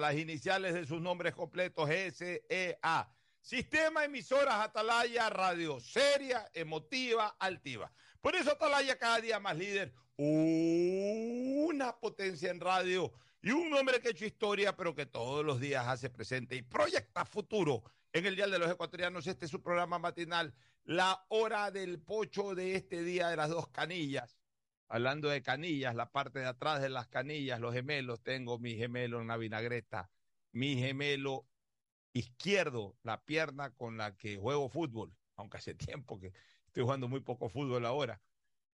las iniciales de sus nombres completos, SEA. Sistema Emisoras Atalaya Radio, seria, emotiva, altiva. Por eso Atalaya cada día más líder, una potencia en radio y un hombre que ha hecho historia, pero que todos los días hace presente y proyecta futuro. En el Día de los Ecuatorianos, este es su programa matinal, la hora del pocho de este día de las dos canillas. Hablando de canillas, la parte de atrás de las canillas, los gemelos, tengo mi gemelo en la vinagreta, mi gemelo izquierdo, la pierna con la que juego fútbol, aunque hace tiempo que estoy jugando muy poco fútbol ahora.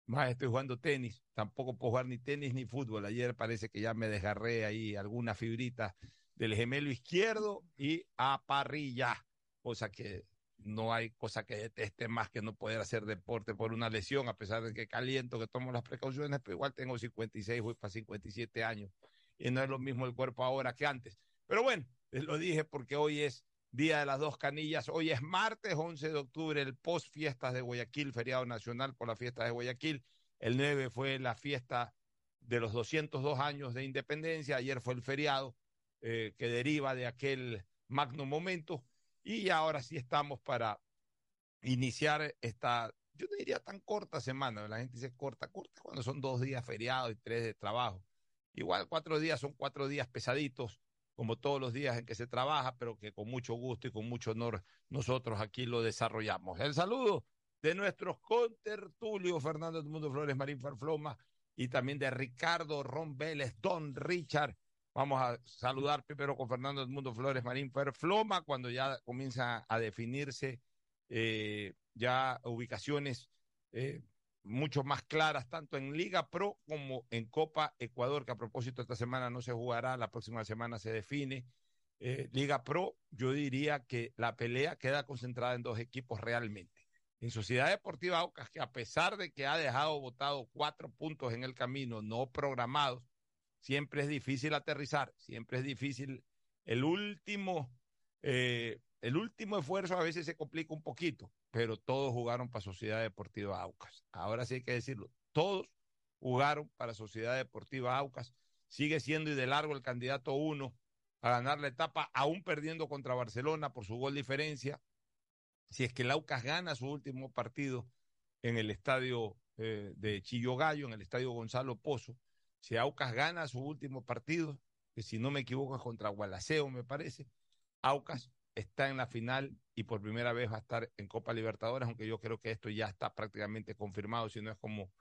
Más estoy jugando tenis, tampoco puedo jugar ni tenis ni fútbol. Ayer parece que ya me desgarré ahí alguna fibrita del gemelo izquierdo y a parrilla, cosa que no hay cosa que deteste más que no poder hacer deporte por una lesión, a pesar de que caliento, que tomo las precauciones, pero igual tengo 56, voy para 57 años y no es lo mismo el cuerpo ahora que antes. Pero bueno, les lo dije porque hoy es Día de las Dos Canillas, hoy es martes 11 de octubre, el post fiestas de Guayaquil, feriado nacional por la fiesta de Guayaquil. El 9 fue la fiesta de los 202 años de independencia, ayer fue el feriado eh, que deriva de aquel magno momento y ahora sí estamos para iniciar esta, yo no diría tan corta semana, la gente dice corta, corta cuando son dos días feriados y tres de trabajo. Igual cuatro días son cuatro días pesaditos, como todos los días en que se trabaja, pero que con mucho gusto y con mucho honor nosotros aquí lo desarrollamos. El saludo de nuestros contertulios, Fernando Mundo Flores, Marín Farfloma, y también de Ricardo Ron Vélez, Don Richard, Vamos a saludar primero con Fernando Edmundo Flores Marín Floma, cuando ya comienza a definirse eh, ya ubicaciones eh, mucho más claras, tanto en Liga Pro como en Copa Ecuador, que a propósito esta semana no se jugará, la próxima semana se define. Eh, Liga Pro, yo diría que la pelea queda concentrada en dos equipos realmente. En Sociedad Deportiva Aucas, que a pesar de que ha dejado votado cuatro puntos en el camino no programados, siempre es difícil aterrizar, siempre es difícil. El último, eh, el último esfuerzo a veces se complica un poquito, pero todos jugaron para Sociedad Deportiva Aucas. Ahora sí hay que decirlo, todos jugaron para Sociedad Deportiva Aucas. Sigue siendo y de largo el candidato uno a ganar la etapa, aún perdiendo contra Barcelona por su gol diferencia. Si es que el Aucas gana su último partido en el estadio eh, de Chillogallo, en el estadio Gonzalo Pozo, si Aucas gana su último partido, que si no me equivoco es contra Gualaceo, me parece, Aucas está en la final y por primera vez va a estar en Copa Libertadores, aunque yo creo que esto ya está prácticamente confirmado, si no es como,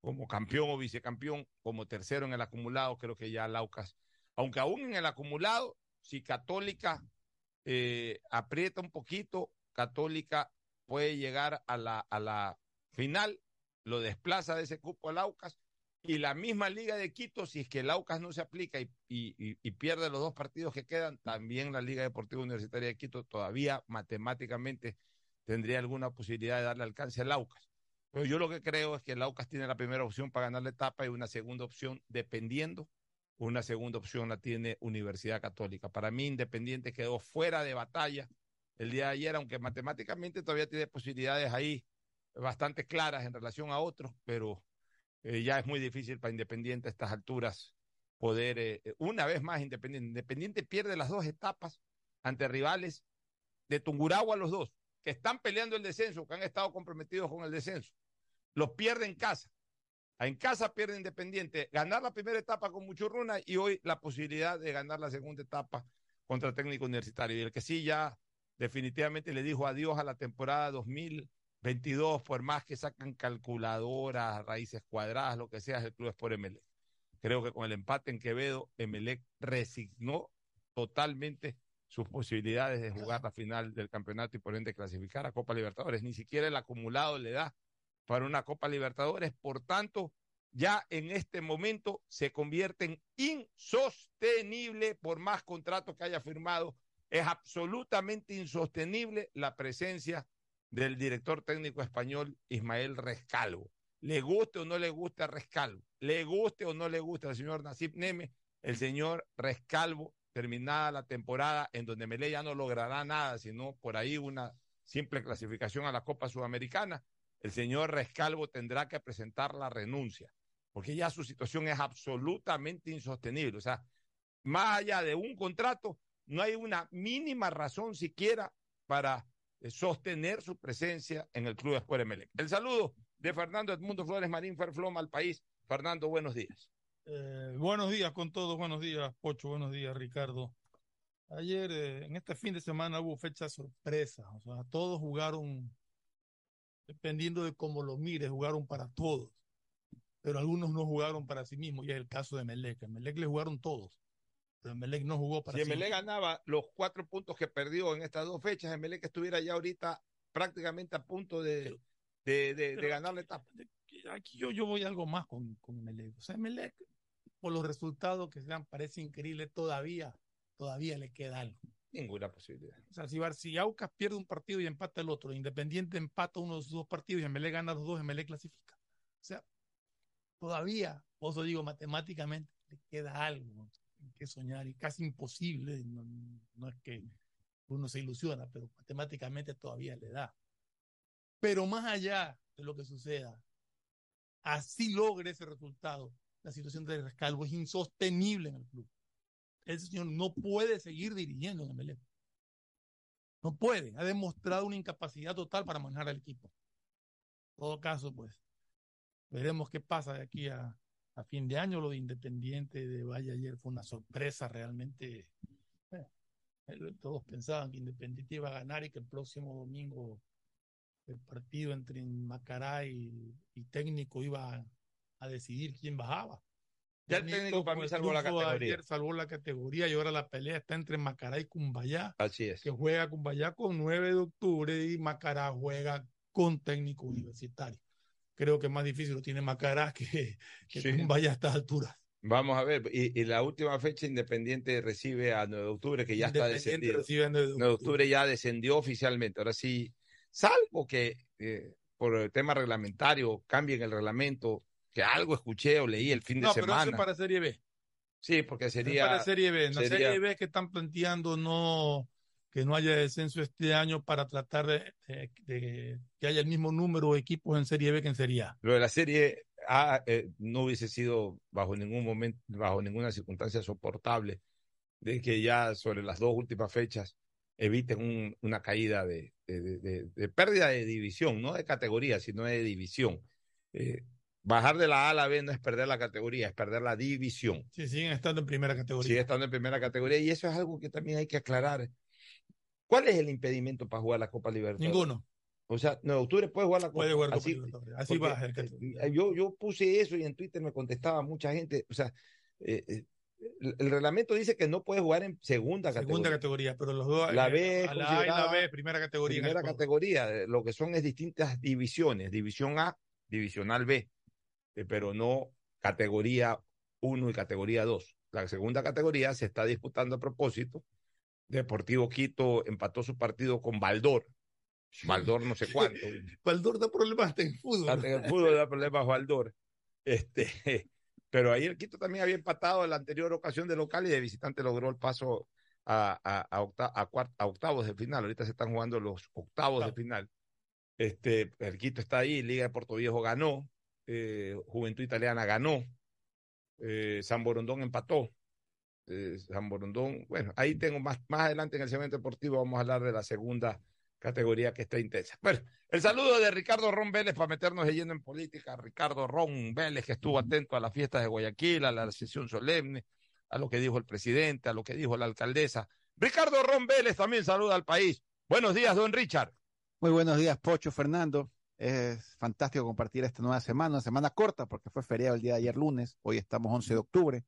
como campeón o vicecampeón, como tercero en el acumulado, creo que ya Aucas, aunque aún en el acumulado, si Católica eh, aprieta un poquito, Católica puede llegar a la, a la final, lo desplaza de ese cupo al Aucas y la misma Liga de Quito, si es que el Aucas no se aplica y, pierde los dos partidos que quedan, también la Liga Deportiva Universitaria de Quito todavía matemáticamente tendría alguna posibilidad de darle alcance al Aucas. Pero yo lo que creo es que el Aucas tiene la primera opción para ganar la etapa y una segunda opción dependiendo. Una segunda opción la tiene Universidad Católica. Para mí, Independiente quedó fuera de batalla el día de ayer, aunque matemáticamente todavía tiene posibilidades ahí bastante claras en relación a otros, pero eh, ya es muy difícil para Independiente a estas alturas poder, eh, eh, una vez más Independiente. Independiente pierde las dos etapas ante rivales de Tunguragua los dos, que están peleando el descenso, que han estado comprometidos con el descenso. Los pierde en casa. En casa pierde Independiente. Ganar la primera etapa con Muchurruna y hoy la posibilidad de ganar la segunda etapa contra técnico universitario. Y el que sí ya definitivamente le dijo adiós a la temporada 2000 22, por más que sacan calculadoras, raíces cuadradas, lo que sea, el club es por Emelec. Creo que con el empate en Quevedo, Emelec resignó totalmente sus posibilidades de jugar la final del campeonato y por ende clasificar a Copa Libertadores. Ni siquiera el acumulado le da para una Copa Libertadores. Por tanto, ya en este momento se convierte en insostenible por más contratos que haya firmado. Es absolutamente insostenible la presencia del director técnico español Ismael Rescalvo. Le guste o no le guste a Rescalvo, le guste o no le guste al señor Nasib Neme, el señor Rescalvo, terminada la temporada en donde Melé ya no logrará nada, sino por ahí una simple clasificación a la Copa Sudamericana, el señor Rescalvo tendrá que presentar la renuncia, porque ya su situación es absolutamente insostenible. O sea, más allá de un contrato, no hay una mínima razón siquiera para sostener su presencia en el Club Sport Emelec. El saludo de Fernando Edmundo Flores Marín Ferfloma al país. Fernando, buenos días. Eh, buenos días con todos, buenos días, Pocho, buenos días, Ricardo. Ayer, eh, en este fin de semana, hubo fecha sorpresa. O sea, todos jugaron, dependiendo de cómo lo mires, jugaron para todos. Pero algunos no jugaron para sí mismos, y es el caso de Melec. Melec le jugaron todos, pero Melec no jugó para si sí mismo. Melec ganaba los cuatro puntos que perdió en estas dos fechas, Melec estuviera ya ahorita prácticamente a punto de, de, de, de ganar la etapa. Aquí yo, yo voy algo más con, con Melec. O sea, Melec, por los resultados que sean, parece increíble todavía todavía le queda algo. Ninguna posibilidad. O sea, si, si Aucas pierde un partido y empata el otro, Independiente empata uno de sus dos partidos y Emelec gana los dos, Emelec clasifica. O sea, todavía, por eso digo, matemáticamente le queda algo que soñar y casi imposible. No, no es que uno se ilusiona, pero matemáticamente todavía le da. Pero más allá de lo que suceda, así logre ese resultado, la situación de Rescalvo es insostenible en el club ese señor no puede seguir dirigiendo en Emelec. No puede. Ha demostrado una incapacidad total para manejar al equipo. En todo caso, pues, veremos qué pasa de aquí a, a fin de año. Lo de Independiente de Valle ayer fue una sorpresa realmente. Eh, todos pensaban que Independiente iba a ganar y que el próximo domingo el partido entre Macará y, y técnico iba a, a decidir quién bajaba. Ya el técnico para mí salvó la categoría. Ayer salvó la categoría y ahora la pelea está entre Macará y Cumbayá. Así es. Que juega Cumbayá con 9 de octubre y Macará juega con técnico universitario. Creo que más difícil lo tiene Macará que, que sí. Cumbayá a estas alturas. Vamos a ver, y, y, la última fecha Independiente recibe a 9 de octubre, que ya está descendido. Recibe a 9 de octubre. 9 de octubre ya descendió oficialmente. Ahora sí, salvo que eh, por el tema reglamentario cambien el reglamento, que algo escuché o leí el fin de no, semana. No, pero eso es para Serie B. Sí, porque sería. Es para Serie B. En la sería... Serie B que están planteando no que no haya descenso este año para tratar de, de, de, que haya el mismo número de equipos en Serie B que en Serie A. Lo de la Serie A eh, no hubiese sido bajo ningún momento, bajo ninguna circunstancia soportable de que ya sobre las dos últimas fechas eviten un, una caída de, de, pérdida de división, no de categoría, sino de división. Eh, bajar de la A a la B no es perder la categoría, es perder la división. Sí, siguen estando en primera categoría. Siguen estando en primera categoría y eso es algo que también hay que aclarar. ¿Cuál es el impedimento para jugar la Copa Libertadores? Ninguno. O sea, no, octubre puede jugar la Copa. Puede jugar así, Copa Libertadores. Así va. Eh, yo, yo puse eso y en Twitter me contestaba mucha gente. O sea, eh, eh, el, el, reglamento dice que no puede jugar en segunda categoría. Segunda categoría, pero los dos. La B. A la A y la B, primera categoría. Primera categoría. Lo que son es distintas divisiones. División A, divisional B pero no categoría 1 y categoría 2. La segunda categoría se está disputando a propósito. Deportivo Quito empató su partido con Baldor. Baldor no sé cuánto. Baldor da problemas hasta en fútbol. Hasta en el fútbol da problemas Baldor. Este, pero ahí el Quito también había empatado en la anterior ocasión de local y de visitante logró el paso a, a, a, octa, a, cuart, a octavos de final. Ahorita se están jugando los octavos claro. de final. Este, el Quito está ahí, Liga de Puerto Viejo ganó, eh, Juventud Italiana ganó, eh, San Borondón empató, eh, San Borondón, bueno, ahí tengo más, más adelante en el segmento deportivo vamos a hablar de la segunda categoría que está intensa. Bueno, el saludo de Ricardo Ron Vélez para meternos de lleno en política, Ricardo Ron Vélez que estuvo atento a las fiestas de Guayaquil, a la sesión solemne, a lo que dijo el presidente, a lo que dijo la alcaldesa. Ricardo Ron Vélez también saluda al país. Buenos días, don Richard. Muy buenos días, Pocho Fernando. Es fantástico compartir esta nueva semana, una semana corta porque fue feriado el día de ayer lunes, hoy estamos 11 de octubre,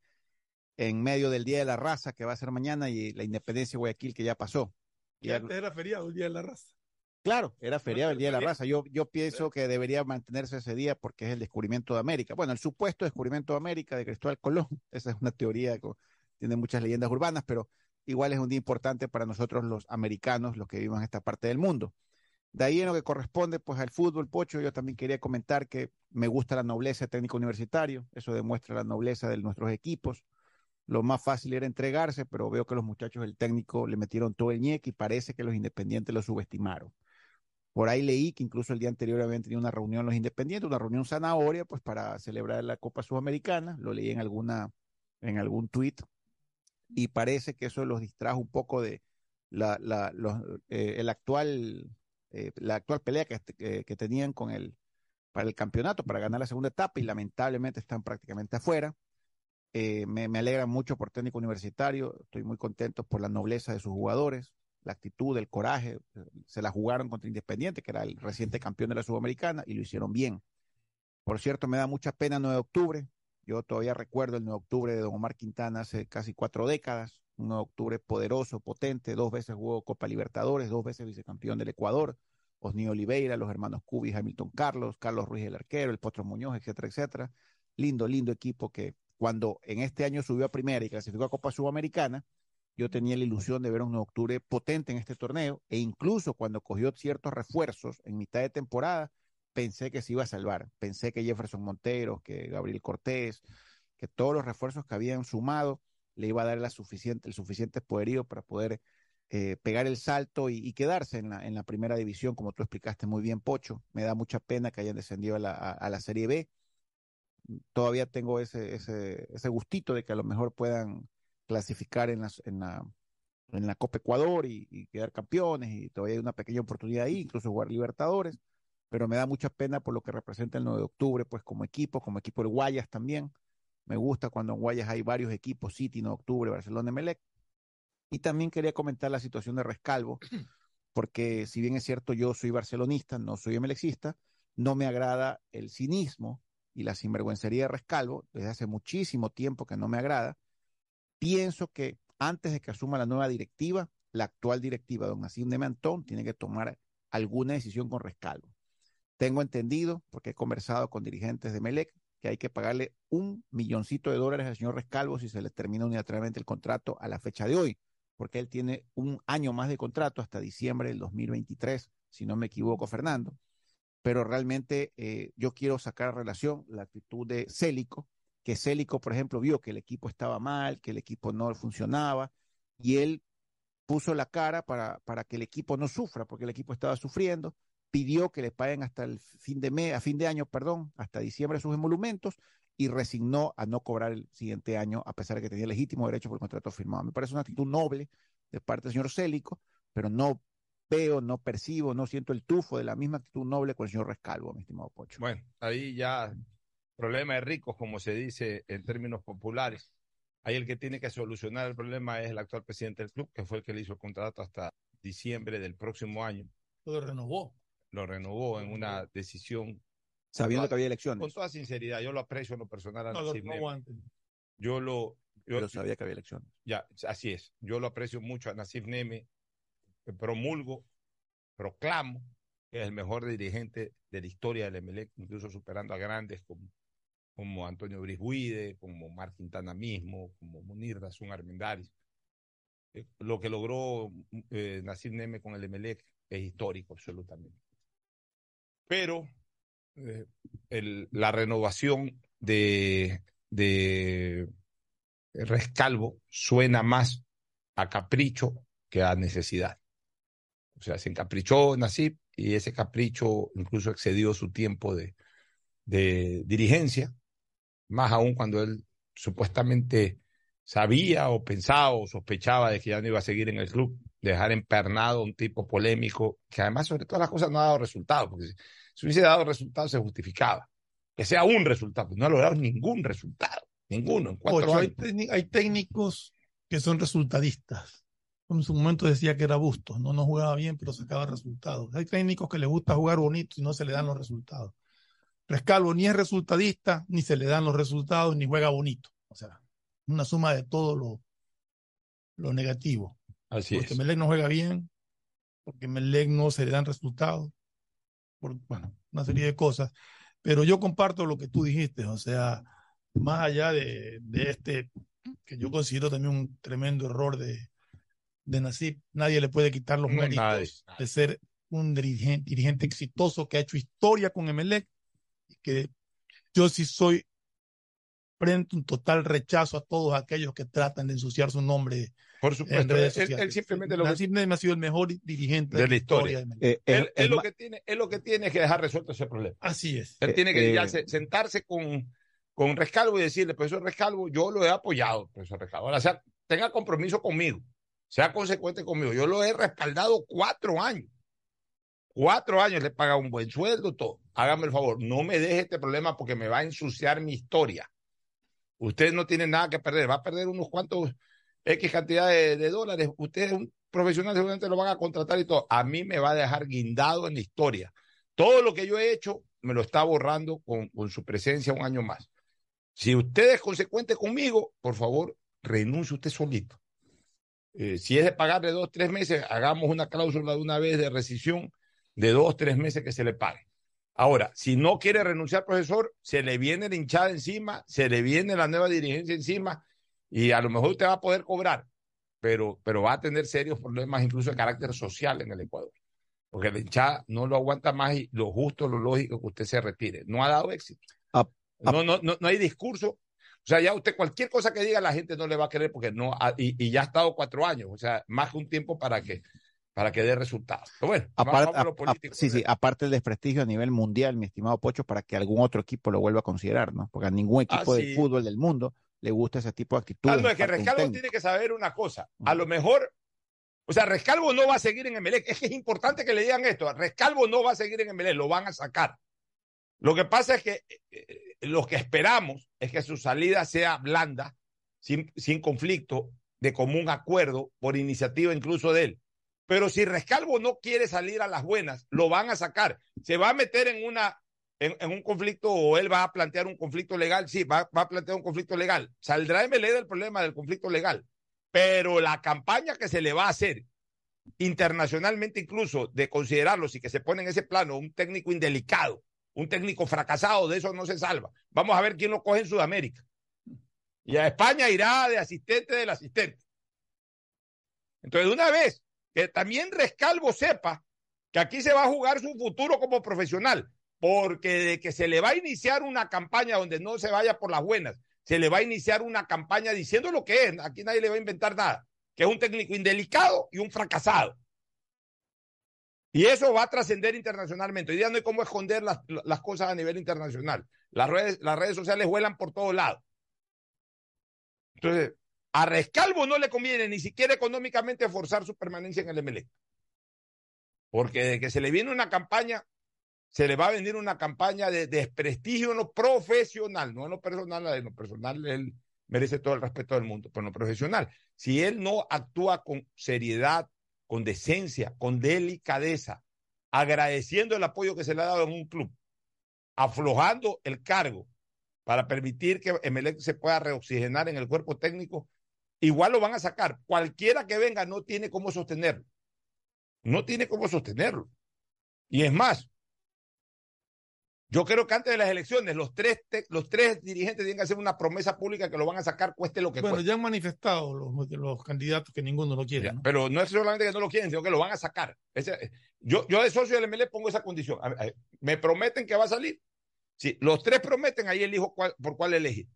en medio del Día de la Raza que va a ser mañana y la independencia de Guayaquil que ya pasó. Y antes era feriado el Día de la Raza. Claro, era feriado el Día de la Raza. Yo, yo pienso que debería mantenerse ese día porque es el descubrimiento de América. Bueno, el supuesto descubrimiento de América de Cristóbal Colón, esa es una teoría que tiene muchas leyendas urbanas, pero igual es un día importante para nosotros los americanos, los que vivimos en esta parte del mundo. De ahí en lo que corresponde pues al fútbol, Pocho, yo también quería comentar que me gusta la nobleza técnico universitario, eso demuestra la nobleza de nuestros equipos. Lo más fácil era entregarse, pero veo que los muchachos del técnico le metieron todo el ñeque y parece que los independientes lo subestimaron. Por ahí leí que incluso el día anterior habían tenido una reunión los independientes, una reunión zanahoria, pues para celebrar la Copa Sudamericana, lo leí en alguna, en algún tuit. y parece que eso los distrajo un poco de la, la, eh, el actual, eh, la actual pelea que, que, que, tenían con el, para el campeonato, para ganar la segunda etapa y lamentablemente están prácticamente afuera. Eh, me, alegra mucho por técnico universitario, estoy muy contento por la nobleza de sus jugadores, la actitud, el coraje, se la jugaron contra Independiente, que era el reciente campeón de la Sudamericana, y lo hicieron bien. Por cierto, me da mucha pena 9 de octubre, yo todavía recuerdo el 9 de octubre de Don Omar Quintana hace casi cuatro décadas, un 9 de octubre poderoso, potente, dos veces jugó Copa Libertadores, dos veces vicecampeón del Ecuador, Osni Oliveira, los hermanos Cubi, Hamilton Carlos, Carlos Ruiz el arquero, el Potro Muñoz, etcétera, etcétera. Lindo, lindo equipo que cuando en este año subió a primera y clasificó a Copa Sudamericana, yo tenía la ilusión de ver un octubre potente en este torneo e incluso cuando cogió ciertos refuerzos en mitad de temporada, pensé que se iba a salvar. Pensé que Jefferson Montero, que Gabriel Cortés, que todos los refuerzos que habían sumado le iba a dar la suficiente, el suficiente poderío para poder eh, pegar el salto y, quedarse en la, en la, primera división, como tú explicaste muy bien, Pocho. Me da mucha pena que hayan descendido a la Serie B todavía tengo ese, ese, ese gustito de que a lo mejor puedan clasificar en, las, en, la, en la Copa Ecuador y, y, quedar campeones y todavía hay una pequeña oportunidad ahí, incluso jugar Libertadores, pero me da mucha pena por lo que representa el 9 de octubre, pues como equipo, como equipo de Guayas también. Me gusta cuando en Guayas hay varios equipos, City, 9 de octubre, Barcelona, Melec. Y también quería comentar la situación de Rescalvo, porque si bien es cierto yo soy barcelonista, no soy emelecista, no me agrada el cinismo y la sinvergüencería de Rescalvo, desde hace muchísimo tiempo que no me agrada, pienso que antes de que asuma la nueva directiva, la actual directiva, don Nassim de Mantón, tiene que tomar alguna decisión con Rescalvo. Tengo entendido, porque he conversado con dirigentes de Melec, que hay que pagarle un milloncito de dólares al señor Rescalvo si se le termina unilateralmente el contrato a la fecha de hoy, porque él tiene un año más de contrato hasta diciembre del 2023, si no me equivoco, Fernando pero realmente eh, yo quiero sacar a relación la actitud de Célico, que Célico, por ejemplo, vio que el equipo estaba mal, que el equipo no funcionaba, y él puso la cara para, para que el equipo no sufra, porque el equipo estaba sufriendo, pidió que le paguen hasta el fin de mes, a fin de año, perdón, hasta diciembre sus emolumentos, y resignó a no cobrar el siguiente año, a pesar de que tenía legítimo derecho por el contrato firmado. Me parece una actitud noble de parte del señor Célico, pero no veo, no percibo, no siento el tufo de la misma actitud noble con el señor Rescalvo, mi estimado Pocho. Bueno, ahí ya problema de ricos, como se dice en términos populares. Ahí el que tiene que solucionar el problema es el actual presidente del club, que fue el que le hizo el contrato hasta diciembre del próximo año. Lo renovó. Lo renovó en una decisión. Sabiendo que había elecciones. Con toda sinceridad, yo lo aprecio en lo personal. A no, antes. Yo lo. Yo, Pero sabía que había elecciones. Ya, así es. Yo lo aprecio mucho a Nasif Neme promulgo, proclamo que es el mejor dirigente de la historia del Emelec, incluso superando a grandes como, como Antonio Brisbuide, como Mar Quintana mismo, como Munir Razón Armendáriz. Eh, lo que logró eh, Neme con el Emelec es histórico, absolutamente. Pero eh, la renovación de, de Rescalvo suena más a capricho que a necesidad. O sea, se encaprichó Nasib y ese capricho incluso excedió su tiempo de, de dirigencia, más aún cuando él supuestamente sabía o pensaba o sospechaba de que ya no iba a seguir en el club, dejar empernado un tipo polémico que además sobre todas las cosas no ha dado resultados, porque si, si hubiese dado resultados se justificaba. Que sea un resultado, no ha logrado ningún resultado, ninguno. En cuatro Ocho, años. Hay, hay técnicos que son resultadistas en su momento decía que era Bustos, no, no jugaba bien, pero sacaba resultados. Hay técnicos que les gusta jugar bonito y no se le dan los resultados. Rescalvo ni es resultadista, ni se le dan los resultados, ni juega bonito. O sea, una suma de todo lo, lo negativo. Así porque es. Melec no juega bien, porque Melec no se le dan resultados, por, bueno, una serie de cosas. Pero yo comparto lo que tú dijiste, o sea, más allá de, de este, que yo considero también un tremendo error de, de Nasib, nadie le puede quitar los No, méritos nadie, de ser un dirigente, dirigente exitoso que ha hecho historia con Emelec y que yo sí soy frente a un total rechazo a todos aquellos que tratan de ensuciar su nombre Por en supuesto, redes él, sociales. él simplemente lo que, Nasib Neme ha sido el mejor dirigente De la historia. de. Eh, él, lo que tiene, él lo que tiene es que dejar resuelto ese problema. Así es. Él Eh, tiene que ya eh, se- sentarse con, con Rescalvo y decirle, profesor Rescalvo, yo lo he apoyado, profesor Rescalvo. O sea, tenga compromiso conmigo, sea consecuente conmigo. Yo lo he respaldado cuatro años. Cuatro años le he pagado un buen sueldo, todo. Hágame el favor, no me deje este problema porque me va a ensuciar mi historia. Usted no tiene nada que perder, va a perder unos cuantos X cantidad de, dólares. Usted es un profesional, seguramente lo van a contratar y todo. A mí me va a dejar guindado en la historia. Todo lo que yo he hecho me lo está borrando con, con su presencia un año más. Si usted es consecuente conmigo, por favor, renuncie usted solito. Eh, si es de pagarle dos, tres meses, hagamos una cláusula de una vez de rescisión de dos, tres meses que se le pague. Ahora, si no quiere renunciar, profesor, se le viene la hinchada encima, se le viene la nueva dirigencia encima y a lo mejor usted va a poder cobrar, pero, pero va a tener serios problemas incluso de carácter social en el Ecuador. Porque la hinchada no lo aguanta más y lo justo, lo lógico que usted se retire. No ha dado éxito. Ah, ah. No, no, no, no hay discurso. O sea, ya usted cualquier cosa que diga la gente no le va a querer porque no, y, y ya ha estado cuatro años, o sea, más que un tiempo para que, para que dé resultados. Pero bueno, Aparte, a político. sí, sí, aparte el desprestigio a nivel mundial, mi estimado Pocho, para que algún otro equipo lo vuelva a considerar, ¿no? Porque a ningún equipo Ah, de fútbol del mundo le gusta ese tipo de Ah, actitudes. no, es que Rescalvo tiene que saber una cosa. A lo mejor, o sea, Rescalvo no va a seguir en Emelec. Es que es importante que le digan esto. Rescalvo no va a seguir en Emelec, lo van a sacar. Lo que pasa es que eh, lo que esperamos es que su salida sea blanda, sin, sin conflicto, de común acuerdo, por iniciativa incluso de él. Pero si Rescalvo no quiere salir a las buenas, lo van a sacar. Se va a meter en una en, en un conflicto o él va a plantear un conflicto legal, sí, va, va a plantear un conflicto legal. Saldrá MLE del problema del conflicto legal, pero la campaña que se le va a hacer internacionalmente incluso de considerarlo, si que se pone en ese plano un técnico indelicado, un técnico fracasado, de eso no se salva. Vamos a ver quién lo coge en Sudamérica. Y a España irá de asistente del asistente. Entonces, de una vez, que también Rescalvo sepa que aquí se va a jugar su futuro como profesional, porque de que se le va a iniciar una campaña donde no se vaya por las buenas, se le va a iniciar una campaña diciendo lo que es, aquí nadie le va a inventar nada, que es un técnico indelicado y un fracasado. Y eso va a trascender internacionalmente. Hoy día no hay cómo esconder las, cosas a nivel internacional. Las redes, las redes sociales vuelan por todos lados. Entonces, a Rescalvo no le conviene ni siquiera económicamente forzar su permanencia en el MLE. Porque de que se le viene una campaña, se le va a venir una campaña de desprestigio en lo profesional, no en lo personal, en lo personal él merece todo el respeto del mundo, pero en lo profesional. Si él no actúa con seriedad, con decencia, con delicadeza, agradeciendo el apoyo que se le ha dado en un club, aflojando el cargo para permitir que Emelec se pueda reoxigenar en el cuerpo técnico, igual lo van a sacar. Cualquiera que venga no tiene cómo sostenerlo. No tiene cómo sostenerlo. Y es más, yo creo que antes de las elecciones los tres, te, los tres dirigentes tienen que hacer una promesa pública que lo van a sacar cueste lo que Bueno, cueste. ya han manifestado los, los candidatos que ninguno lo quiere. Ya, ¿no? Pero no es solamente que no lo quieren, sino que lo van a sacar. Ese- yo, yo de socio del MLE pongo esa condición. A- a- me prometen que va a salir. Si los tres prometen, ahí elijo cuál- por cuál elegir.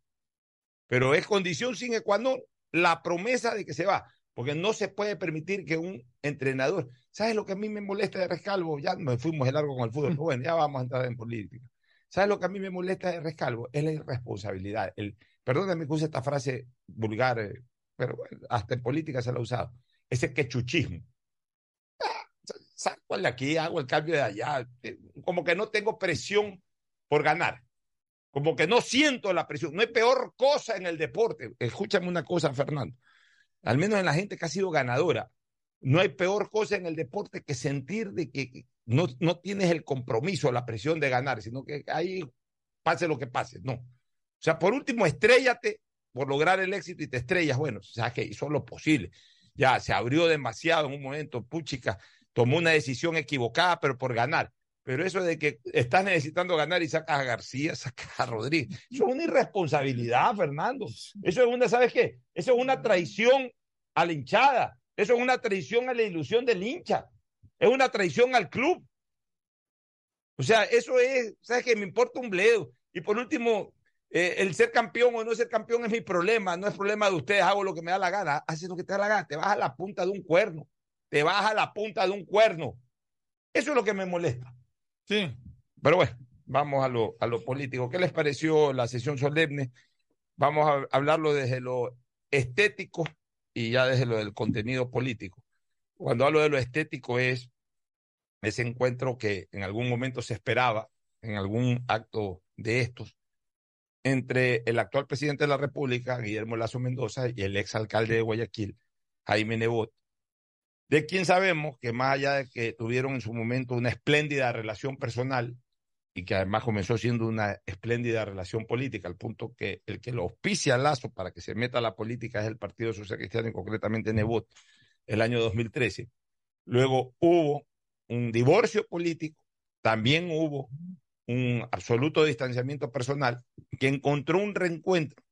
Pero es condición sin ecuador la promesa de que se va. Porque no se puede permitir que un entrenador. ¿Sabes lo que a mí me molesta de Rescalvo? Ya me fuimos de largo con el fútbol, pero bueno, ya vamos a entrar en política. ¿Sabes lo que a mí me molesta de Rescalvo? Es la irresponsabilidad. El, perdóname que use esta frase vulgar, eh, pero hasta en política se la ha usado. Ese quechuchismo. Ah, saco el de aquí, hago el cambio de allá. eh, Como que no tengo presión por ganar. Como que no siento la presión. No hay peor cosa en el deporte. Escúchame una cosa, Fernando. Al menos en la gente que ha sido ganadora. No hay peor cosa en el deporte que sentir de que no, no tienes el compromiso, la presión de ganar, sino que ahí pase lo que pase. No. O sea, por último, estrellate por lograr el éxito y te estrellas. Bueno, o sea, que hizo lo posible. Ya se abrió demasiado en un momento, puchica, tomó una decisión equivocada, pero por ganar. Pero eso de que estás necesitando ganar y sacas a García, sacas a Rodríguez, eso es una irresponsabilidad, Fernando. Eso es una, ¿sabes qué? Eso es una traición a la hinchada. Eso es una traición a la ilusión del hincha. Es una traición al club. O sea, eso es, ¿sabes qué? Me importa un bledo. Y por último, eh, el ser campeón o no ser campeón es mi problema, no es problema de ustedes, hago lo que me da la gana, haces lo que te da la gana, te vas a la punta de un cuerno, te vas a la punta de un cuerno. Eso es lo que me molesta. Sí. Pero bueno, vamos a lo, a lo político. ¿Qué les pareció la sesión solemne? Vamos a hablarlo desde lo estético y ya desde lo del contenido político. Cuando hablo de lo estético es ese encuentro que en algún momento se esperaba, en algún acto de estos, entre el actual presidente de la República, Guillermo Lazo Mendoza, y el exalcalde de Guayaquil, Jaime Nebot, de quien sabemos que más allá de que tuvieron en su momento una espléndida relación personal y que además comenzó siendo una espléndida relación política, al punto que el que lo auspicia a Lazo para que se meta a la política es el Partido Social Cristiano y concretamente Nebot, el año 2013. Luego hubo un divorcio político, también hubo un absoluto distanciamiento personal, que encontró un reencuentro,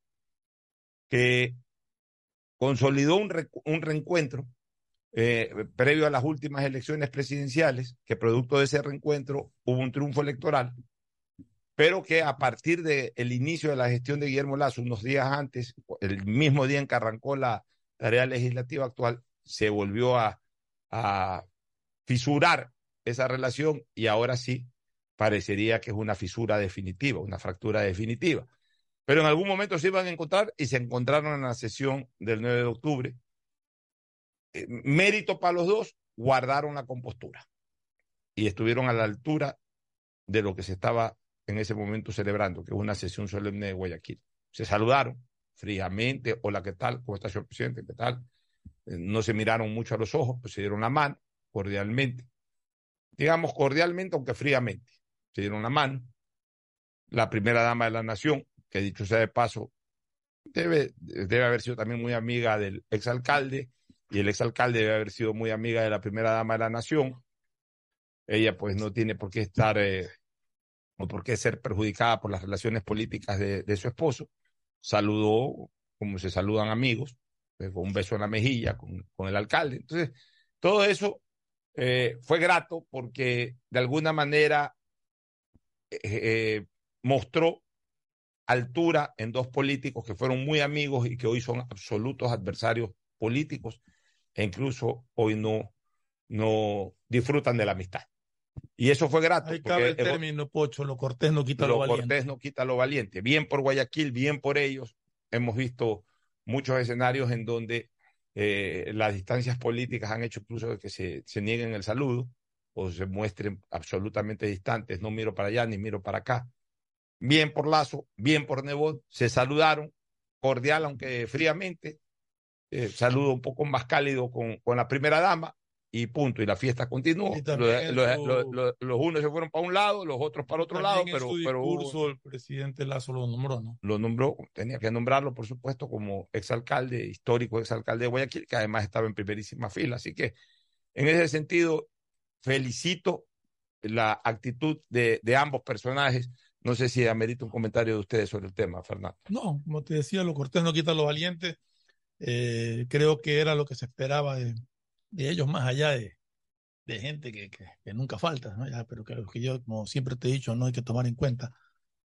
que consolidó un, un reencuentro eh, previo a las últimas elecciones presidenciales, que producto de ese reencuentro hubo un triunfo electoral, pero que a partir del el inicio de la gestión de Guillermo Lazo, unos días antes, el mismo día en que arrancó la tarea legislativa actual, se volvió a, a fisurar esa relación y ahora sí parecería que es una fisura definitiva, una fractura definitiva. Pero en algún momento se iban a encontrar y se encontraron en la sesión del 9 de octubre. Eh, mérito para los dos, guardaron la compostura y estuvieron a la altura de lo que se estaba en ese momento celebrando, que es una sesión solemne de Guayaquil. Se saludaron fríamente, hola, ¿qué tal? ¿Cómo está, señor presidente? ¿Qué tal? Eh, no se miraron mucho a los ojos, pues se dieron la mano cordialmente. Digamos cordialmente, aunque fríamente. Se dieron la mano. La primera dama de la nación, que dicho sea de paso, debe, debe haber sido también muy amiga del exalcalde, y el exalcalde debe haber sido muy amiga de la primera dama de la nación. Ella pues no tiene por qué estar eh, o por qué ser perjudicada por las relaciones políticas de, su esposo. Saludó como se saludan amigos, pues, con un beso en la mejilla con, el alcalde. Entonces, todo eso eh, fue grato porque de alguna manera eh, eh, mostró altura en dos políticos que fueron muy amigos y que hoy son absolutos adversarios políticos e incluso hoy no, no disfrutan de la amistad. Y eso fue grato. Ahí cabe el término, Pocho, lo cortés no quita lo, lo valiente. cortés no quita lo valiente. Bien por Guayaquil, bien por ellos. Hemos visto muchos escenarios en donde eh, las distancias políticas han hecho incluso que se, se nieguen el saludo o se muestren absolutamente distantes. No miro para allá ni miro para acá. Bien por Lazo, bien por Nebot, se saludaron, cordial aunque fríamente. Eh, saludo un poco más cálido con, con la primera dama y punto, y la fiesta continuó. Los, los, los, los, unos se fueron para un lado, los otros para otro lado, pero, su pero el presidente Lazo lo nombró, ¿no? Lo nombró, tenía que nombrarlo, por supuesto, como exalcalde, histórico exalcalde de Guayaquil, que además estaba en primerísima fila. Así que, en ese sentido, felicito la actitud de, de ambos personajes. No sé si amerita un comentario de ustedes sobre el tema, Fernando. No, como te decía, lo cortés no quita lo valiente. Eh, creo que era lo que se esperaba de, de ellos más allá de, de gente que, que, que, nunca falta, ¿no? Ya, pero que, que, yo, como siempre te he dicho, no hay que tomar en cuenta.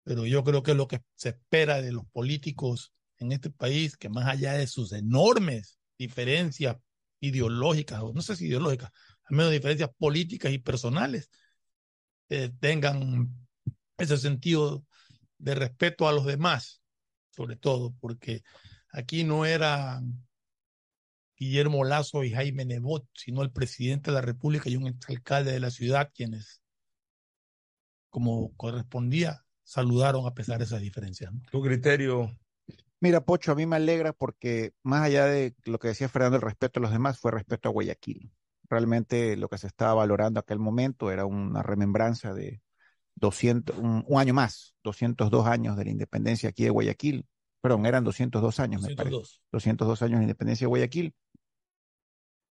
Pero yo creo que lo que se espera de los políticos en este país, que más allá de sus enormes diferencias ideológicas, o no sé si ideológicas, al menos diferencias políticas y personales, eh, tengan ese sentido de respeto a los demás, sobre todo, porque aquí no era Guillermo Lazo y Jaime Nebot, sino el presidente de la República y un exalcalde de la ciudad, quienes, como correspondía, saludaron a pesar de esas diferencias. ¿no? ¿Tu criterio? Mira, Pocho, a mí me alegra porque más allá de lo que decía Fernando, el respeto a los demás, fue respeto a Guayaquil. Realmente lo que se estaba valorando aquel momento era una remembranza de 200, un, un, año más, 202 años de la independencia aquí de Guayaquil. Perdón, eran 202 años, 202. me parece. 202 años de independencia de Guayaquil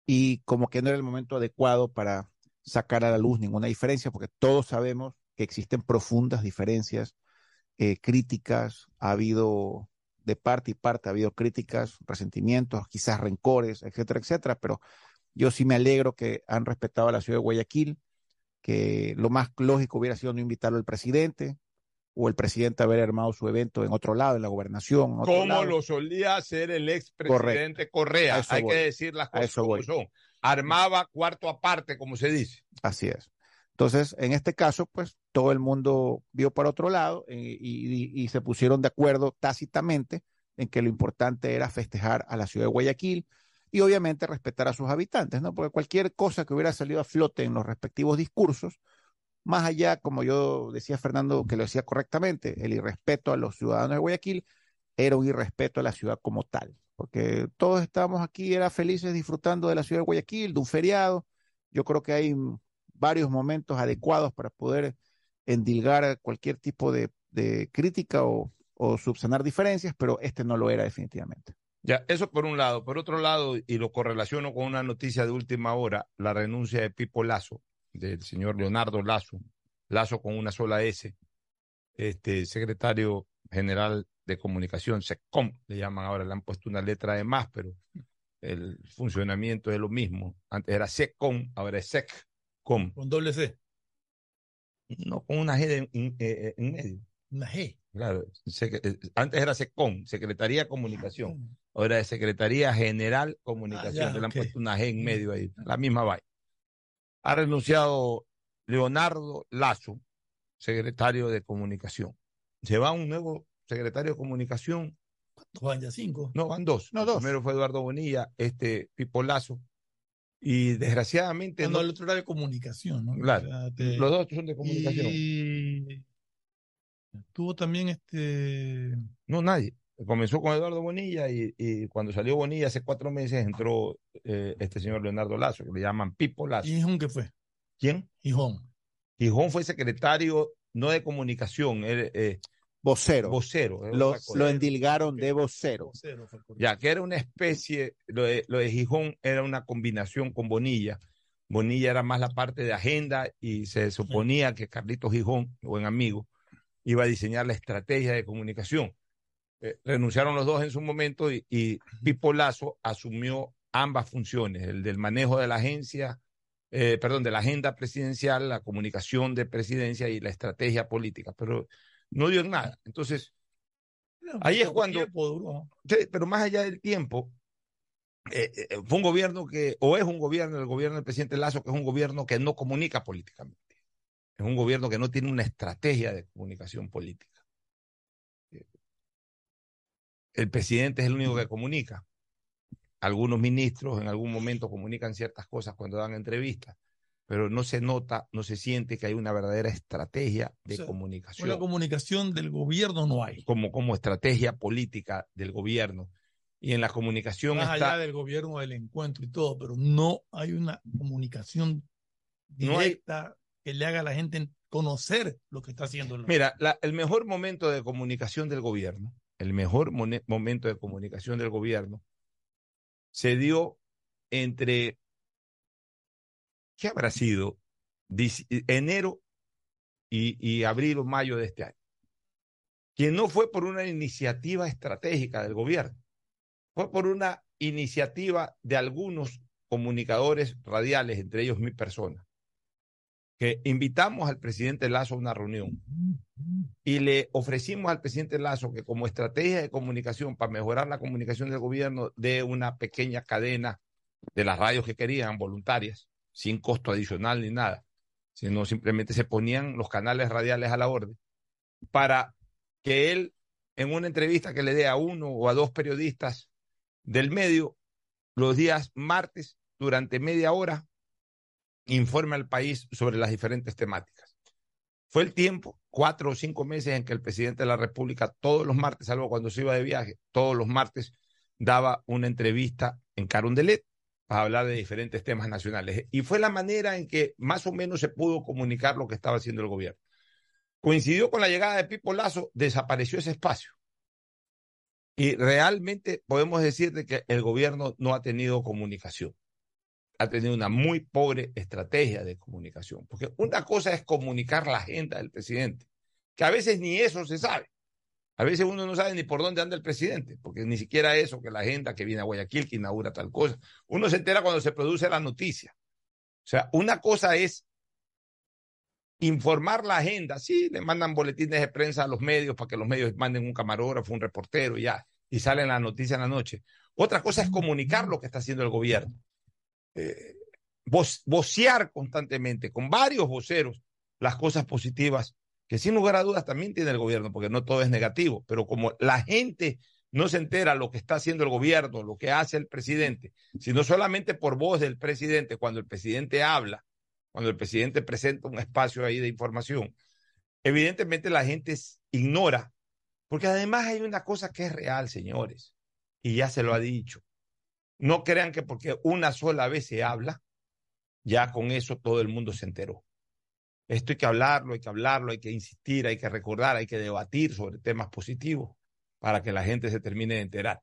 y como que no era el momento adecuado para sacar a la luz ninguna diferencia, porque todos sabemos que existen profundas diferencias eh, críticas, ha habido de parte y parte, ha habido críticas, resentimientos, quizás rencores, etcétera, etcétera, pero yo sí me alegro que han respetado a la ciudad de Guayaquil, que lo más lógico hubiera sido no invitarlo al presidente, o el presidente haber armado su evento en otro lado, en la gobernación. Como lado. lo solía hacer el expresidente Correa. Hay voy. que decir las cosas como voy. son. Armaba cuarto aparte, como se dice. Así es. Entonces, en este caso, pues todo el mundo vio para otro lado y, y, y, se pusieron de acuerdo tácitamente en que lo importante era festejar a la ciudad de Guayaquil, y obviamente respetar a sus habitantes, ¿no? Porque cualquier cosa que hubiera salido a flote en los respectivos discursos, más allá, como yo decía Fernando, que lo decía correctamente, el irrespeto a los ciudadanos de Guayaquil era un irrespeto a la ciudad como tal, porque todos estábamos aquí, era felices disfrutando de la ciudad de Guayaquil, de un feriado. Yo creo que hay varios momentos adecuados para poder endilgar cualquier tipo de, crítica o, subsanar diferencias, pero este no lo era definitivamente. Ya, eso por un lado. Por otro lado, y lo correlaciono con una noticia de última hora, la renuncia de Pipo Lazo, del señor Leonardo Lazo, Lazo con una sola S, este secretario general de comunicación, SECOM, le llaman ahora, le han puesto una letra de más, pero el funcionamiento es lo mismo. Antes era SECOM, ahora es SECCOM. Con doble C. No, con una G de, en, en, medio. Una G. Claro, antes era SECOM, Secretaría de Comunicación, ahora es Secretaría General Comunicación, Ah, ya, le han puesto una G en medio ahí, la misma vaina. Ha renunciado Leonardo Lazo, secretario de Comunicación. Se va un nuevo secretario de Comunicación, ¿Cuántos van ya? ¿Cinco? no, van dos. No, dos. Primero fue Eduardo Bonilla, este Pipo Lazo, y desgraciadamente no, no- el otro era de comunicación, ¿no? Claro. Te- los dos son de comunicación. Y tuvo también este. No, nadie. Comenzó con Eduardo Bonilla y, y cuando salió Bonilla hace cuatro meses entró eh, este señor Leonardo Lazo, que le llaman Pipo Lazo. Gijón, ¿qué fue? ¿Quién? Gijón. Gijón fue secretario, no de comunicación, él, eh, Vocero. vocero. lo, lo endilgaron de vocero. Vocero fue correcto. Ya, que era una especie, lo de, lo de Gijón era una combinación con Bonilla. Bonilla era más la parte de agenda y se suponía que Carlitos Gijón, buen amigo, iba a diseñar la estrategia de comunicación. Eh, renunciaron los dos en su momento y, y Pipo Lazo asumió ambas funciones, el del manejo de la agencia, eh, perdón, de la agenda presidencial, la comunicación de presidencia y la estrategia política, pero no dio en nada. Entonces, Ahí es cuando- pero más allá del tiempo, eh, eh, fue un gobierno que, o es un gobierno, el gobierno del presidente Lazo, que es un gobierno que no comunica políticamente. Es un gobierno que no tiene una estrategia de comunicación política. El presidente es el único que comunica. Algunos ministros en algún momento comunican ciertas cosas cuando dan entrevistas, pero no se nota, no se siente que hay una verdadera estrategia de O sea, comunicación Una comunicación del gobierno no hay. como, como estrategia política del gobierno. Y en la comunicación Más está, allá del gobierno del encuentro y todo, pero no hay una comunicación No hay- directa que le haga a la gente conocer lo que está haciendo. el- mira, la- el mejor momento de comunicación del gobierno, el mejor momento de comunicación del gobierno se dio entre, ¿qué habrá sido? Enero y, y abril o mayo de este año. Que no fue por una iniciativa estratégica del gobierno, fue por una iniciativa de algunos comunicadores radiales, entre ellos mi persona, que invitamos al presidente Lazo a una reunión y le ofrecimos al presidente Lazo que como estrategia de comunicación para mejorar la comunicación del gobierno de una pequeña cadena de las radios que querían, voluntarias, sin costo adicional ni nada, sino simplemente se ponían los canales radiales a la orden, para que él en una entrevista que le dé a uno o a dos periodistas del medio los días martes durante media hora informe al país sobre las diferentes temáticas. Fue el tiempo, cuatro o cinco meses, en que el presidente de la República todos los martes, salvo cuando se iba de viaje, todos los martes daba una entrevista en Carondelet para hablar de diferentes temas nacionales. Y fue la manera en que más o menos se pudo comunicar lo que estaba haciendo el gobierno. Coincidió con la llegada de Pipo Lazo, desapareció ese espacio. Y realmente podemos decir de que el gobierno no ha tenido comunicación. Ha tenido una muy pobre estrategia de comunicación. Porque una cosa es comunicar la agenda del presidente, que a veces ni eso se sabe. A veces uno no sabe ni por dónde anda el presidente, porque ni siquiera eso, que la agenda que viene a Guayaquil, que inaugura tal cosa. Uno se entera cuando se produce la noticia. O sea, una cosa es informar la agenda. Sí, le mandan boletines de prensa a los medios para que los medios manden un camarógrafo, un reportero y ya, y salen la noticia en la noche. Otra cosa es comunicar lo que está haciendo el gobierno. Eh, voc vocear constantemente con varios voceros las cosas positivas que sin lugar a dudas también tiene el gobierno, porque no todo es negativo, pero como la gente no se entera lo que está haciendo el gobierno, lo que hace el presidente, sino solamente por voz del presidente, cuando el presidente habla, cuando el presidente presenta un espacio ahí de información, evidentemente la gente ignora, porque además hay una cosa que es real, señores, y ya se lo ha dicho. No crean que porque una sola vez se habla, ya con eso todo el mundo se enteró. Esto hay que hablarlo, hay que hablarlo, hay que insistir, hay que recordar, hay que debatir sobre temas positivos para que la gente se termine de enterar.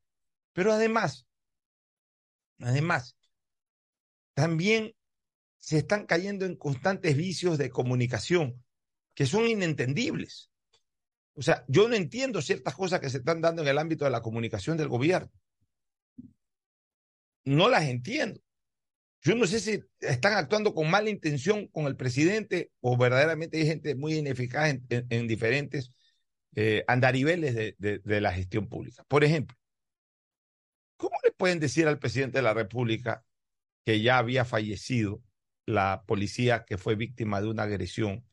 Pero además, además, también se están cayendo en constantes vicios de comunicación que son inentendibles. O sea, yo no entiendo ciertas cosas que se están dando en el ámbito de la comunicación del gobierno. No las entiendo. Yo no sé si están actuando con mala intención con el presidente o verdaderamente hay gente muy ineficaz en, diferentes eh, andariveles de, la gestión pública. Por ejemplo, ¿cómo le pueden decir al presidente de la República que ya había fallecido la policía que fue víctima de una agresión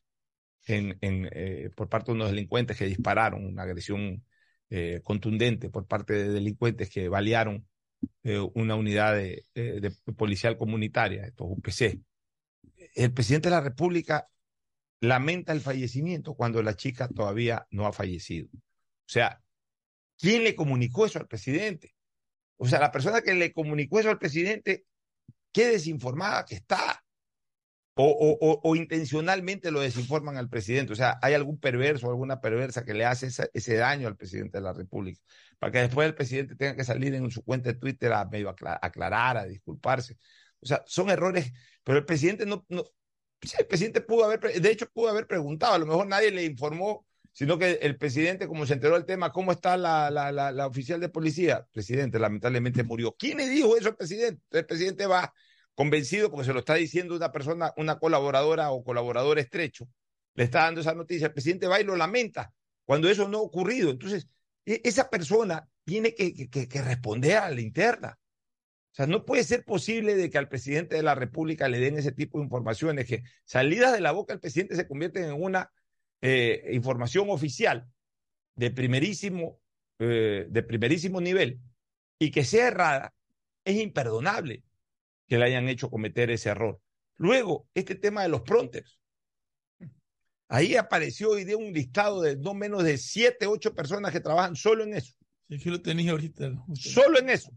eh, por parte de unos delincuentes que dispararon, una agresión eh, contundente por parte de delincuentes que balearon eh, una unidad de, de, policial comunitaria, estos UPC. El presidente de la República lamenta el fallecimiento cuando la chica todavía no ha fallecido. O sea, ¿quién le comunicó eso al presidente? O sea, la persona que le comunicó eso al presidente, qué desinformada que está o, o, intencionalmente lo desinforman al presidente. O sea, hay algún perverso o alguna perversa que le hace ese daño al presidente de la República, para que después el presidente tenga que salir en su cuenta de Twitter a aclarar, a disculparse. O sea, son errores, pero el presidente no, no el presidente pudo haber, de hecho pudo haber preguntado, a lo mejor nadie le informó, sino que el presidente, como se enteró del tema, ¿cómo está la, la, la, la oficial de policía? Presidente lamentablemente murió. ¿Quién le dijo eso al presidente? El presidente va convencido porque se lo está diciendo una persona, una colaboradora o colaborador estrecho, le está dando esa noticia, el presidente va y lo lamenta cuando eso no ha ocurrido. Entonces, e, esa persona tiene que, que, responder a la interna. O sea, no puede ser posible de que al presidente de la República le den ese tipo de informaciones, que salidas de la boca del presidente se convierten en una eh, información oficial de primerísimo, eh, de primerísimo nivel y que sea errada, es imperdonable que le hayan hecho cometer ese error. Luego, este tema de los pronters. Ahí apareció hoy de un listado de no menos de siete, ocho personas que trabajan solo en eso. Sí, que lo tenía ahorita. Solo en eso.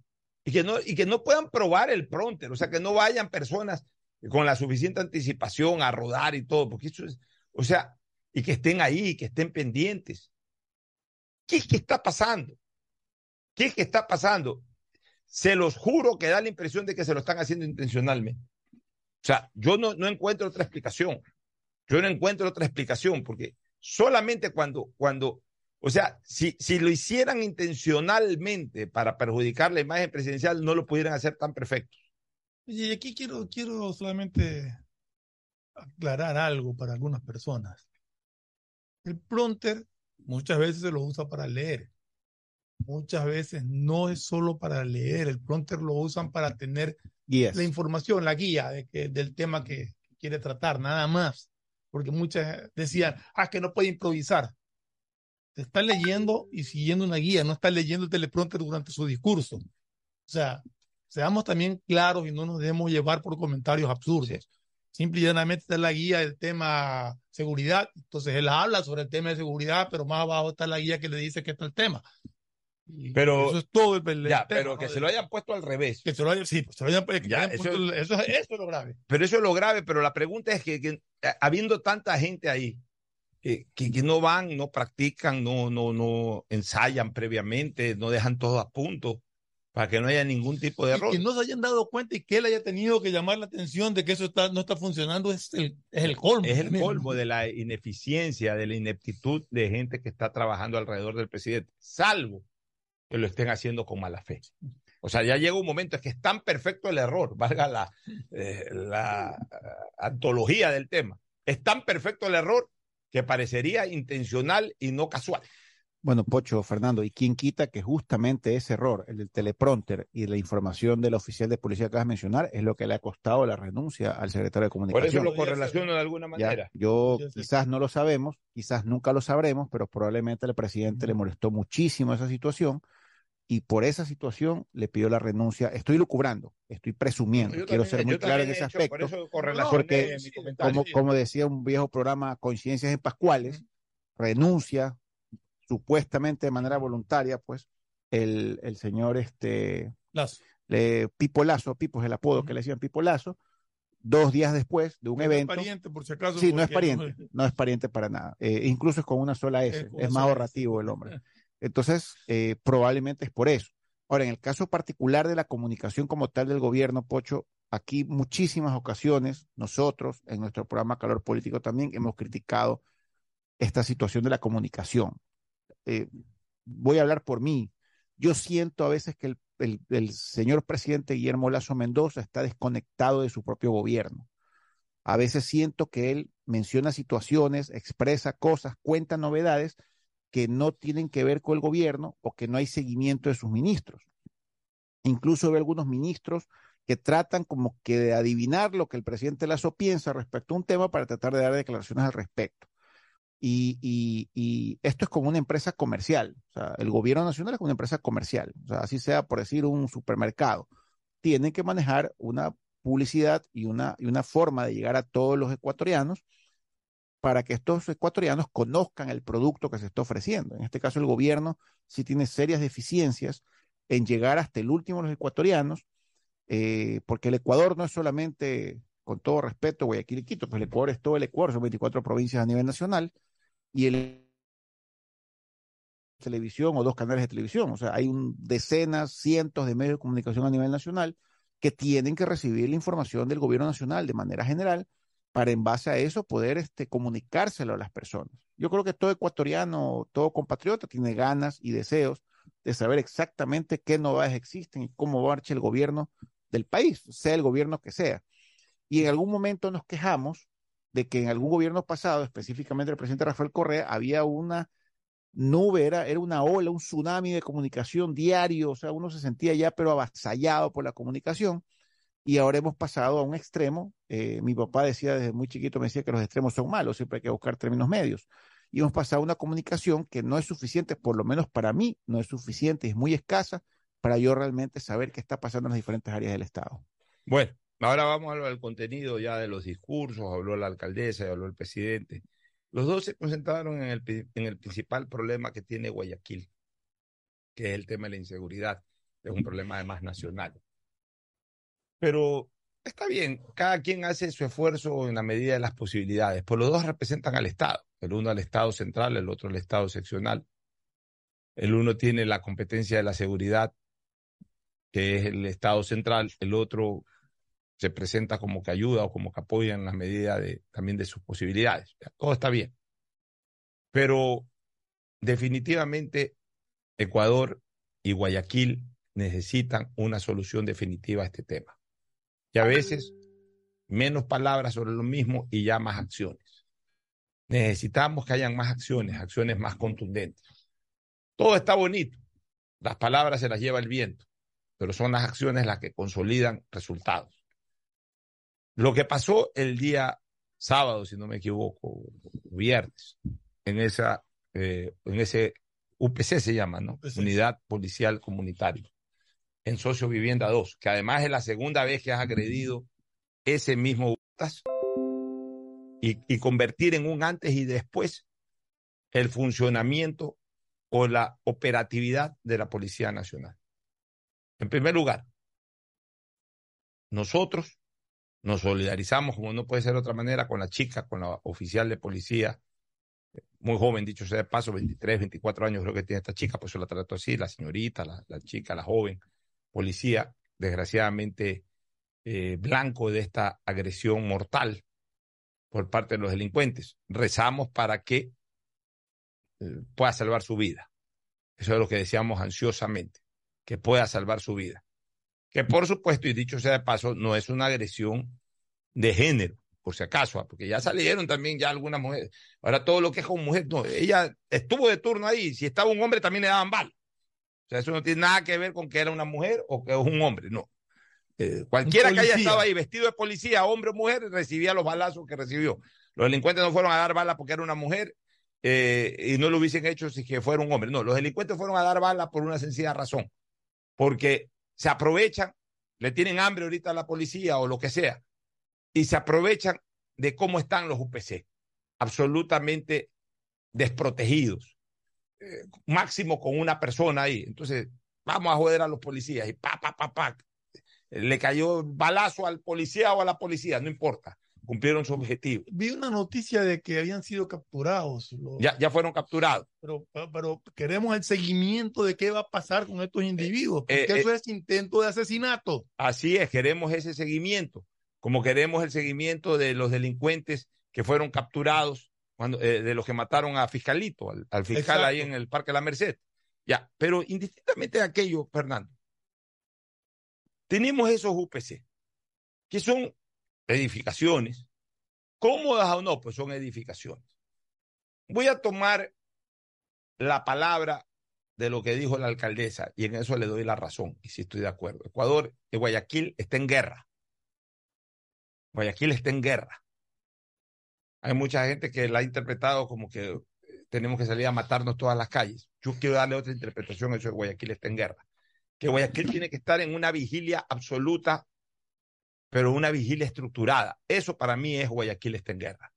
Y que, no, y que no puedan probar el pronter, o sea, que no vayan personas con la suficiente anticipación a rodar y todo, porque eso es, o sea, y que estén ahí, que estén pendientes. ¿Qué es que está pasando? ¿Qué es que está pasando? Se los juro que da la impresión de que se lo están haciendo intencionalmente. O sea, yo no, no encuentro otra explicación. Yo no encuentro otra explicación, porque solamente cuando, cuando, o sea, si, si lo hicieran intencionalmente para perjudicar la imagen presidencial, no lo pudieran hacer tan perfecto. Y aquí quiero, quiero solamente aclarar algo para algunas personas. El pronter muchas veces se lo usa para leer muchas veces no es solo para leer, el pronter lo usan para tener la información, la guía de que, del tema que quiere tratar, nada más. Porque muchas decían, ah, que no puede improvisar. Te está leyendo y siguiendo una guía, no está leyendo el teleprompter durante su discurso. O sea, seamos también claros y no nos debemos llevar por comentarios absurdos. Simple y llanamente está la guía del tema seguridad. Entonces él habla sobre el tema de seguridad, pero más abajo está la guía que le dice que está el tema. Pero, eso es todo el, ya, pero que se lo hayan puesto al revés. Que se lo hayan, sí, pues, se lo hayan, ya, eso, puesto, eso, eso, es lo grave. Pero eso es lo grave, pero la pregunta es que, que eh, habiendo tanta gente ahí, que, que, que, no van, no practican, no, no, no ensayan previamente, no dejan todo a punto para que no haya ningún tipo de error. Y que no se hayan dado cuenta y que él haya tenido que llamar la atención de que eso está, no está funcionando es el, es el colmo. Es el colmo de la ineficiencia, de la ineptitud de gente que está trabajando alrededor del presidente, salvo que lo estén haciendo con mala fe. O sea, ya llega un momento en que es tan perfecto el error, valga la, eh, la eh, antología del tema, es tan perfecto el error que parecería intencional y no casual. Bueno, Pocho, Fernando, ¿y quién quita que justamente ese error, el del teleprompter y la información del oficial de policía que acabas de mencionar, es lo que le ha costado la renuncia al secretario de Comunicación? Por eso lo correlaciono de alguna manera. yo quizás no lo sabemos, quizás nunca lo sabremos, pero probablemente al presidente le molestó muchísimo esa situación y por esa situación le pidió la renuncia. Estoy lucubrando, estoy presumiendo, quiero ser muy claro en ese aspecto, porque como, como decía un viejo programa Coincidencias en Pascuales, renuncia supuestamente de manera voluntaria, pues el, el señor este Lazo. Le, Pipo Lazo, Pipo es el apodo que le decían Pipo Lazo, dos días después de un No evento. es pariente, por si acaso. Sí, no es pariente, no es pariente para nada. Eh, incluso es con una sola S, Es es más ahorrativo el hombre. Entonces, eh, probablemente es por eso. Ahora, en el caso particular de la comunicación como tal del gobierno, Pocho, aquí muchísimas ocasiones nosotros en nuestro programa Calor Político también hemos criticado esta situación de la comunicación. Eh, voy a hablar por mí. Yo siento a veces que el, el- el señor presidente Guillermo Lazo Mendoza está desconectado de su propio gobierno. A veces siento que él menciona situaciones, expresa cosas, cuenta novedades que no tienen que ver con el gobierno o que no hay seguimiento de sus ministros. Incluso veo algunos ministros que tratan como que de adivinar lo que el presidente Lazo piensa respecto a un tema para tratar de dar declaraciones al respecto. Y, esto es como una empresa comercial. El gobierno nacional es una empresa comercial. Así sea por decir un supermercado. Tienen que manejar una publicidad y una, y una forma de llegar a todos los ecuatorianos para que estos ecuatorianos conozcan el producto que se está ofreciendo. En este caso, el gobierno sí tiene serias deficiencias en llegar hasta el último de los ecuatorianos, eh, porque el Ecuador no es solamente, con todo respeto, Guayaquil y Quito, pues el Ecuador es todo el Ecuador, son 24 provincias a nivel nacional, y el televisión o dos canales de televisión. O sea, hay un, decenas, cientos de medios de comunicación a nivel nacional que tienen que recibir la información del gobierno nacional de manera general para en base a eso poder este, comunicárselo a las personas. Yo creo que todo ecuatoriano, todo compatriota tiene ganas y deseos de saber exactamente qué novedades existen y cómo marcha el gobierno del país, sea el gobierno que sea. Y en algún momento nos quejamos de que en algún gobierno pasado, específicamente el presidente Rafael Correa, había una nube, era, era una ola, un tsunami de comunicación diario, o sea, uno se sentía ya pero avasallado por la comunicación y ahora hemos pasado a un extremo. Eh, mi papá decía desde muy chiquito, me decía que los extremos son malos, siempre hay que buscar términos medios. Y hemos pasado a una comunicación que no es suficiente, por lo menos para mí, no es suficiente, es muy escasa para yo realmente saber qué está pasando en las diferentes áreas del Estado. Bueno, ahora vamos a hablar del contenido ya de los discursos, habló la alcaldesa habló el presidente. Los dos se concentraron en el, en el principal problema que tiene Guayaquil, que es el tema de la inseguridad, es un problema además nacional. Pero está bien, cada quien hace su esfuerzo en la medida de las posibilidades, pues los dos representan al Estado, el uno al Estado central, el otro al Estado seccional. El uno tiene la competencia de la seguridad, que es el Estado central, el otro se presenta como que ayuda o como que apoya en la medida de, también de sus posibilidades. Todo está bien. Pero definitivamente Ecuador y Guayaquil necesitan una solución definitiva a este tema. A veces menos palabras sobre lo mismo y ya más acciones. Necesitamos que hayan más acciones, acciones más contundentes. Todo está bonito. Las palabras se las lleva el viento, pero son las acciones las que consolidan resultados. Lo que pasó el día sábado, si no me equivoco, viernes, en esa, eh, en ese UPC se llama, ¿no? UPC. Unidad Policial Comunitario, en Socio Vivienda 2, que además es la segunda vez que has agredido ese mismo y, y convertir en un antes y después el funcionamiento o la operatividad de la Policía Nacional. En primer lugar, nosotros nos solidarizamos, como no puede ser de otra manera, con la chica, con la oficial de policía, muy joven, dicho sea de paso, 23, 24 años creo que tiene esta chica, pues yo la trato así, la señorita, la chica, la joven policía, desgraciadamente eh, blanco de esta agresión mortal por parte de los delincuentes. Rezamos para que eh, pueda salvar su vida. Eso es lo que deseamos ansiosamente, que pueda salvar su vida. Que por supuesto, y dicho sea de paso, no es una agresión de género, por si acaso, ah, porque ya salieron también ya algunas mujeres. Ahora todo lo que es con mujer, no, ella estuvo de turno ahí, si estaba un hombre también le daban bala. O sea, eso no tiene nada que ver con que era una mujer o que es un hombre, no. Eh, cualquiera que haya estado ahí vestido de policía, hombre o mujer, recibía los balazos que recibió. Los delincuentes no fueron a dar bala porque era una mujer eh, y no lo hubiesen hecho si que fuera un hombre. No, los delincuentes fueron a dar bala por una sencilla razón, porque se aprovechan, le tienen hambre ahorita a la policía o lo que sea, y se aprovechan de cómo están los UPC, absolutamente desprotegidos, eh, máximo con una persona ahí. Entonces, vamos a joder a los policías y pa, pa, pa, pa. Le cayó balazo al policía o a la policía, no importa cumplieron su objetivo. Vi una noticia de que habían sido capturados. Los... Ya, ya fueron capturados. Pero, pero queremos el seguimiento de qué va a pasar con estos individuos, porque eh, eso eh, es intento de asesinato. Así es, queremos ese seguimiento, como queremos el seguimiento de los delincuentes que fueron capturados, cuando, eh, de los que mataron a Fiscalito, al, al fiscal Exacto. ahí en el Parque de la Merced. Ya, pero indistintamente de aquello, Fernando, tenemos esos UPC, que son edificaciones, cómodas o no, pues son edificaciones. Voy a tomar la palabra de lo que dijo la alcaldesa y en eso le doy la razón y si estoy de acuerdo. Ecuador, y Guayaquil está en guerra. Guayaquil está en guerra. Hay mucha gente que la ha interpretado como que eh, tenemos que salir a matarnos todas las calles. Yo quiero darle otra interpretación a eso de Guayaquil está en guerra. Que Guayaquil tiene que estar en una vigilia absoluta pero una vigilia estructurada. Eso para mí es Guayaquil está en guerra.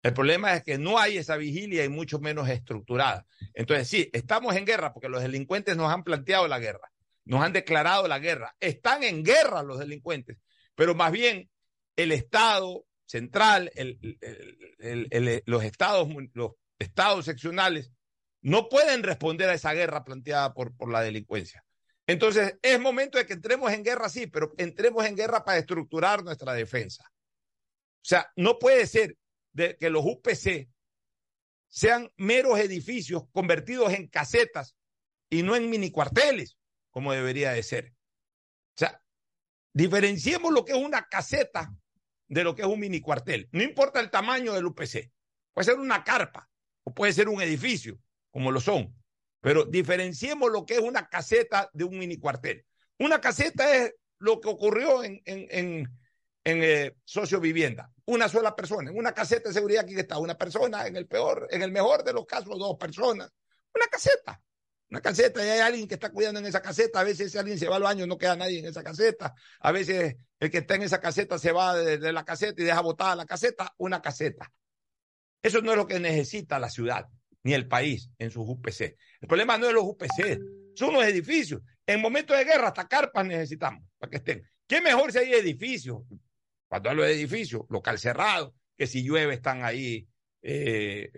El problema es que no hay esa vigilia y mucho menos estructurada. Entonces, sí, estamos en guerra porque los delincuentes nos han planteado la guerra, nos han declarado la guerra. Están en guerra los delincuentes, pero más bien el Estado central, los, estados, los estados seccionales no pueden responder a esa guerra planteada por, por la delincuencia. Entonces, es momento de que entremos en guerra, sí, pero entremos en guerra para estructurar nuestra defensa. O sea, no puede ser de que los UPC sean meros edificios convertidos en casetas y no en mini cuarteles, como debería de ser. O sea, diferenciemos lo que es una caseta de lo que es un mini cuartel. No importa el tamaño del UPC. Puede ser una carpa o puede ser un edificio, como lo son. Pero diferenciemos lo que es una caseta de un mini cuartel. Una caseta es lo que ocurrió en, en, en, en eh, socio vivienda. Una sola persona. En una caseta de seguridad aquí está una persona, en el peor, en el mejor de los casos, dos personas. Una caseta. Una caseta y hay alguien que está cuidando en esa caseta. A veces ese alguien se va al baño, no queda nadie en esa caseta. A veces el que está en esa caseta se va de, la caseta y deja botada la caseta. Una caseta. Eso no es lo que necesita la ciudad ni el país en sus UPC. El problema no es los UPC, son los edificios. En momentos de guerra, hasta carpas necesitamos para que estén. ¿Qué mejor si hay edificios? Cuando hablo de edificios, local cerrado, que si llueve están ahí eh,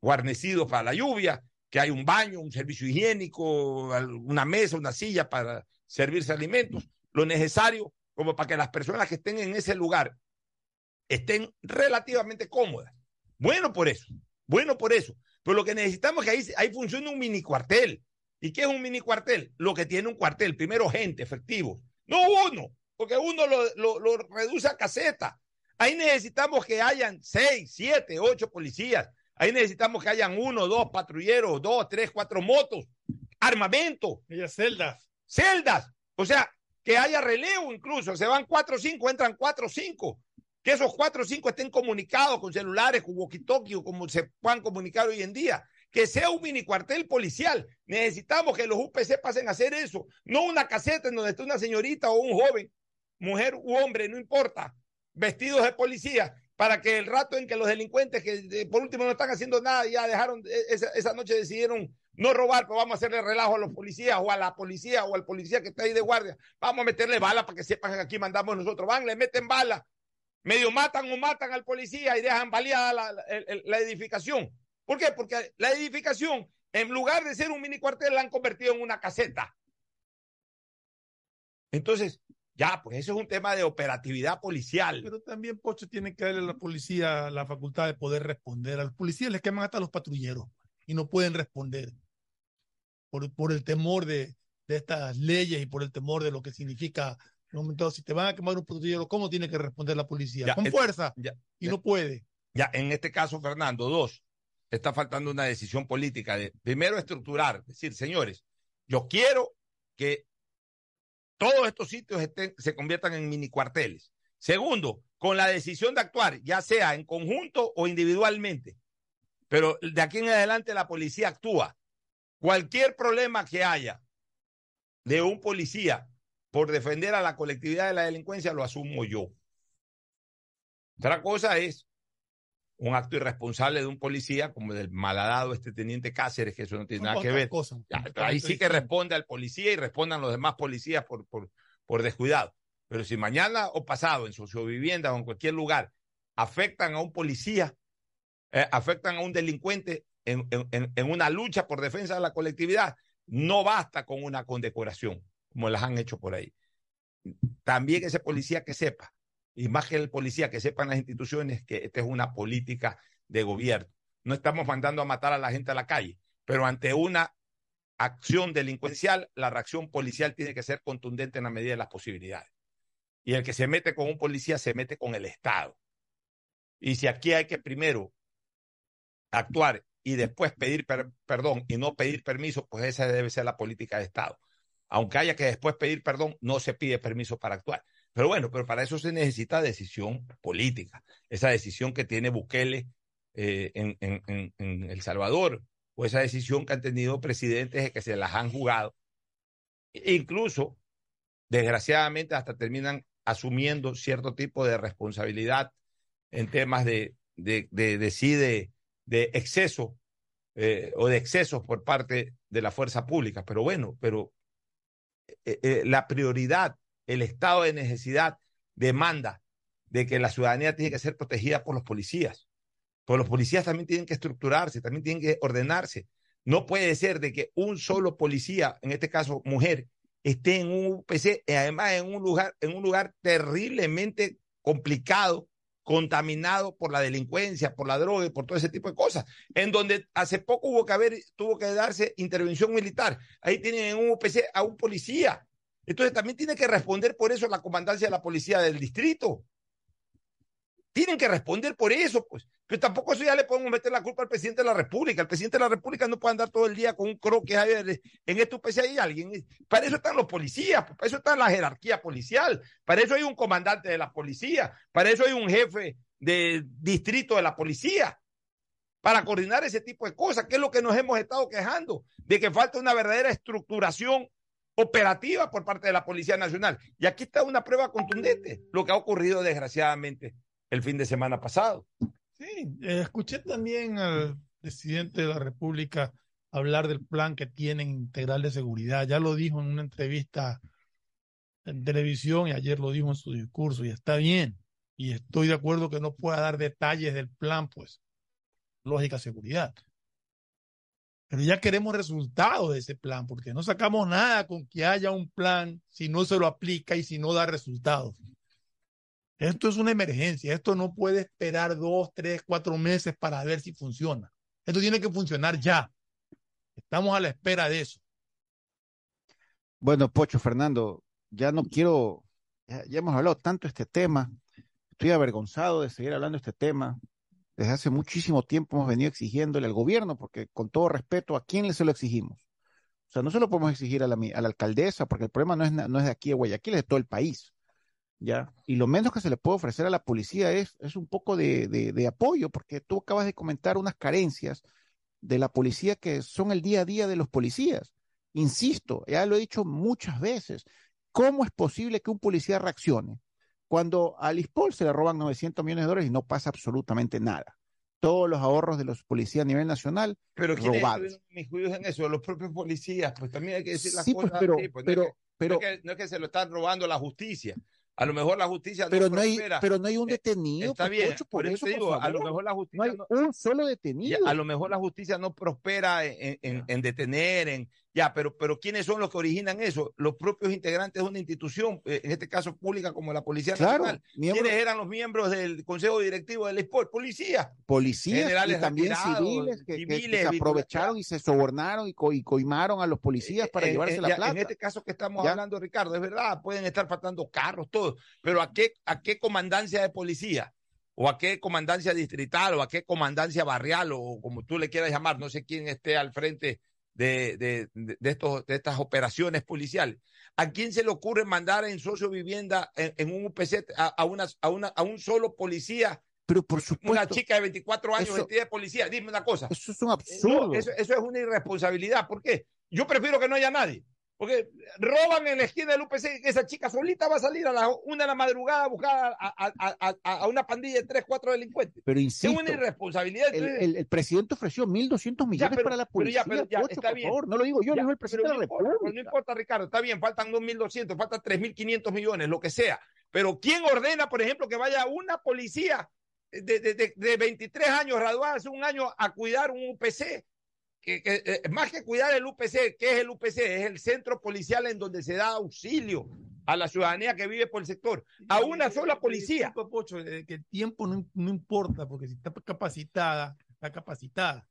guarnecidos para la lluvia, que hay un baño, un servicio higiénico, una mesa, una silla para servirse alimentos, lo necesario como para que las personas que estén en ese lugar estén relativamente cómodas. Bueno por eso, bueno por eso. Pero lo que necesitamos es que ahí, ahí funcione un mini cuartel. ¿Y qué es un mini cuartel? Lo que tiene un cuartel. Primero, gente, efectivo. No uno, porque uno lo, lo, lo reduce a caseta. Ahí necesitamos que hayan seis, siete, ocho policías. Ahí necesitamos que hayan uno, dos patrulleros, dos, tres, cuatro motos, armamento. Y celdas. Celdas. O sea, que haya relevo incluso. Se van cuatro o cinco, entran cuatro o cinco que esos cuatro o cinco estén comunicados con celulares, con walkie-talkie como se puedan comunicar hoy en día. Que sea un mini cuartel policial. Necesitamos que los UPC pasen a hacer eso. No una caseta en donde esté una señorita o un joven, mujer u hombre, no importa, vestidos de policía, para que el rato en que los delincuentes, que por último no están haciendo nada, ya dejaron, e, esa, esa noche decidieron no robar, pero vamos a hacerle relajo a los policías o a la policía o al policía que está ahí de guardia. Vamos a meterle bala para que sepan que aquí mandamos nosotros. Van, le meten bala medio matan o matan al policía y dejan baleada la, la, la, edificación. ¿Por qué? Porque la edificación, en lugar de ser un mini cuartel, la han convertido en una caseta. Entonces, ya, pues eso es un tema de operatividad policial. Pero también, Pocho, tiene que darle a la policía la facultad de poder responder. A los policías les queman hasta los patrulleros y no pueden responder por, por el temor de, de estas leyes y por el temor de lo que significa entonces, si te van a quemar un patrullero, ¿cómo tiene que responder la policía? Ya, Con fuerza. Ya, y ya, no puede. Ya, en este caso, Fernando, dos, está faltando una decisión política de, primero, estructurar, decir, señores, yo quiero que todos estos sitios se conviertan en mini cuarteles. Segundo, con la decisión de actuar, ya sea en conjunto o individualmente. Pero de aquí en adelante la policía actúa. Cualquier problema que haya, de un policía por defender a la colectividad de la delincuencia lo asumo yo. Otra cosa es un acto irresponsable de un policía, como del malhadado este teniente Cáceres, que eso no tiene nada que ver. ahí sí que responde al policía y respondan los demás policías por, por, por descuidado. Pero si mañana o pasado en sociovivienda o en cualquier lugar afectan a un policía, eh, afectan a un delincuente en, en, en, una lucha por defensa de la colectividad, no basta con una condecoración, como las han hecho por ahí. También ese policía que sepa y más que el policía, que sepan las instituciones que esta es una política de gobierno. No estamos mandando a matar a la gente a la calle, pero ante una acción delincuencial, la reacción policial tiene que ser contundente en la medida de las posibilidades. Y el que se mete con un policía se mete con el Estado. Y si aquí hay que primero actuar y después pedir perdón y no pedir permiso, pues esa debe ser la política de Estado. Aunque haya que después pedir perdón, no se pide permiso para actuar. Pero bueno, pero para eso se necesita decisión política. Esa decisión que tiene Bukele eh, en, El Salvador, o esa decisión que han tenido presidentes que se las han jugado. E incluso, desgraciadamente, hasta terminan asumiendo cierto tipo de responsabilidad en temas de, de, de, de, de, exceso eh, o de excesos por parte de la fuerza pública. Pero bueno, pero eh, la prioridad el estado de necesidad demanda de que la ciudadanía tiene que ser protegida por los policías. Pero los policías también tienen que estructurarse, también tienen que ordenarse. No puede ser de que un solo policía, en este caso mujer, esté en un UPC y además en un lugar, en un lugar terriblemente complicado, contaminado por la delincuencia, por la droga y por todo ese tipo de cosas, en donde hace poco hubo que haber, tuvo que darse intervención militar. Ahí tienen en un UPC a un policía entonces también tiene que responder por eso la comandancia de la policía del distrito. Tienen que responder por eso, pues. Pero tampoco eso ya le podemos meter la culpa al presidente de la República. El presidente de la República no puede andar todo el día con un croque en esto, pues hay alguien. Para eso están los policías, pues, para eso está la jerarquía policial, para eso hay un comandante de la policía, para eso hay un jefe de distrito de la policía, para coordinar ese tipo de cosas, que es lo que nos hemos estado quejando, de que falta una verdadera estructuración operativa por parte de la Policía Nacional. Y aquí está una prueba contundente, lo que ha ocurrido desgraciadamente el fin de semana pasado. Sí, eh, escuché también al presidente de la República hablar del plan que tienen integral de seguridad. Ya lo dijo en una entrevista en televisión y ayer lo dijo en su discurso y está bien. Y estoy de acuerdo que no pueda dar detalles del plan, pues lógica seguridad. Pero ya queremos resultados de ese plan, porque no sacamos nada con que haya un plan si no se lo aplica y si no da resultados. Esto es una emergencia, esto no puede esperar dos, tres, cuatro meses para ver si funciona. Esto tiene que funcionar ya. Estamos a la espera de eso. Bueno, Pocho, Fernando, ya no quiero, ya, hemos hablado tanto de este tema, estoy avergonzado de seguir hablando de este tema, desde hace muchísimo tiempo hemos venido exigiéndole al gobierno, porque con todo respeto, ¿a quién le se lo exigimos? O sea, no se lo podemos exigir a la, alcaldesa, porque el problema no es, no es de aquí de Guayaquil, es de todo el país. ¿ya? Y lo menos que se le puede ofrecer a la policía es, un poco de, apoyo, porque tú acabas de comentar unas carencias de la policía que son el día a día de los policías. Insisto, ya lo he dicho muchas veces, ¿cómo es posible que un policía reaccione cuando a Lispol se le roban 900 millones de dólares y no pasa absolutamente nada. Todos los ahorros de los policías a nivel nacional pero robados. mis juicios en eso? Los propios policías, pues también hay que decir las sí, cosas pues, pero, así, pues, pero, no, es que, pero, no, es que, no, es que, se lo están robando la justicia. A lo mejor la justicia pero no, no hay, prospera. pero no hay un detenido. Está pues, bien, por, por eso, digo, por a lo mejor la justicia no hay un solo detenido. A lo mejor la justicia no prospera en, en, en, detener, en ya, pero, pero ¿quiénes son los que originan eso? Los propios integrantes de una institución, eh, en este caso pública como la Policía claro, Nacional. Miembro, ¿Quiénes eran los miembros del Consejo Directivo del Sport? Policías. Policías y también civiles que, civiles, que, que se aprovecharon y se sobornaron y, co y, coimaron a los policías para eh, llevarse eh, la ya, plata. En este caso que estamos ¿Ya? hablando, Ricardo, es verdad, pueden estar faltando carros, todo, pero ¿a qué, a qué comandancia de policía? o a qué comandancia distrital o a qué comandancia barrial o como tú le quieras llamar, no sé quién esté al frente de, de, de, estos, de estas operaciones policiales. ¿A quién se le ocurre mandar en socio vivienda en, en un UPC a, a, una, a, una, a un solo policía? Pero por supuesto. Una chica de 24 años eso, vestida de policía. Dime una cosa. Eso es un absurdo. No, eso, eso, es una irresponsabilidad. ¿Por qué? Yo prefiero que no haya nadie. Porque roban en la esquina del UPC, esa chica solita va a salir a las una de la madrugada a buscar a, a, a, a una pandilla de tres, cuatro delincuentes. Pero insisto, es una irresponsabilidad. El, el, el presidente ofreció 1.200 millones Ya, pero- para la pero ya, policía. pero ya, Pocho, está por bien. favor, no lo digo yo, lo dijo el presidente de no la importa, República. no importa, Ricardo, está bien, faltan 2.200, faltan 3.500 millones, lo que sea. Pero ¿quién ordena, por ejemplo, que vaya una policía de, de, de, de 23 años, graduada hace un año, a cuidar un UPC? Que, que, eh, más que cuidar el UPC, ¿qué es el UPC? Es el centro policial en donde se da auxilio a la ciudadanía que vive por el sector. A una sola policía. Pocho, eh, que el tiempo no, no importa, porque si está capacitada, está capacitada.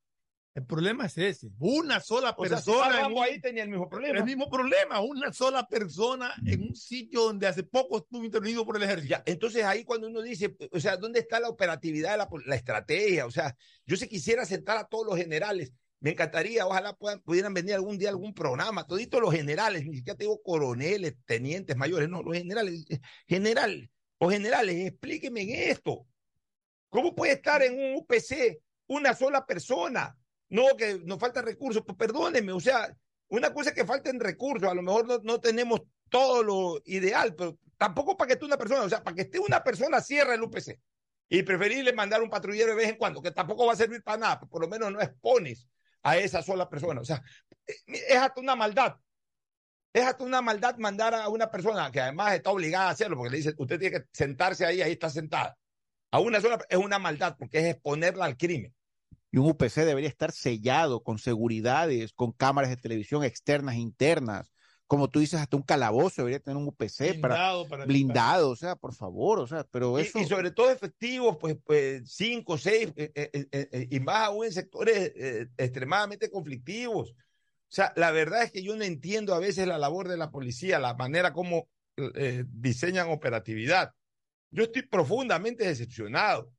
El problema es ese. Una sola O sea, si persona. un- ahí tenía el mismo problema. el mismo problema, una sola persona en un sitio donde hace poco estuvo intervenido por el ejército. Ya, entonces ahí cuando uno dice, o sea, ¿dónde está la operatividad, la, la estrategia? O sea, yo se quisiera sentar a todos los generales. Me encantaría, ojalá puedan, pudieran venir algún día algún programa, toditos los generales, ni siquiera te digo coroneles, tenientes mayores, no, los generales, eh, general o generales, explíquenme en esto. ¿Cómo puede estar en un UPC una sola persona? No, que nos faltan recursos, pues perdónenme, o sea, una cosa es que falten recursos, a lo mejor no, no tenemos todo lo ideal, pero tampoco para que esté una persona, o sea, para que esté una persona cierra el UPC. Y preferible mandar un patrullero de vez en cuando, que tampoco va a servir para nada, pero por lo menos no expones a esa sola persona. O sea, es hasta una maldad. Es hasta una maldad mandar a una persona que además está obligada a hacerlo, porque le dice, usted tiene que sentarse ahí, ahí está sentada. A una sola, es una maldad, porque es exponerla al crimen. Y un UPC debería estar sellado con seguridades, con cámaras de televisión externas, internas. Como tú dices, hasta un calabozo debería tener un UPC blindado, para blindado, o sea, por favor, o sea, pero eso. y sobre todo efectivos, pues, pues cinco, seis, eh, eh, eh, eh, y más aún en sectores eh, extremadamente conflictivos. O sea, la verdad es que yo no entiendo a veces la labor de la policía, la manera como eh, diseñan operatividad. Yo estoy profundamente decepcionado,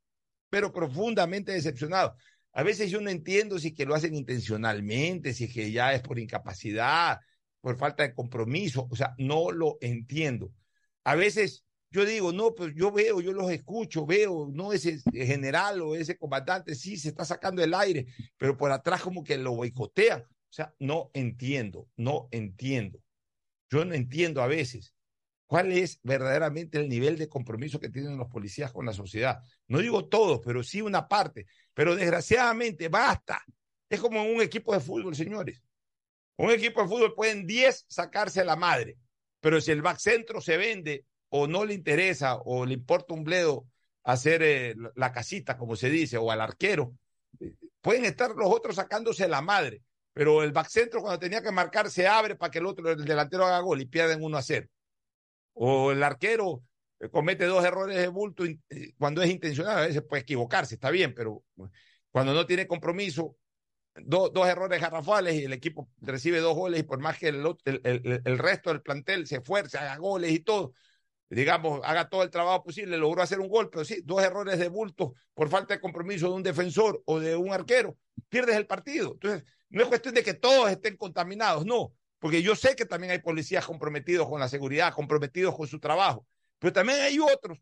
pero profundamente decepcionado. A veces yo no entiendo si es que lo hacen intencionalmente, si es que ya es por incapacidad, por falta de compromiso. O sea, no lo entiendo. A veces yo digo, no, pues yo veo, yo los escucho, veo, no ese general o ese comandante, sí, se está sacando el aire, pero por atrás como que lo boicotean. O sea, no entiendo, no entiendo. Yo no entiendo a veces cuál es verdaderamente el nivel de compromiso que tienen los policías con la sociedad. No digo todos, pero sí una parte. Pero desgraciadamente, basta. Es como un equipo de fútbol, señores. Un equipo de fútbol pueden 10 sacarse la madre, pero si el back centro se vende o no le interesa o le importa un bledo hacer eh, la casita, como se dice, o al arquero, eh, pueden estar los otros sacándose la madre, pero el back centro cuando tenía que marcar se abre para que el otro, el delantero haga gol y pierden 1 a 0. O el arquero eh, comete dos errores de bulto cuando es intencional, a veces puede equivocarse, está bien, pero cuando no tiene compromiso, do, dos errores garrafales y el equipo recibe dos goles y por más que el, el, el resto del plantel se esfuerce, haga goles y todo, digamos, haga todo el trabajo posible, logró hacer un gol, pero sí, dos errores de bulto por falta de compromiso de un defensor o de un arquero, pierdes el partido. Entonces, no es cuestión de que todos estén contaminados, no, porque yo sé que también hay policías comprometidos con la seguridad, comprometidos con su trabajo, pero también hay otros,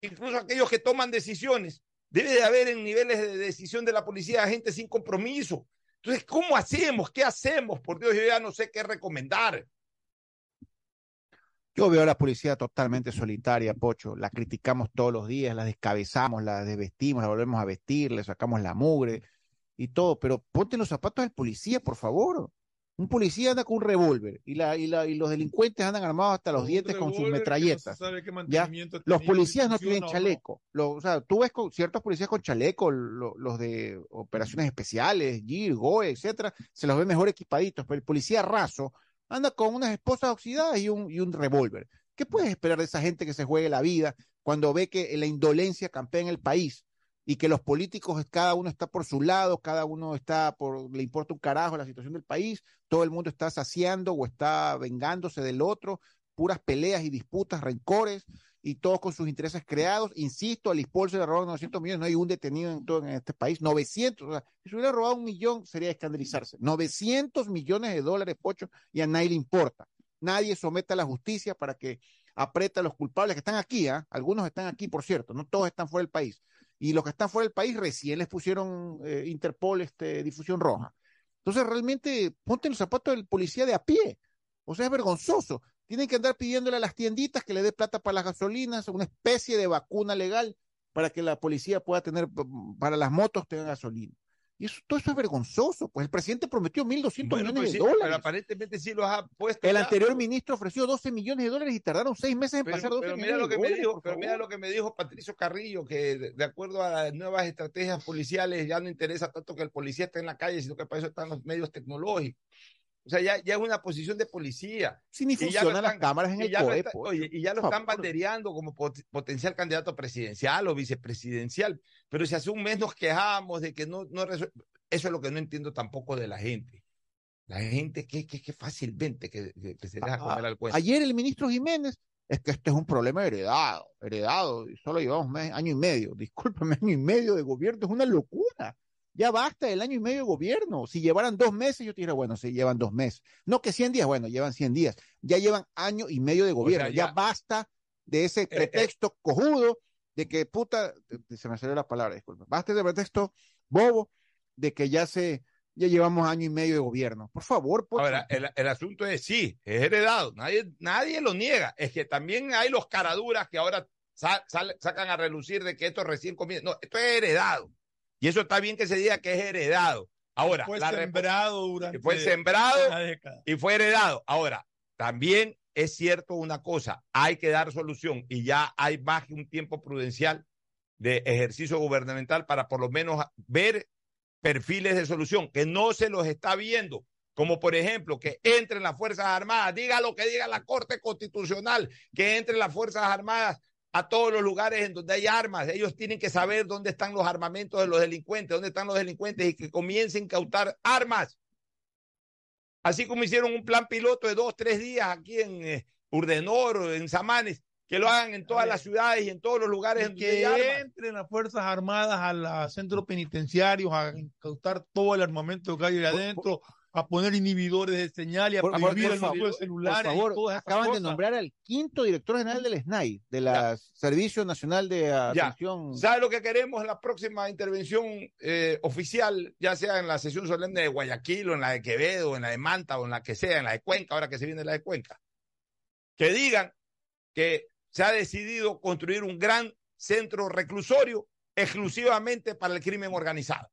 incluso aquellos que toman decisiones. Debe de haber en niveles de decisión de la policía gente sin compromiso. Entonces, ¿cómo hacemos? ¿Qué hacemos? Por Dios, yo ya no sé qué recomendar. Yo veo a la policía totalmente solitaria, Pocho. La criticamos todos los días, la descabezamos, la desvestimos, la volvemos a vestir, le sacamos la mugre y todo. Pero ponte los zapatos del policía, por favor. Un policía anda con un revólver y, la, y, la, y los delincuentes andan armados hasta los dientes con sus no metralletas. ¿ya? Los policías no tienen chaleco. O sea, tú ves con ciertos policías con chaleco, lo- los de operaciones especiales, GIR, GOE, etcétera, se los ve mejor equipaditos, pero el policía raso anda con unas esposas oxidadas y un, y un revólver. ¿Qué puedes esperar de esa gente que se juegue la vida cuando ve que la indolencia campea en el país y que los políticos, cada uno está por su lado, cada uno está por, le importa un carajo la situación del país, todo el mundo está saciando o está vengándose del otro, puras peleas y disputas, rencores, y todos con sus intereses creados. Insisto, al Ispol se le robaron 900 millones, no hay un detenido en todo en este país, 900, o sea, si se hubiera robado un millón sería escandalizarse. 900 millones de dólares, Pocho, y a nadie le importa. Nadie somete a la justicia para que aprieta a los culpables que están aquí, ¿ah? algunos están aquí, por cierto, no todos están fuera del país. Y los que están fuera del país recién les pusieron eh, Interpol este, difusión roja. Entonces, realmente, ponte los zapatos del policía de a pie. O sea, es vergonzoso. Tienen que andar pidiéndole a las tienditas que le dé plata para las gasolinas, una especie de vacuna legal para que la policía pueda tener, para las motos tengan gasolina. Y eso, todo eso es vergonzoso, pues el presidente prometió 1.200 Bueno, millones pues de sí, dólares. pero aparentemente sí los ha puesto. El ya. anterior ministro ofreció 12 millones de dólares y tardaron seis meses en Pero, pasar 12 pero mira millones lo que de me dólares, dijo, pero mira lo que me dijo Patricio Carrillo, que de, de acuerdo a las nuevas estrategias policiales ya no interesa tanto que el policía esté en la calle, sino que para eso están los medios tecnológicos. O sea, ya, ya es una posición de policía. Si ni funcionan las cámaras en el ya, lo COE, está- pues. oye, y ya lo están favor. bandereando como pot- potencial candidato presidencial o vicepresidencial. Pero si hace un mes nos quejamos de que no, no Eso es lo que no entiendo tampoco de la gente. La gente que, que, que fácilmente que, se deja Ah, comer al cuento. Ayer el ministro Jiménez, es que este es un problema heredado, heredado, solo llevamos mes- año y medio. Discúlpame, año y medio de gobierno es una locura. Ya basta el año y medio de gobierno. Si llevaran dos meses, yo te diría, bueno, si llevan dos meses. No que 100 días, bueno, llevan 100 días. Ya llevan año y medio de gobierno. ya, ya- basta de ese eh. pretexto cojudo de que puta, se me salió la palabra, disculpa. Basta de pretexto bobo de que ya se, ya llevamos año y medio de gobierno. Por favor, por Ahora, el, el asunto es sí, es heredado, nadie, nadie lo niega. Es que también hay los caraduras que ahora sa- sal- sacan a relucir de que esto recién comienza. No, esto es heredado. Y eso está bien que se diga que es heredado. Ahora, Fue la sembrado durante fue sembrado una década. y fue heredado. Ahora, también es cierto una cosa, hay que dar solución y ya hay más que un tiempo prudencial de ejercicio gubernamental para por lo menos ver perfiles de solución que no se los está viendo. Como por ejemplo, que entren las Fuerzas Armadas, diga lo que diga la Corte Constitucional, que entren las Fuerzas Armadas a todos los lugares en donde hay armas. Ellos tienen que saber dónde están los armamentos de los delincuentes, dónde están los delincuentes y que comiencen a incautar armas. Así como hicieron un plan piloto de dos, tres días aquí en eh, Urdenor en Samanes, que lo hagan en todas las ciudades y en todos los lugares en donde que armas. entren las Fuerzas Armadas a los centros penitenciarios a incautar todo el armamento que hay ahí adentro, a poner inhibidores de señal y a Por- prohibir el uso de celulares. Por favor, acaban de nombrar al quinto director general del SNAI, de la Servicio Nacional de Atención. ¿Sabe lo que queremos en la próxima intervención eh, oficial, ya sea en la sesión solemne de Guayaquil o en la de Quevedo, en la de Manta o en la que sea, en la de Cuenca, ahora que se viene la de Cuenca? Que digan que se ha decidido construir un gran centro reclusorio exclusivamente para el crimen organizado.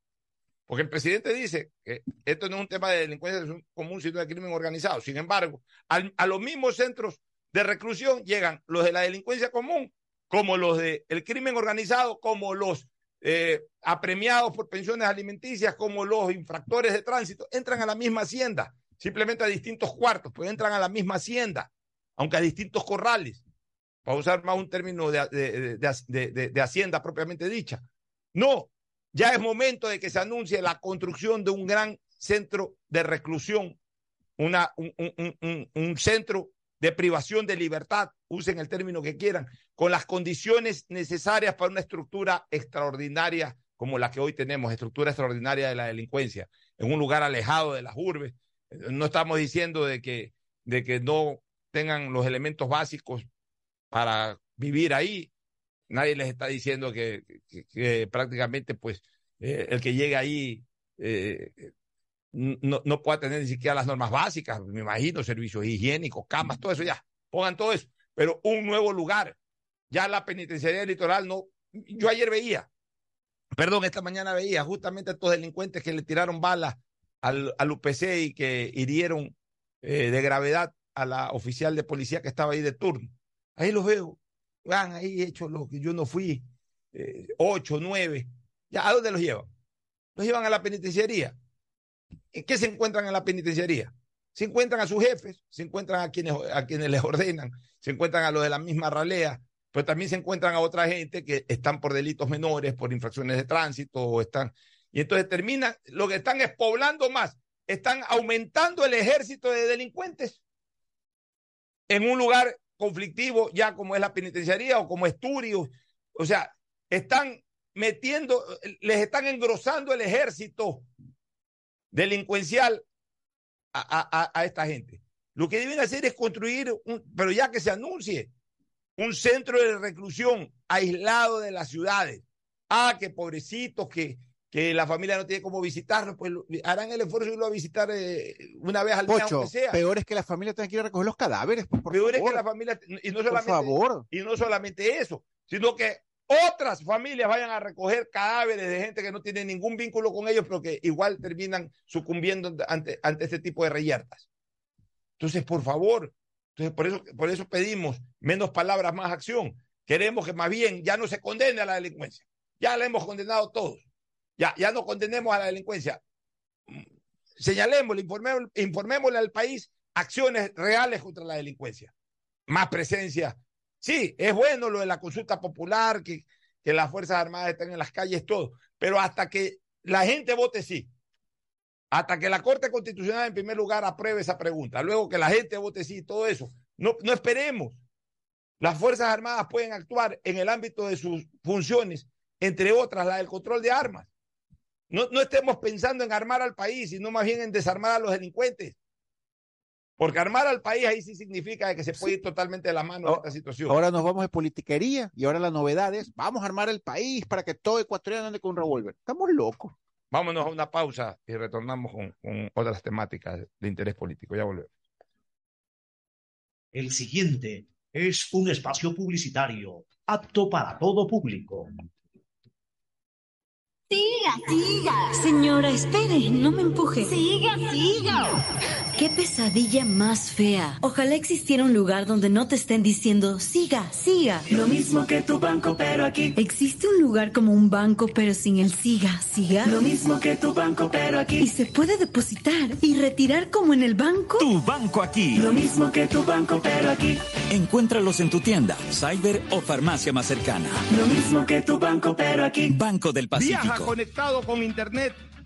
Porque el presidente dice que esto no es un tema de delincuencia común, sino de crimen organizado. Sin embargo, a los mismos centros de reclusión llegan los de la delincuencia común, como los del crimen organizado, como los eh, apremiados por pensiones alimenticias, como los infractores de tránsito, entran a la misma hacienda, simplemente a distintos cuartos, pues entran a la misma hacienda, aunque a distintos corrales, para usar más un término de, de- de- de- de- de hacienda propiamente dicha. No, ya es momento de que se anuncie la construcción de un gran centro de reclusión, un, centro de privación de libertad, usen el término que quieran, con las condiciones necesarias para una estructura extraordinaria como la que hoy tenemos, estructura extraordinaria de la delincuencia, en un lugar alejado de las urbes. No estamos diciendo de que no tengan los elementos básicos para vivir ahí. Nadie les está diciendo que, prácticamente pues eh, el que llegue ahí eh, no, no pueda tener ni siquiera las normas básicas, me imagino, servicios higiénicos, camas, todo eso ya, pongan todo eso, pero un nuevo lugar. Ya la penitenciaría del litoral no, yo ayer veía, perdón, esta mañana veía justamente a estos delincuentes que le tiraron balas al, al UPC y que hirieron eh, de gravedad a la oficial de policía que estaba ahí de turno. Ahí los veo, van ahí hechos los que yo no fui, eh, ocho, nueve. ¿Ya a dónde los llevan? Los llevan a la penitenciaría. ¿En qué se encuentran en la penitenciaría? Se encuentran a sus jefes, se encuentran a quienes, a quienes les ordenan, se encuentran a los de la misma ralea, pero también se encuentran a otra gente que están por delitos menores, por infracciones de tránsito, o están. Y entonces terminan, lo que están es poblando más, están aumentando el ejército de delincuentes en un lugar conflictivo, ya como es la penitenciaría o como Esturios. O sea, están metiendo, les están engrosando el ejército delincuencial a, a, a, esta gente. Lo que deben hacer es construir, un, pero ya que se anuncie, un centro de reclusión aislado de las ciudades. Ah, que pobrecitos, que, que la familia no tiene cómo visitarlo, pues harán el esfuerzo de irlo a visitar eh, una vez al día, Pocho, aunque sea. peor es que la familia tenga que ir a recoger los cadáveres. pues, por Peor es que la familia, y no Por solamente, favor. y no solamente eso, sino que otras familias vayan a recoger cadáveres de gente que no tiene ningún vínculo con ellos, pero que igual terminan sucumbiendo ante, ante este tipo de reyertas. Entonces, por favor, entonces por eso, por eso pedimos menos palabras, más acción. Queremos que más bien ya no se condene a la delincuencia. Ya la hemos condenado todos. Ya, ya no condenemos a la delincuencia. Señalémosle, informémosle, al país acciones reales contra la delincuencia. Más presencia. Sí, es bueno lo de la consulta popular, que, que las Fuerzas Armadas estén en las calles, todo. Pero hasta que la gente vote sí, hasta que la Corte Constitucional en primer lugar apruebe esa pregunta, luego que la gente vote sí, todo eso, no, no esperemos. Las Fuerzas Armadas pueden actuar en el ámbito de sus funciones, entre otras la del control de armas. No, no estemos pensando en armar al país, sino más bien en desarmar a los delincuentes. Porque armar al país ahí sí significa que se puede ir totalmente de la mano de esta situación. Ahora nos vamos de politiquería y ahora la novedad es, vamos a armar el país para que todo ecuatoriano ande con un revólver. Estamos locos. Vámonos a una pausa y retornamos con, con otras temáticas de interés político. Ya volvemos. El siguiente es un espacio publicitario apto para todo público. Siga, siga. Señora, espere, no me empuje. Siga, siga. Qué pesadilla más fea. Ojalá existiera un lugar donde no te estén diciendo, siga, siga. Lo mismo que tu banco, pero aquí. ¿Existe un lugar como un banco pero sin el siga, siga? Lo mismo que tu banco, pero ¿Y aquí. se puede depositar y retirar como en el banco? Tu banco aquí. Lo mismo que tu banco, pero aquí. Encuéntralos en tu tienda, cyber o farmacia más cercana. Lo mismo que tu banco, pero aquí. Banco del Viaja Pacífico. conectado con Internet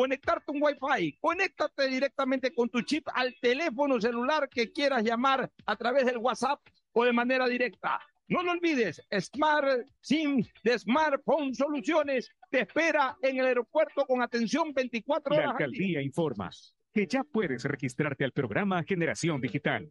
conectarte un Wi-Fi. Conéctate directamente con tu chip al teléfono celular que quieras llamar a través del WhatsApp o de manera directa. No lo olvides, Smart SIM de Smartphone Soluciones te espera en el aeropuerto con atención 24 La horas. día. alcaldía informa que ya puedes registrarte al programa Generación Digital.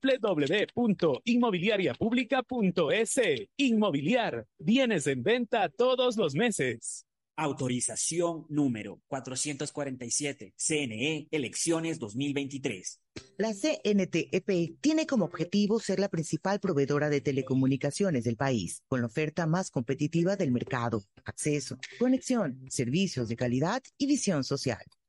www.inmobiliariapublica.es. Inmobiliar, bienes en venta todos los meses. Autorización número 447. CNE, elecciones 2023. La CNTEP E tiene como objetivo ser la principal proveedora de telecomunicaciones del país, con la oferta más competitiva del mercado, acceso, conexión, servicios de calidad y visión social.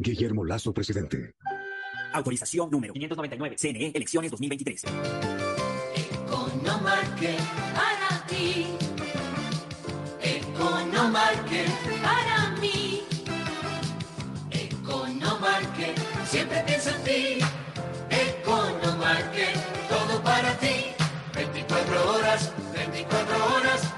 Guillermo Lazo, presidente. Autorización número 599. CNE, elecciones 2023. Economarket para ti. Economarket para mí. Economarket siempre piensa en ti. Economarket, todo para ti. 24 horas, 24 horas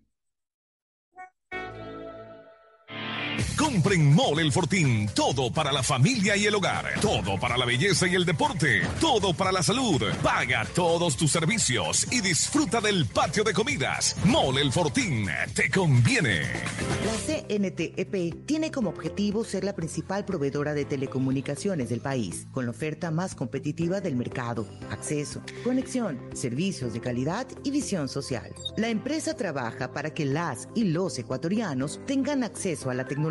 Compren Mole El Fortín. Todo para la familia y el hogar. Todo para la belleza y el deporte. Todo para la salud. Paga todos tus servicios y disfruta del patio de comidas. Mole El Fortín. Te conviene. La CNTEP tiene como objetivo ser la principal proveedora de telecomunicaciones del país, con la oferta más competitiva del mercado, acceso, conexión, servicios de calidad y visión social. La empresa trabaja para que las y los ecuatorianos tengan acceso a la tecnología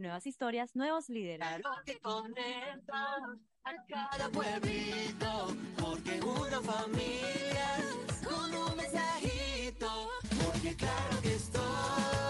Nuevas historias, nuevos líderes. que conecta a cada pueblito, porque una familia con un mensajito, porque claro que estoy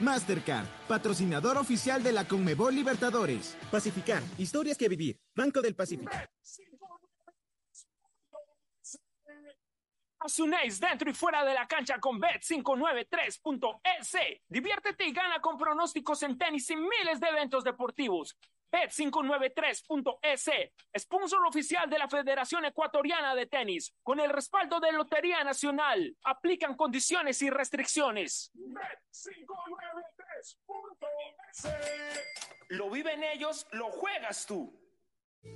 Mastercard, patrocinador oficial de la Conmebol Libertadores. Pacificar, historias que vivir. Banco del Pacífico. Ace dentro y fuera de la cancha con Bet593.es. Diviértete y gana con pronósticos en tenis y miles de eventos deportivos. Bet593.es, sponsor oficial de la Federación Ecuatoriana de Tenis, con el respaldo de Lotería Nacional. Aplican condiciones y restricciones. Bet593.es. Lo viven ellos, lo juegas tú.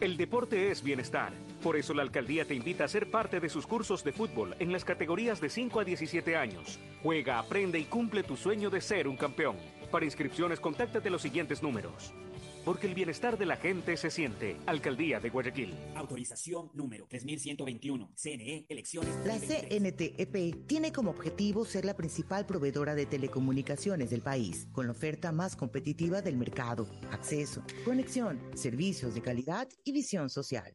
El deporte es bienestar. Por eso la alcaldía te invita a ser parte de sus cursos de fútbol en las categorías de 5 a 17 años. Juega, aprende y cumple tu sueño de ser un campeón. Para inscripciones, contáctate los siguientes números. Porque el bienestar de la gente se siente. Alcaldía de Guayaquil. Autorización número 3121. CNE, elecciones. La CNTEP tiene como objetivo ser la principal proveedora de telecomunicaciones del país, con la oferta más competitiva del mercado, acceso, conexión, servicios de calidad y visión social.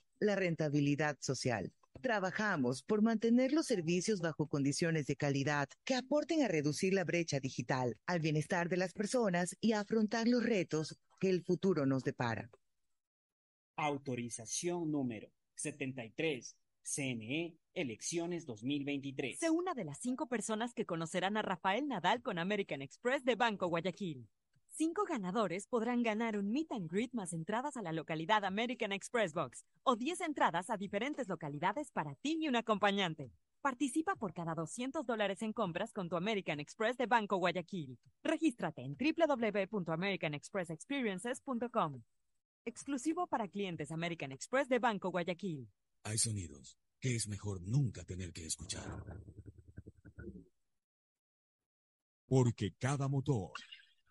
la rentabilidad social. Trabajamos por mantener los servicios bajo condiciones de calidad que aporten a reducir la brecha digital, al bienestar de las personas y a afrontar los retos que el futuro nos depara. Autorización número 73. CNE, elecciones 2023. Sé una de las cinco personas que conocerán a Rafael Nadal con American Express de Banco Guayaquil. Cinco ganadores podrán ganar un meet and greet más entradas a la localidad American Express Box o 10 entradas a diferentes localidades para ti y un acompañante. Participa por cada 200 dólares en compras con tu American Express de Banco Guayaquil. Regístrate en www.americanexpressexperiences.com. Exclusivo para clientes American Express de Banco Guayaquil. Hay sonidos que es mejor nunca tener que escuchar. Porque cada motor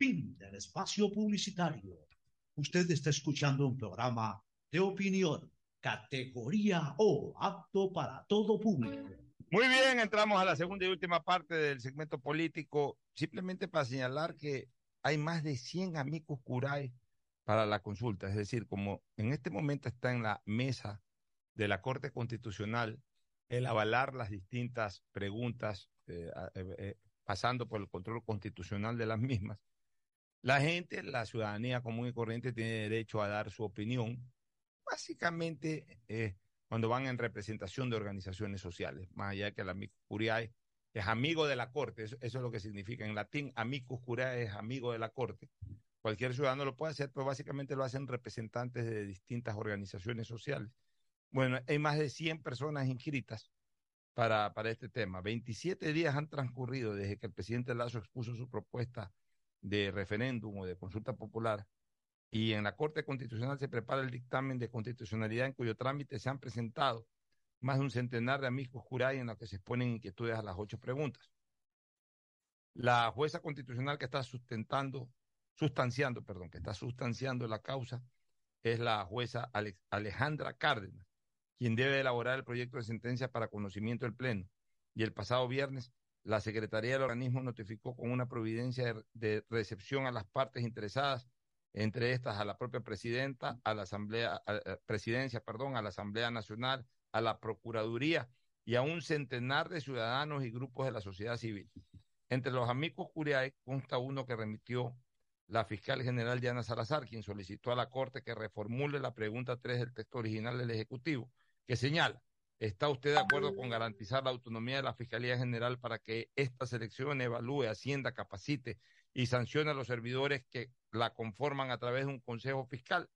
Fin del espacio publicitario. Usted está escuchando un programa de opinión, categoría O, apto para todo público. Muy bien, entramos a la segunda y última parte del segmento político, simplemente para señalar que hay más de 100 amigos curay para la consulta, es decir, como en este momento está en la mesa de la Corte Constitucional el avalar las distintas preguntas, eh, eh, eh, pasando por el control constitucional de las mismas, la gente, la ciudadanía común y corriente tiene derecho a dar su opinión, básicamente eh, cuando van en representación de organizaciones sociales, más allá que el amicus curiae es amigo de la corte, eso, eso, es lo que significa en latín, amicus curiae es amigo de la corte. Cualquier ciudadano lo puede hacer, pero básicamente lo hacen representantes de distintas organizaciones sociales. Bueno, hay más de 100 personas inscritas para, para este tema. 27 días han transcurrido desde que el presidente Lazo expuso su propuesta de referéndum o de consulta popular y en la Corte Constitucional se prepara el dictamen de constitucionalidad en cuyo trámite se han presentado más de un centenar de amigos juray en los que se exponen inquietudes a las ocho preguntas. La jueza constitucional que está sustentando, sustanciando, perdón, que está sustanciando la causa es la jueza Alejandra Cárdenas, quien debe elaborar el proyecto de sentencia para conocimiento del Pleno. Y el pasado viernes la Secretaría del organismo notificó con una providencia de, recepción a las partes interesadas, entre estas a la propia presidenta, a la Asamblea, presidencia, perdón, a la Asamblea Nacional, a la Procuraduría y a un centenar de ciudadanos y grupos de la sociedad civil. Entre los amigos curiae consta uno que remitió la fiscal general Diana Salazar, quien solicitó a la Corte que reformule la pregunta 3 del texto original del Ejecutivo, que señala, ¿está usted de acuerdo con garantizar la autonomía de la Fiscalía General para que esta selección evalúe, ascienda, capacite y sancione a los servidores que la conforman a través de un consejo fiscal?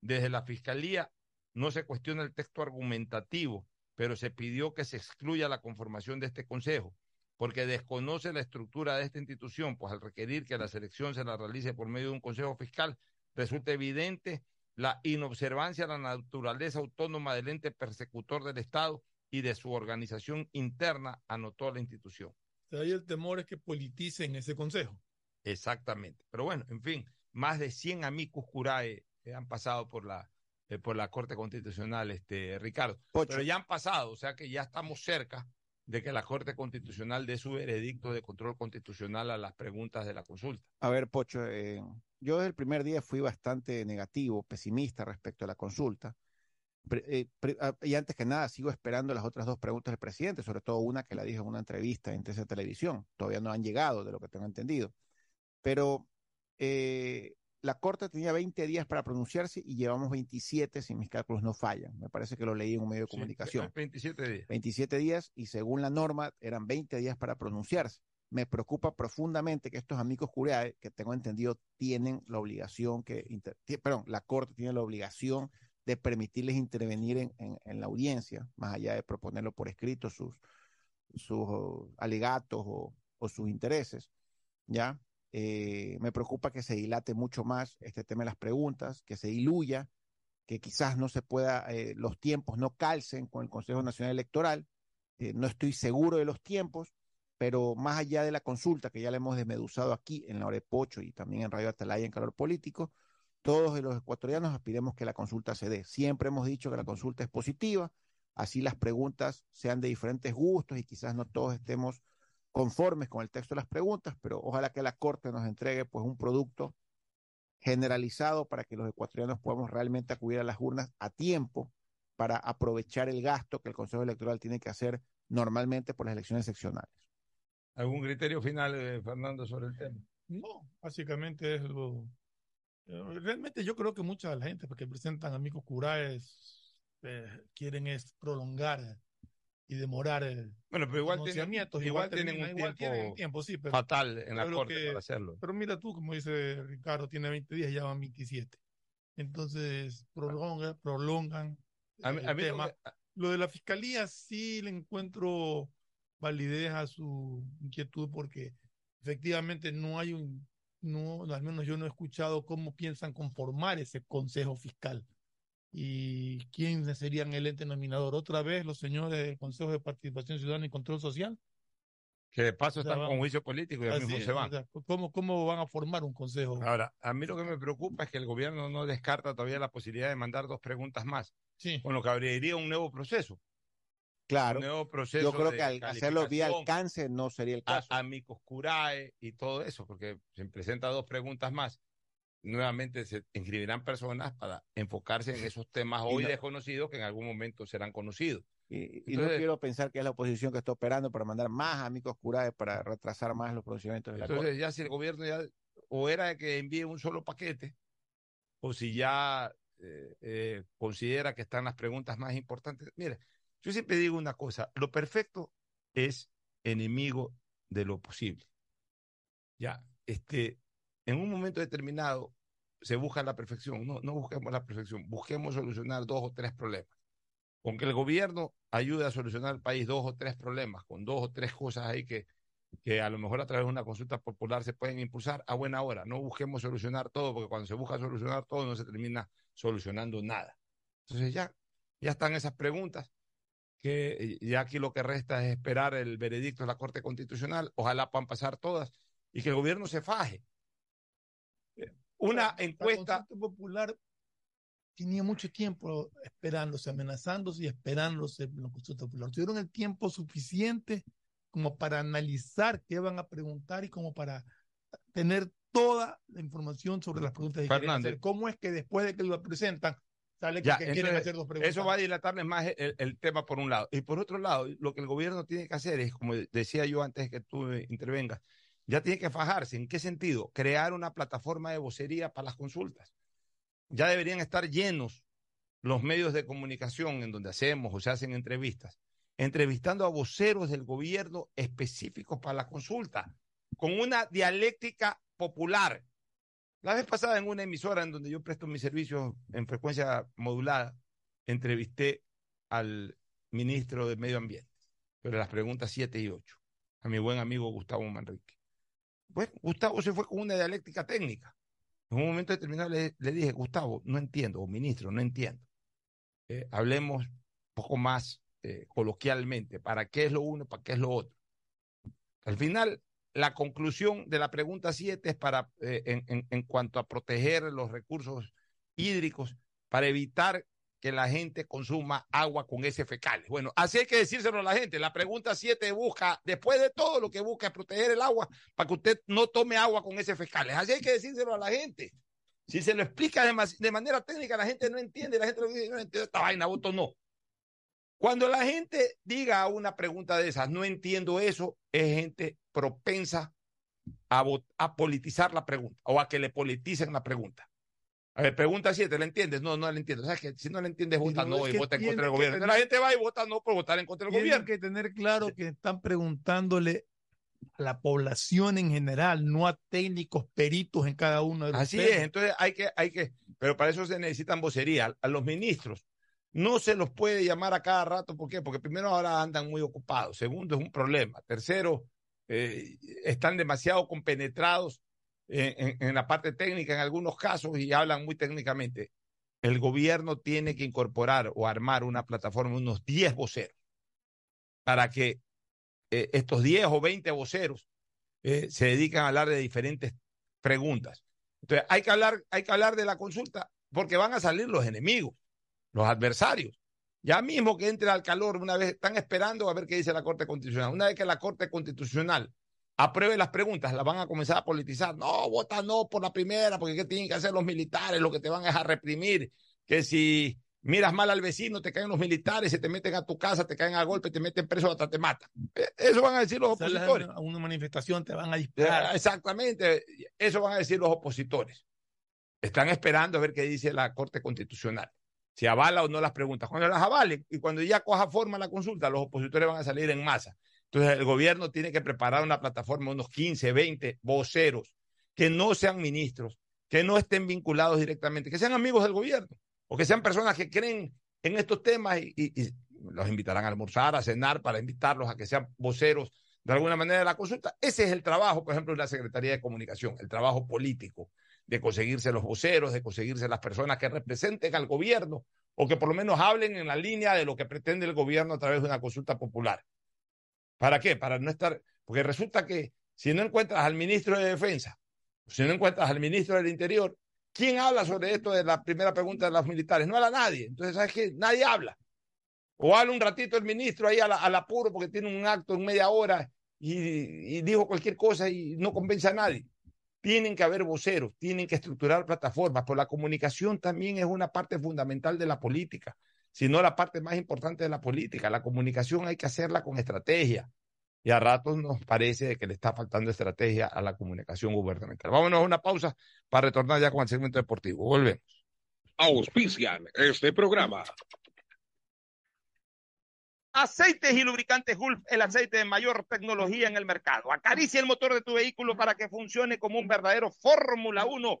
Desde la Fiscalía no se cuestiona el texto argumentativo, pero se pidió que se excluya la conformación de este consejo porque desconoce la estructura de esta institución, pues al requerir que la selección se la realice por medio de un consejo fiscal, resulta evidente la inobservancia a la naturaleza autónoma del ente persecutor del Estado y de su organización interna, anotó la institución. Ahí el temor es que politicen ese consejo. Exactamente. Pero bueno, en fin, más de 100 amicus curae han pasado por la, eh, por la Corte Constitucional, este, Ricardo. Pero ya han pasado, o sea que ya estamos cerca de que la Corte Constitucional dé su veredicto de control constitucional a las preguntas de la consulta. A ver, Pocho, eh, yo desde el primer día fui bastante negativo, pesimista respecto a la consulta. Eh, ah, y antes que nada, sigo esperando las otras dos preguntas del presidente, sobre todo una que la dijo en una entrevista en TC Televisión. Todavía no han llegado, de lo que tengo entendido. Pero eh, la Corte tenía 20 días para pronunciarse y llevamos 27, si mis cálculos no fallan. Me parece que lo leí en un medio de comunicación. 27 días. 27 días y según la norma eran 20 días para pronunciarse. Me preocupa profundamente que estos amigos curiae, que tengo entendido, tienen la obligación que, perdón, la Corte tiene la obligación de permitirles intervenir en, en- en la audiencia, más allá de proponerlo por escrito, sus, sus oh, alegatos o, o sus intereses, ¿ya? Eh, me preocupa que se dilate mucho más este tema de las preguntas, que se diluya, que quizás no se pueda, eh, los tiempos no calcen con el Consejo Nacional Electoral. Eh, no estoy seguro de los tiempos, pero más allá de la consulta, que ya la hemos desmeduzado aquí en la hora de Pocho y también en Radio Atalaya en Calor Político, todos los ecuatorianos aspiremos que la consulta se dé. Siempre hemos dicho que la consulta es positiva, así las preguntas sean de diferentes gustos y quizás no todos estemos conformes con el texto de las preguntas, pero ojalá que la Corte nos entregue pues un producto generalizado para que los ecuatorianos podamos realmente acudir a las urnas a tiempo para aprovechar el gasto que el Consejo Electoral tiene que hacer normalmente por las elecciones seccionales. ¿Algún criterio final, eh, Fernando, sobre el tema? No, básicamente es lo. eh, Realmente yo creo que mucha de la gente que presentan amigos curaes eh, quieren es prolongar y demorar el Bueno, pero igual tienen, igual tienen termina, un igual tiempo, tienen tiempo, sí, pero- fatal en la Corte que- para hacerlo. Pero mira tú, como dice Ricardo, tiene 20 días, ya van 27. Entonces, prolongan, prolongan A mí- el a mí lo tema. que- Lo de la fiscalía sí le encuentro validez a su inquietud porque efectivamente no hay un, no, al menos yo no he escuchado cómo piensan conformar ese consejo fiscal y quién serían el ente nominador. Otra vez los señores del Consejo de Participación Ciudadana y Control Social. Que de paso O sea, están van- con juicio político y ya Así mismo es, se van. o sea, ¿cómo, ¿Cómo van a formar un consejo? Ahora, a mí lo que me preocupa es que el gobierno no descarta todavía la posibilidad de mandar dos preguntas más, Sí. con lo que abriría un nuevo proceso. Claro, Un nuevo proceso yo creo que al hacerlo vía alcance no sería el a- caso. amicus curae y todo eso, porque se presenta dos preguntas más. Nuevamente se inscribirán personas para enfocarse en esos temas hoy no- desconocidos que en algún momento serán conocidos. Y, y no Entonces- quiero pensar que es la oposición que está operando para mandar más amigos curaes para retrasar más los procedimientos de la Entonces, Corte. ya si el gobierno ya, o era de que envíe un solo paquete, o si ya eh, eh, considera que están las preguntas más importantes. Mire, yo siempre digo una cosa, lo perfecto es enemigo de lo posible. Ya, este, en un momento determinado se busca la perfección. No, no busquemos la perfección, busquemos solucionar dos o tres problemas. Con que el gobierno ayude a solucionar el país dos o tres problemas, con dos o tres cosas ahí que, que a lo mejor a través de una consulta popular se pueden impulsar a buena hora. No busquemos solucionar todo, porque cuando se busca solucionar todo no se termina solucionando nada. Entonces ya, ya están esas preguntas, que ya aquí lo que resta es esperar el veredicto de la Corte Constitucional. Ojalá puedan pasar todas y que el gobierno se faje. Una encuesta. Consulta popular tenía mucho tiempo esperándose, amenazándose y esperándose en la consulta popular. Tuvieron el tiempo suficiente como para analizar qué van a preguntar y como para tener toda la información sobre las preguntas quieren Fernández. ¿Cómo es que después de que lo presentan sale que, Ya, que quieren entonces, hacer dos preguntas? Eso va a dilatarles más el, el tema por un lado. Y por otro lado, lo que el gobierno tiene que hacer es, como decía yo antes que tú intervengas, ya tiene que fajarse. ¿En qué sentido? Crear una plataforma de vocería para las consultas. Ya deberían estar llenos los medios de comunicación en donde hacemos o se hacen entrevistas, entrevistando a voceros del gobierno específicos para la consulta, con una dialéctica popular. La vez pasada en una emisora en donde yo presto mis servicios en frecuencia modulada, entrevisté al ministro de Medio Ambiente sobre las preguntas 7 y 8, a mi buen amigo Gustavo Manrique. Bueno, Gustavo se fue con una dialéctica técnica. En un momento determinado le, dije, Gustavo, no entiendo, o ministro, no entiendo. Eh, hablemos poco más eh, coloquialmente, ¿para qué es lo uno, para qué es lo otro? Al final, la conclusión de la pregunta 7 es para, eh, en cuanto a proteger los recursos hídricos, para evitar que la gente consuma agua con ese fecales. Bueno, así hay que decírselo a la gente. La pregunta 7 busca, después de todo lo que busca es proteger el agua para que usted no tome agua con ese fecales. Así hay que decírselo a la gente. Si se lo explica de, manera técnica, la gente no entiende, la gente lo dice, no entiendo esta vaina, voto no. Cuando la gente diga una pregunta de esas, no entiendo eso, es gente propensa a politizar la pregunta o a que le politicen la pregunta. A ver, pregunta 7, ¿la entiendes? No, no la entiendo. ¿Sabes que Si no la entiendes, vota no, y vota en contra del gobierno. tener- La gente va y vota no por votar en contra del gobierno. que tener claro que están preguntándole a la población en general, no a técnicos peritos en cada uno de los Así temas. es, entonces hay que, hay que, pero para eso se necesitan vocería. A los ministros no se los puede llamar a cada rato, ¿por qué? Porque primero ahora andan muy ocupados, segundo es un problema, tercero eh, están demasiado compenetrados en, la parte técnica en algunos casos y hablan muy técnicamente. El gobierno tiene que incorporar o armar una plataforma, unos 10 voceros, para que eh, estos 10 o 20 voceros eh, se dedican a hablar de diferentes preguntas. Entonces, hay que hablar, hay que hablar de la consulta porque van a salir los enemigos, los adversarios. Ya mismo que entre al calor, una vez están esperando a ver qué dice la Corte Constitucional. Una vez que la Corte Constitucional apruebe las preguntas, las van a comenzar a politizar. No, vota no por la primera, porque ¿qué tienen que hacer los militares? Lo que te van es a reprimir. Que si miras mal al vecino, te caen los militares, se te meten a tu casa, te caen a golpe, te meten preso, hasta te matan. Eh, Eso van a decir los opositores. a una manifestación te van a disparar. Exactamente, eso van a decir los opositores. Están esperando a ver qué dice la Corte Constitucional, si avala o no las preguntas. Cuando las avalen y cuando ya coja forma la consulta, los opositores van a salir en masa. Entonces el gobierno tiene que preparar una plataforma, unos 15, 20 voceros, que no sean ministros, que no estén vinculados directamente, que sean amigos del gobierno, o que sean personas que creen en estos temas y, y- y los invitarán a almorzar, a cenar, para invitarlos a que sean voceros de alguna manera de la consulta. Ese es el trabajo, por ejemplo, de la Secretaría de Comunicación, el trabajo político, de conseguirse los voceros, de conseguirse las personas que representen al gobierno o que por lo menos hablen en la línea de lo que pretende el gobierno a través de una consulta popular. ¿Para qué? Para no estar, porque resulta que si no encuentras al ministro de Defensa, si no encuentras al ministro del Interior, ¿quién habla sobre esto de la primera pregunta de los militares? No habla nadie. Entonces, ¿sabes qué? Nadie habla. O habla un ratito el ministro ahí al, apuro porque tiene un acto en media hora y, y dijo cualquier cosa y no convence a nadie. Tienen que haber voceros, tienen que estructurar plataformas, pero la comunicación también es una parte fundamental de la política, si no la parte más importante de la política. La comunicación hay que hacerla con estrategia. Y a ratos nos parece que le está faltando estrategia a la comunicación gubernamental. Vámonos a una pausa para retornar ya con el segmento deportivo. Volvemos. Auspician este programa. Aceites y lubricantes Gulf, el aceite de mayor tecnología en el mercado. Acaricia el motor de tu vehículo para que funcione como un verdadero Fórmula 1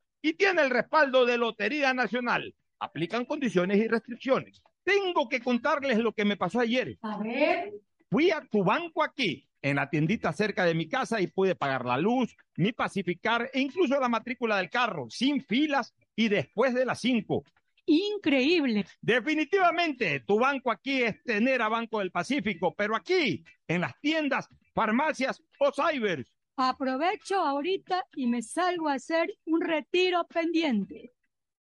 y tiene el respaldo de Lotería Nacional. Aplican condiciones y restricciones. Tengo que contarles lo que me pasó ayer. A ver. Fui a tu banco aquí, en la tiendita cerca de mi casa y pude pagar la luz, mi pacificar e incluso la matrícula del carro, sin filas y después de las 5. Increíble. Definitivamente, tu banco aquí es tener a Banco del Pacífico, pero aquí, en las tiendas, farmacias o cybers, Aprovecho ahorita y me salgo a hacer un retiro pendiente.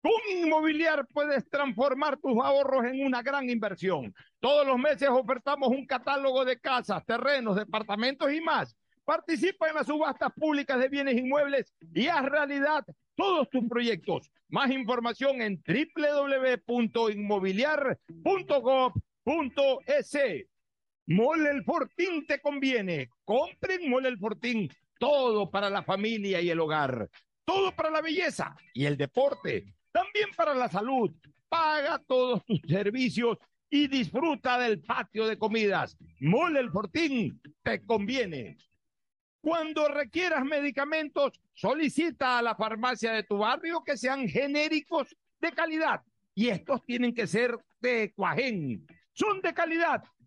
Con Inmobiliar puedes transformar tus ahorros en una gran inversión. Todos los meses ofertamos un catálogo de casas, terrenos, departamentos y más. Participa en las subastas públicas de bienes inmuebles y haz realidad todos tus proyectos. Más información en www.inmobiliar.gov.es. Mole el Fortín te conviene. Compren Mole el Fortín. Todo para la familia y el hogar. Todo para la belleza y el deporte. También para la salud. Paga todos tus servicios y disfruta del patio de comidas. Mole el Fortín te conviene. Cuando requieras medicamentos, solicita a la farmacia de tu barrio que sean genéricos de calidad. Y estos tienen que ser de Cuajén. Son de calidad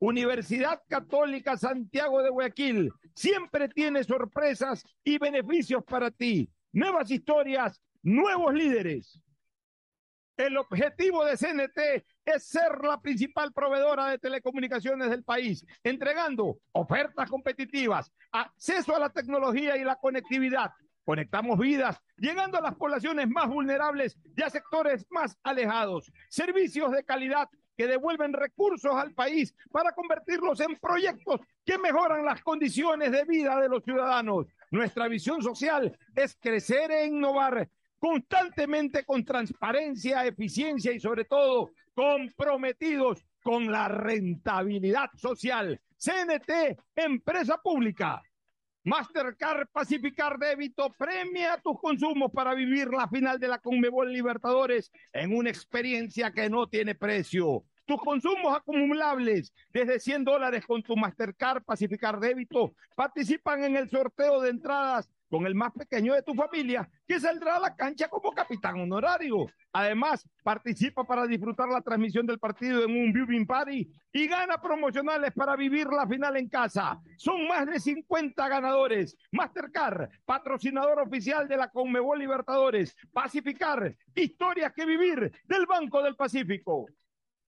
Universidad Católica Santiago de Guayaquil siempre tiene sorpresas y beneficios para ti. Nuevas historias, nuevos líderes. El objetivo de CNT es ser la principal proveedora de telecomunicaciones del país, entregando ofertas competitivas, acceso a la tecnología y la conectividad. Conectamos vidas, llegando a las poblaciones más vulnerables y a sectores más alejados. Servicios de calidad que devuelven recursos al país para convertirlos en proyectos que mejoran las condiciones de vida de los ciudadanos. Nuestra visión social es crecer e innovar constantemente con transparencia, eficiencia y sobre todo comprometidos con la rentabilidad social. CNT, empresa pública. Mastercard Pacificar Débito premia tus consumos para vivir la final de la Conmebol Libertadores en una experiencia que no tiene precio. Tus consumos acumulables desde 100 dólares con tu Mastercard Pacificar Débito participan en el sorteo de entradas con el más pequeño de tu familia, que saldrá a la cancha como capitán honorario. Además, participa para disfrutar la transmisión del partido en un viewing party y gana promocionales para vivir la final en casa. Son más de 50 ganadores. Mastercard, patrocinador oficial de la Conmebol Libertadores. Pacificar, historias que vivir del Banco del Pacífico.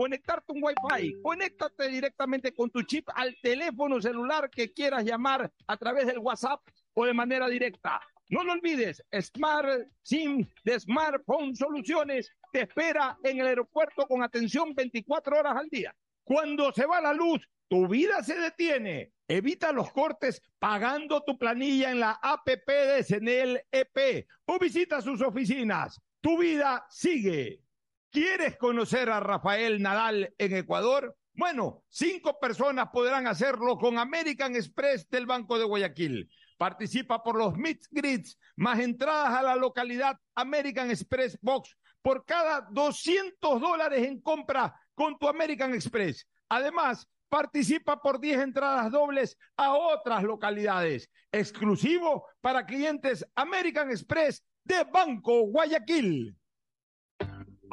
conectarte un Wi-Fi. Conéctate directamente con tu chip al teléfono celular que quieras llamar a través del WhatsApp o de manera directa. No lo olvides, Smart SIM de Smartphone Soluciones te espera en el aeropuerto con atención 24 horas al día. Cuando se va la luz, tu vida se detiene. Evita los cortes pagando tu planilla en la APP de Senel EP o visita sus oficinas. Tu vida sigue. ¿Quieres conocer a Rafael Nadal en Ecuador? Bueno, cinco personas podrán hacerlo con American Express del Banco de Guayaquil. Participa por los Meet Grids, más entradas a la localidad American Express Box por cada 200 dólares en compra con tu American Express. Además, participa por 10 entradas dobles a otras localidades, exclusivo para clientes American Express de Banco Guayaquil.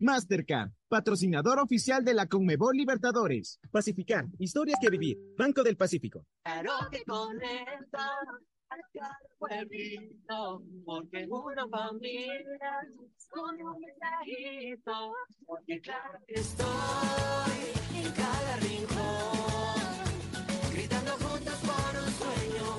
Mastercard, patrocinador oficial de la Conmebol Libertadores. Pacificar, historias que vivir. Banco del Pacífico. Claro que conecta pueblito, porque una familia con un mensajito, porque claro que estoy en cada rincón, gritando juntos por un sueño,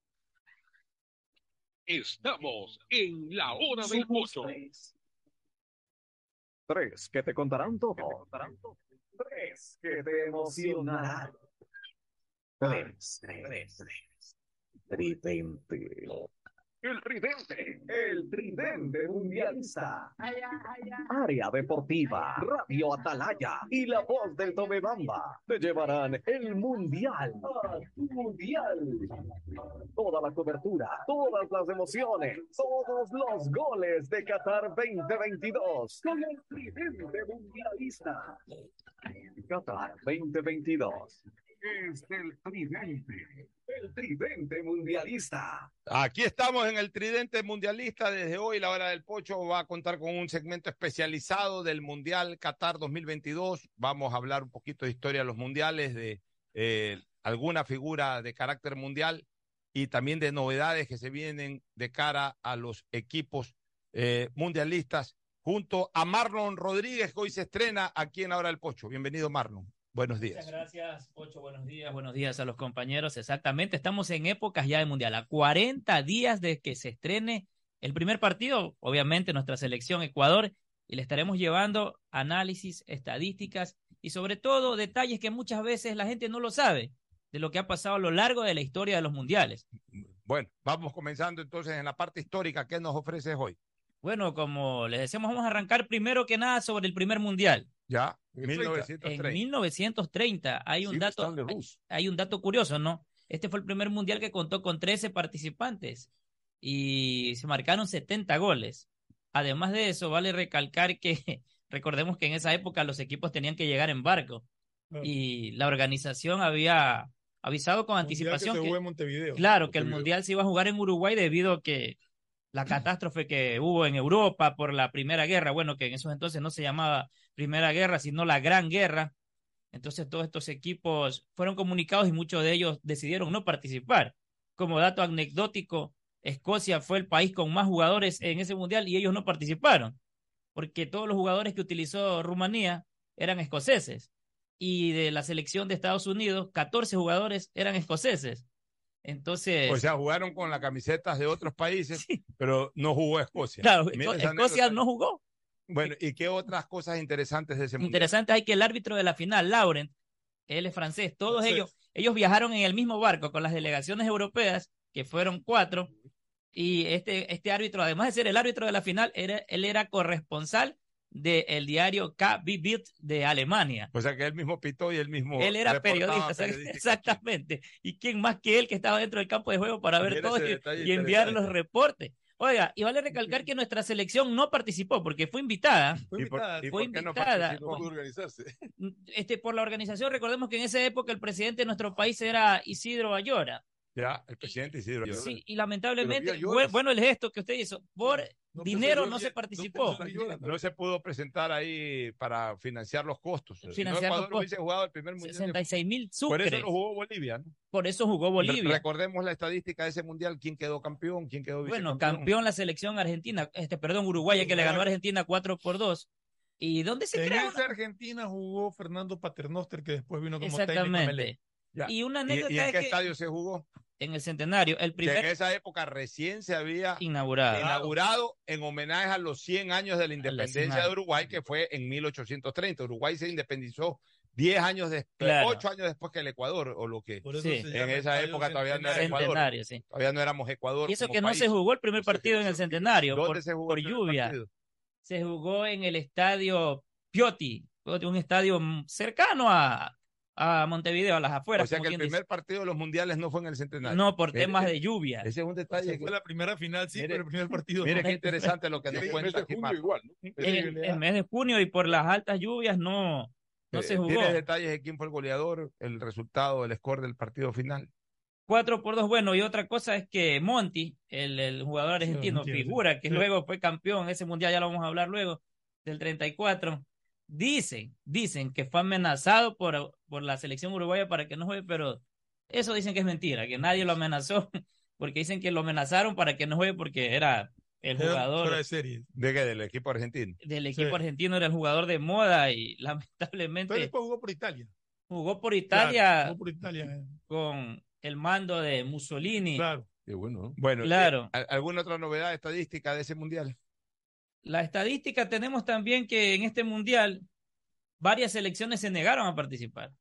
Estamos en la hora del pocho. Tres que te contarán todo. Tres que te emocionarán. Tres, tres, tres. Tridente. El tridente. El tridente mundialista. Área Deportiva, Radio Atalaya y la voz del Tomebamba te llevarán el Mundial. Mundial. Toda la cobertura, todas las emociones, todos los goles de Qatar 2022 con el tridente mundialista. Qatar 2022 es el tridente, el tridente mundialista. Aquí estamos en el Tridente Mundialista. Desde hoy, la hora del pocho va a contar con un segmento especializado del Mundial Qatar 2022. Vamos a hablar un poquito de historia de los mundiales, de eh, alguna figura de carácter mundial y también de novedades que se vienen de cara a los equipos eh, mundialistas, junto a Marlon Rodríguez, hoy se estrena aquí en la hora del pocho. Bienvenido, Marlon. Buenos días. Muchas gracias, Pocho. Buenos días, buenos días a los compañeros. Exactamente, estamos en épocas ya de Mundial, a 40 días de que se estrene el primer partido, obviamente nuestra selección Ecuador, y le estaremos llevando análisis, estadísticas y sobre todo detalles que muchas veces la gente no lo sabe de lo que ha pasado a lo largo de la historia de los mundiales. Bueno, vamos comenzando entonces en la parte histórica. ¿Qué nos ofreces hoy? Bueno, como les decíamos, vamos a arrancar primero que nada sobre el primer mundial. Ya, En 1930. 1930 hay un Sí, dato, hay, un dato curioso, ¿no? Este fue el primer mundial que contó con 13 participantes y se marcaron 70 goles. Además de eso, vale recalcar que recordemos que en esa época los equipos tenían que llegar en barco Claro. y la organización había avisado con Mundial que anticipación se que, jugó en Montevideo. claro, que el mundial se iba a jugar en Uruguay debido a que la catástrofe que hubo en Europa por la Primera Guerra, bueno, que en esos entonces no se llamaba Primera Guerra, sino la Gran Guerra. Entonces todos estos equipos fueron comunicados y muchos de ellos decidieron no participar. Como dato anecdótico, Escocia fue el país con más jugadores en ese mundial y ellos no participaron, porque todos los jugadores que utilizó Rumanía eran escoceses. Y de la selección de Estados Unidos, 14 jugadores eran escoceses. Entonces, O sea, jugaron con las camisetas de otros países, pero no jugó Escocia. claro, Mira Escocia no jugó. Bueno, ¿y qué otras cosas interesantes de ese mundial? Interesante hay que el árbitro de la final, Laurent, él es francés, todos ellos, ellos viajaron en el mismo barco con las delegaciones europeas, que fueron cuatro, Y este, este árbitro, además de ser el árbitro de la final, era, él era corresponsal del diario KB Bild de Alemania. O sea que él mismo pitó y él mismo. Él era periodista, exactamente. ¿Y quién más que él que estaba dentro del campo de juego para ver todo y, y enviar los reportes? Oiga, y vale recalcar que nuestra selección no participó porque fue invitada. ¿Y por- y fue por qué no invitada participó? pudo organizarse. este, por la organización. Recordemos que en esa época el presidente de nuestro país era Isidro Ayora. Ya, el presidente Isidro. Ayora. Sí, y lamentablemente, bueno, el gesto que usted hizo, por dinero no se participó. No se pudo presentar ahí para financiar los costos. Si no, Financiar Ecuador los no hubiese costos. jugado el primer mundial. de 66 mil Por eso lo jugó Bolivia. ¿no? Por eso jugó Bolivia. Re- Recordemos la estadística de ese mundial, quién quedó campeón, quién quedó Bueno, campeón la selección argentina, este, perdón, Uruguaya, que le ganó a Argentina 4 por 2. ¿Y dónde se En crea? esa Argentina jugó Fernando Paternoster, que después vino como técnico de Exactamente. Ya. Y una ¿Y- anécdota ¿Y, en es qué que estadio se jugó? en el centenario, el esa época recién se había inaugurado. inaugurado en homenaje a los 100 años de la independencia de Uruguay, que fue en 1830. Uruguay se independizó 10 años después, Claro. 8 años después que el Ecuador, o lo que Sí. en esa época todavía no era. Ecuador. sí. Todavía no éramos Ecuador. Y eso como que no país. se jugó el primer partido en el centenario ¿Dónde por, se jugó por el primer lluvia. partido? Se jugó en el estadio Pioti, un estadio cercano a, a Montevideo, a las afueras. O sea que el dice. primer partido de los mundiales no fue en el centenario. No, por Mire, temas de lluvia. Ese es un detalle. Que- fue la primera final, sí, Mire, pero el primer partido Mire no. qué interesante lo que nos En el mes cuenta de aquí junio igual, ¿no? En el, el mes de junio y por las altas lluvias no, no Eh, se jugó. ¿Tiene detalles de quién fue el goleador, el resultado, el score del partido final? 4 por 2, bueno, y otra cosa es que Monti, el, el jugador argentino, sí. figura que Sí. luego fue campeón, ese mundial ya lo vamos a hablar luego, del 34, dicen, dicen que fue amenazado por, por la selección uruguaya para que no juegue, pero eso dicen que es mentira, que nadie lo amenazó, porque dicen que lo amenazaron para que no juegue porque era el jugador fuera de serie. ¿De qué? Del equipo argentino. del equipo Sí. argentino, era el jugador de moda y Pero lamentablemente después jugó por Italia. jugó por Claro, Italia jugó por Italia. eh. con el mando de Mussolini. Claro. Qué bueno, ¿no? Bueno, Claro. eh, ¿alguna otra novedad estadística de ese mundial? La estadística tenemos también que en este mundial varias selecciones se negaron a participar.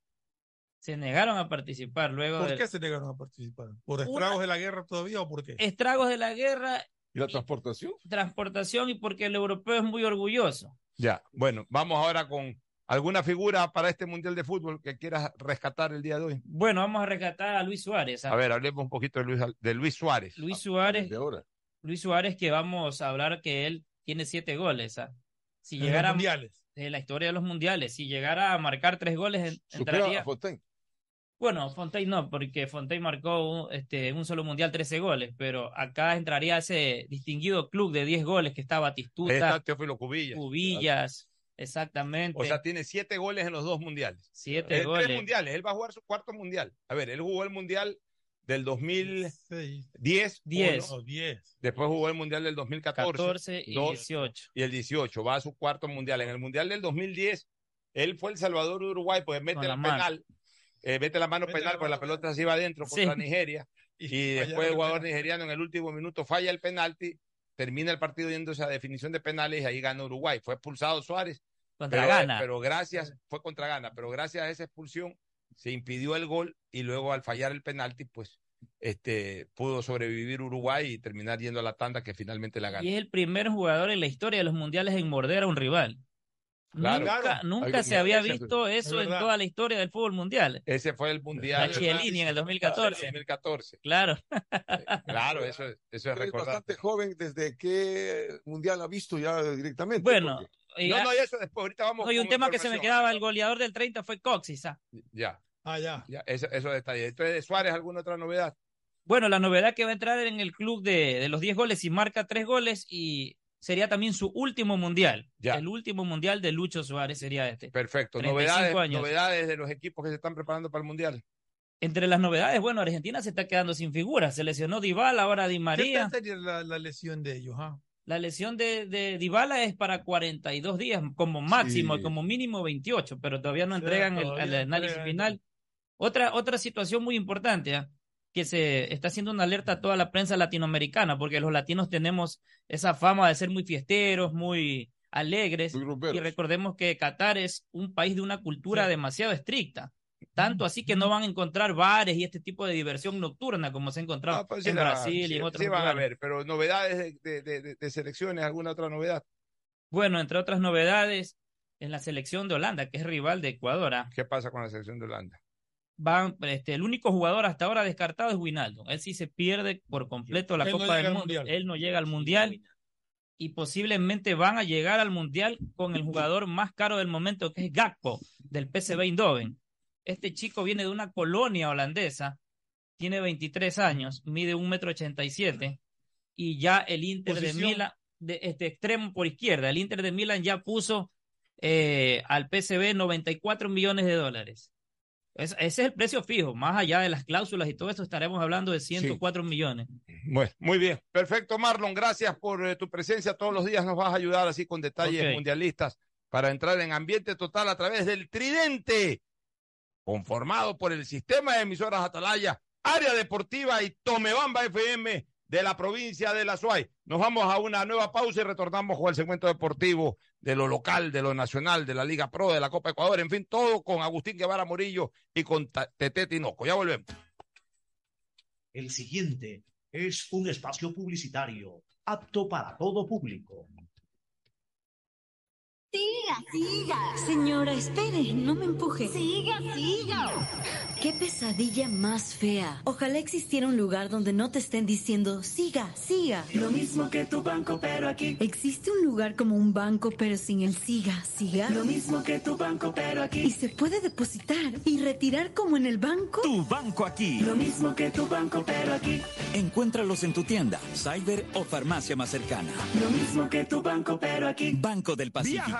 Se negaron a participar luego ¿Por qué se negaron a participar? ¿Por estragos de la guerra todavía o por qué? estragos de la guerra, ¿Y la transportación? transportación y porque el europeo es muy orgulloso. Ya, bueno, vamos ahora con alguna figura para este mundial de fútbol que quieras rescatar el día de hoy. Bueno, vamos a rescatar a Luis Suárez. ¿ah? A ver, hablemos un poquito de Luis, de Luis Suárez. Luis Suárez, De ahora. Luis Suárez que vamos a hablar que él tiene siete goles. ¿ah? Si En los llegara en la historia de los mundiales, si llegara a marcar tres goles, entraría. a Fontaine. Bueno, Fontaine no, porque Fontaine marcó un- este, en un solo mundial 13 goles, pero acá entraría ese distinguido club de 10 goles que está Batistuta, está Teófilo Cubillas. Cubillas, exactamente. O sea, tiene siete goles en los dos mundiales. siete Eh, tres goles. mundiales. Él va a jugar su cuarto mundial. A ver, él jugó el mundial del 2010, Seis. Diez. O diez. después jugó el mundial del 2014 14 y dos, 18. y el 18. Va a su cuarto mundial. En el mundial del 2010, él fue el salvador de Uruguay, pues mete la penal, eh, mete la mano Mete penal, la pues la pelota se iba adentro Sí. contra Nigeria. Y, después el jugador penal. nigeriano en el último minuto falla el penalti, termina el partido yéndose a definición de penales y ahí gana Uruguay. Fue expulsado Suárez. Contra pero, Ghana. pero gracias, fue contra Gana, pero gracias a esa expulsión se impidió el gol y luego al fallar el penalti, pues este pudo sobrevivir Uruguay y terminar yendo a la tanda que finalmente la ganó. Y es el primer jugador en la historia de los mundiales en morder a un rival. Claro. nunca Claro. nunca Hay se había visto eso en toda la historia del fútbol mundial. Ese fue el mundial La Chiellini en el 2014. 2014. Claro. Claro, eso, es- eso es recordar. bastante joven. ¿Desde qué mundial ha visto ya directamente? Bueno, Porque- No, no, y eso después, ahorita vamos no, y un tema que se me quedaba, el goleador del 30 fue Coxis. Ya, Ah, ya. ya, eso, esos detalles. Entonces, de Suárez, ¿alguna otra novedad? Bueno, la novedad que va a entrar en el club de, de los 10 goles y marca 3 goles y sería también su último mundial. Ya. El último mundial de Lucho Suárez sería este. Perfecto. 35 Novedades, años. novedades de los equipos que se están preparando para el mundial. Entre las novedades, bueno, Argentina se está quedando sin figuras. Se lesionó Dybala, ahora Di ¿Qué María. tal sería la, la lesión de ellos? ah? La lesión de, de Dybala es para 42 días como máximo Sí. y como mínimo 28, pero todavía no entregan el, todavía el no análisis entregan. final. Otra, otra situación muy importante, ¿ah? que se está haciendo una alerta a toda la prensa latinoamericana, porque los latinos tenemos esa fama de ser muy fiesteros, muy alegres, Muy y recordemos que Qatar es un país de una cultura Sí. demasiado estricta. tanto así que no van a encontrar bares y este tipo de diversión nocturna como se ha encontrado Pues sí en Brasil sí- y en otros sí van a lugares. ver, pero novedades de, de- de- de selecciones, ¿alguna otra novedad? Bueno, entre otras novedades, en la selección de Holanda, que es rival de Ecuador, ¿ah? ¿Qué pasa con la selección de Holanda? Van, este, el único jugador hasta ahora descartado es Winaldo. Él sí se pierde por completo la Él Copa del Mundo. Mundial. Él no llega al Mundial y posiblemente van a llegar al Mundial con el jugador más caro del momento, que es Gakpo, del PSV Eindhoven. Este chico viene de una colonia holandesa, tiene 23 años, mide un metro ochenta y siete y ya el Inter de. Milán, de este extremo por izquierda, el Inter de Milán ya puso eh, al PSV 94 millones de dólares. Es- ese es el precio fijo, más allá de las cláusulas y todo eso, estaremos hablando de 104 millones. Bueno, muy bien. Perfecto, Marlon. Gracias por eh, tu presencia. Todos los días nos vas a ayudar así con detalles mundialistas para entrar en ambiente total a través del tridente, conformado por el sistema de emisoras Atalaya, área deportiva y Tomebamba FM de la provincia de La Suay. Nos vamos a una nueva pausa y retornamos con el segmento deportivo de lo local, de lo nacional, de la Liga Pro, de la Copa Ecuador, en fin, todo con Agustín Guevara Morillo y con Tete Tinoco. Ya volvemos. El siguiente es un espacio publicitario apto para todo público. Siga, siga. Señora, espere, no me empuje. Siga, siga. Qué pesadilla más fea. Ojalá existiera un lugar donde no te estén diciendo, siga, siga. Lo mismo que tu banco, pero aquí. ¿Existe un lugar como un banco, pero sin el siga, siga? Lo mismo que tu banco, pero aquí. ¿Y se puede depositar y retirar como en el banco? Tu banco aquí. Lo mismo que tu banco, pero aquí. Encuéntralos en tu tienda, cyber o farmacia más cercana. Lo mismo que tu banco, pero aquí. Banco del Viaja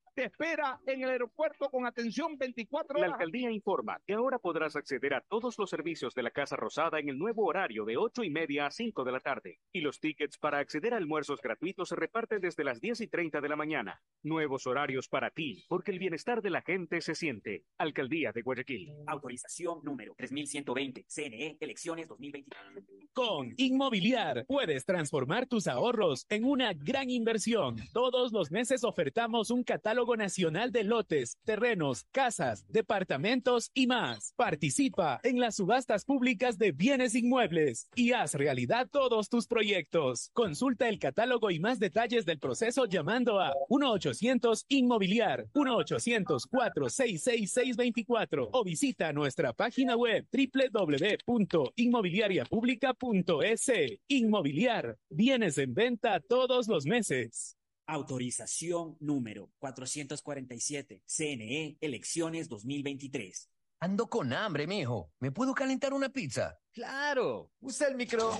te espera en el aeropuerto con atención 24 La horas. alcaldía informa que ahora podrás acceder a todos los servicios de la Casa Rosada en el nuevo horario de 8 y media a 5 de la tarde. Y los tickets para acceder a almuerzos gratuitos se reparten desde las 10 y 30 de la mañana. Nuevos horarios para ti, porque el bienestar de la gente se siente. Alcaldía de Guayaquil. Autorización número 3120. CNE, elecciones 2023. Con Inmobiliar puedes transformar tus ahorros en una gran inversión. Todos los meses ofertamos un catálogo nacional de lotes, terrenos, casas, departamentos y más. Participa en las subastas públicas de bienes inmuebles y haz realidad todos tus proyectos. Consulta el catálogo y más detalles del proceso llamando a 1-800 Inmobiliar, 1-800-466-624 o visita nuestra página web www.inmobiliariapublica.es. Inmobiliar, bienes en venta todos los meses. Autorización número 447. CNE, elecciones 2023. Ando con hambre, mijo. ¿Me puedo calentar una pizza? Claro. Usa el micro.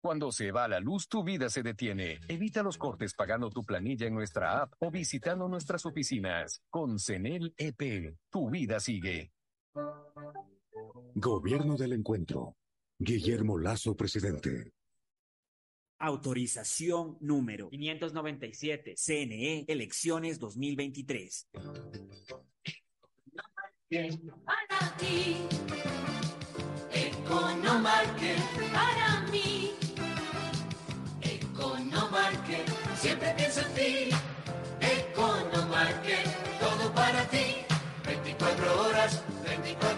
Cuando se va la luz, tu vida se detiene. Evita los cortes pagando tu planilla en nuestra app o visitando nuestras oficinas. Con CENEL EP, tu vida sigue. Gobierno del Encuentro. Guillermo Lazo, presidente. Autorización número 597. CNE, elecciones 2023. Para ti, Economarket, para mí. Economarket, siempre pienso en ti. Economarket, todo para ti. 24 horas, 24 horas.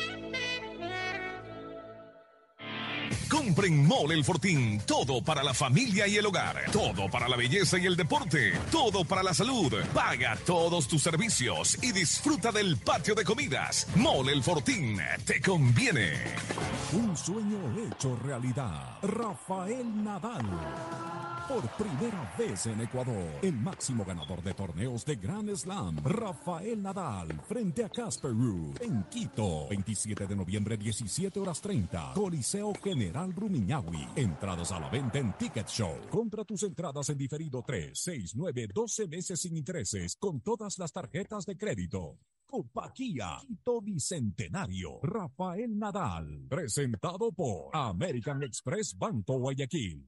Siempre en Mole el Fortín. Todo para la familia y el hogar. Todo para la belleza y el deporte. Todo para la salud. Paga todos tus servicios y disfruta del patio de comidas. Mole el Fortín. Te conviene. Un sueño hecho realidad. Rafael Nadal. Por primera vez en Ecuador, el máximo ganador de torneos de Grand Slam, Rafael Nadal, frente a Casper Ruud, en Quito, 27 de noviembre, 17 horas 30, Coliseo General Rumiñahui. Entradas a la venta en Ticket Show. Compra tus entradas en diferido 3, 6, 9, 12 meses sin intereses con todas las tarjetas de crédito. Copaquía, Quito Bicentenario, Rafael Nadal, presentado por American Express Banco Guayaquil.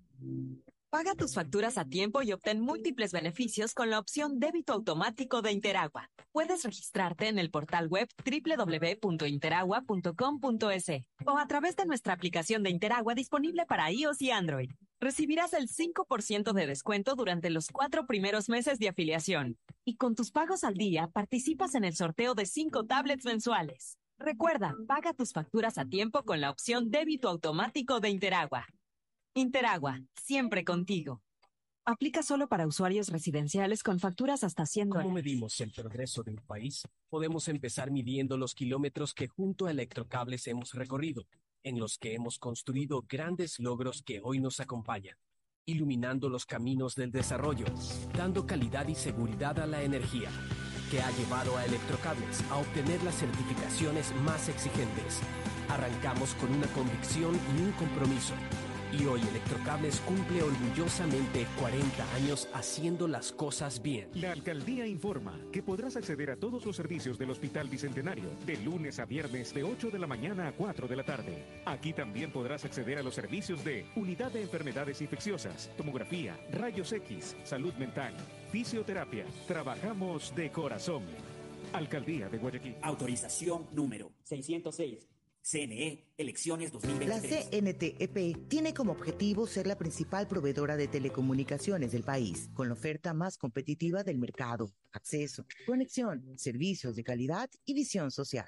Paga tus facturas a tiempo y obtén múltiples beneficios con la opción débito automático de Interagua. Puedes registrarte en el portal web www.interagua.com.es o a través de nuestra aplicación de Interagua disponible para iOS y Android. Recibirás el 5% de descuento durante los cuatro primeros meses de afiliación. Y con tus pagos al día participas en el sorteo de cinco tablets mensuales. Recuerda, paga tus facturas a tiempo con la opción débito automático de Interagua. Interagua, siempre contigo. Aplica solo para usuarios residenciales con facturas hasta 100 ¿Cómo dólares. medimos el progreso de un país? Podemos empezar midiendo los kilómetros que junto a Electrocables hemos recorrido, en los que hemos construido grandes logros que hoy nos acompañan, iluminando los caminos del desarrollo, dando calidad y seguridad a la energía, que ha llevado a Electrocables a obtener las certificaciones más exigentes. Arrancamos con una convicción y un compromiso. Y hoy Electrocables cumple orgullosamente 40 años haciendo las cosas bien. La alcaldía informa que podrás acceder a todos los servicios del Hospital Bicentenario de lunes a viernes de 8 de la mañana a 4 de la tarde. Aquí también podrás acceder a los servicios de Unidad de Enfermedades Infecciosas, Tomografía, Rayos X, Salud Mental, Fisioterapia. Trabajamos de corazón. Alcaldía de Guayaquil. Autorización número 606. CNE, elecciones La 2023. CNTEP tiene como objetivo ser la principal proveedora de telecomunicaciones del país, con la oferta más competitiva del mercado, acceso, conexión, servicios de calidad y visión social.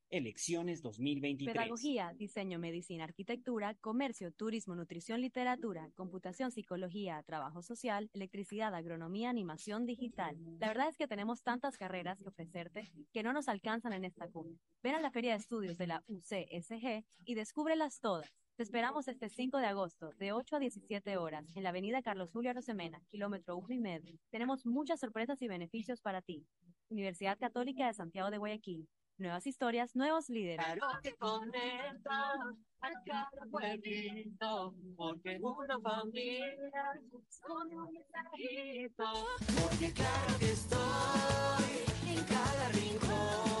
elecciones 2023. Pedagogía, diseño, medicina, arquitectura, comercio, turismo, nutrición, literatura, computación, psicología, trabajo social, electricidad, agronomía, animación digital. La verdad es que tenemos tantas carreras que ofrecerte que no nos alcanzan en esta cumbre. Ven a la Feria de Estudios de la UCSG y descúbrelas todas. Te esperamos este 5 de agosto, de 8 a 17 horas, en la avenida Carlos Julio Arosemena, kilómetro 1 y medio. Tenemos muchas sorpresas y beneficios para ti. Universidad Católica de Santiago de Guayaquil. Nuevas historias, nuevos líderes. que conecta a cada pueblito, porque una familia con un mensajito. Porque claro que estoy en cada rincón,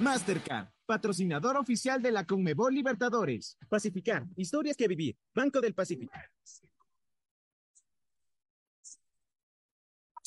Mastercard, patrocinador oficial de la Conmebol Libertadores. Pacificar, historias que vivir. Banco del Pacífico.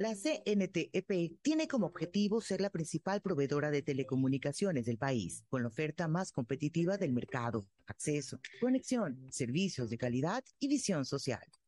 La CNTEP tiene como objetivo ser la principal proveedora de telecomunicaciones del país, con la oferta más competitiva del mercado, acceso, conexión, servicios de calidad y visión social.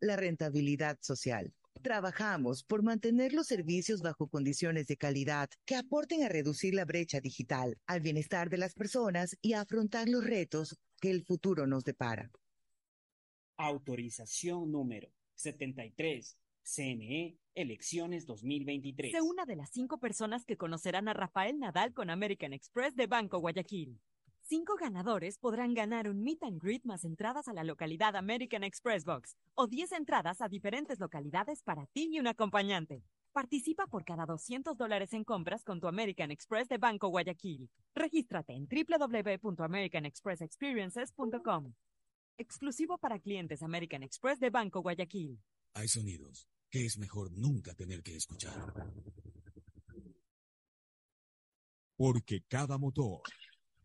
la rentabilidad social. Trabajamos por mantener los servicios bajo condiciones de calidad que aporten a reducir la brecha digital, al bienestar de las personas y a afrontar los retos que el futuro nos depara. Autorización número 73. CNE, elecciones 2023. Sé una de las cinco personas que conocerán a Rafael Nadal con American Express de Banco Guayaquil. Cinco ganadores podrán ganar un meet and greet más entradas a la localidad American Express Box o 10 entradas a diferentes localidades para ti y un acompañante. Participa por cada 200 dólares en compras con tu American Express de Banco Guayaquil. Regístrate en www.americanexpressexperiences.com. Exclusivo para clientes American Express de Banco Guayaquil. Hay sonidos que es mejor nunca tener que escuchar. Porque cada motor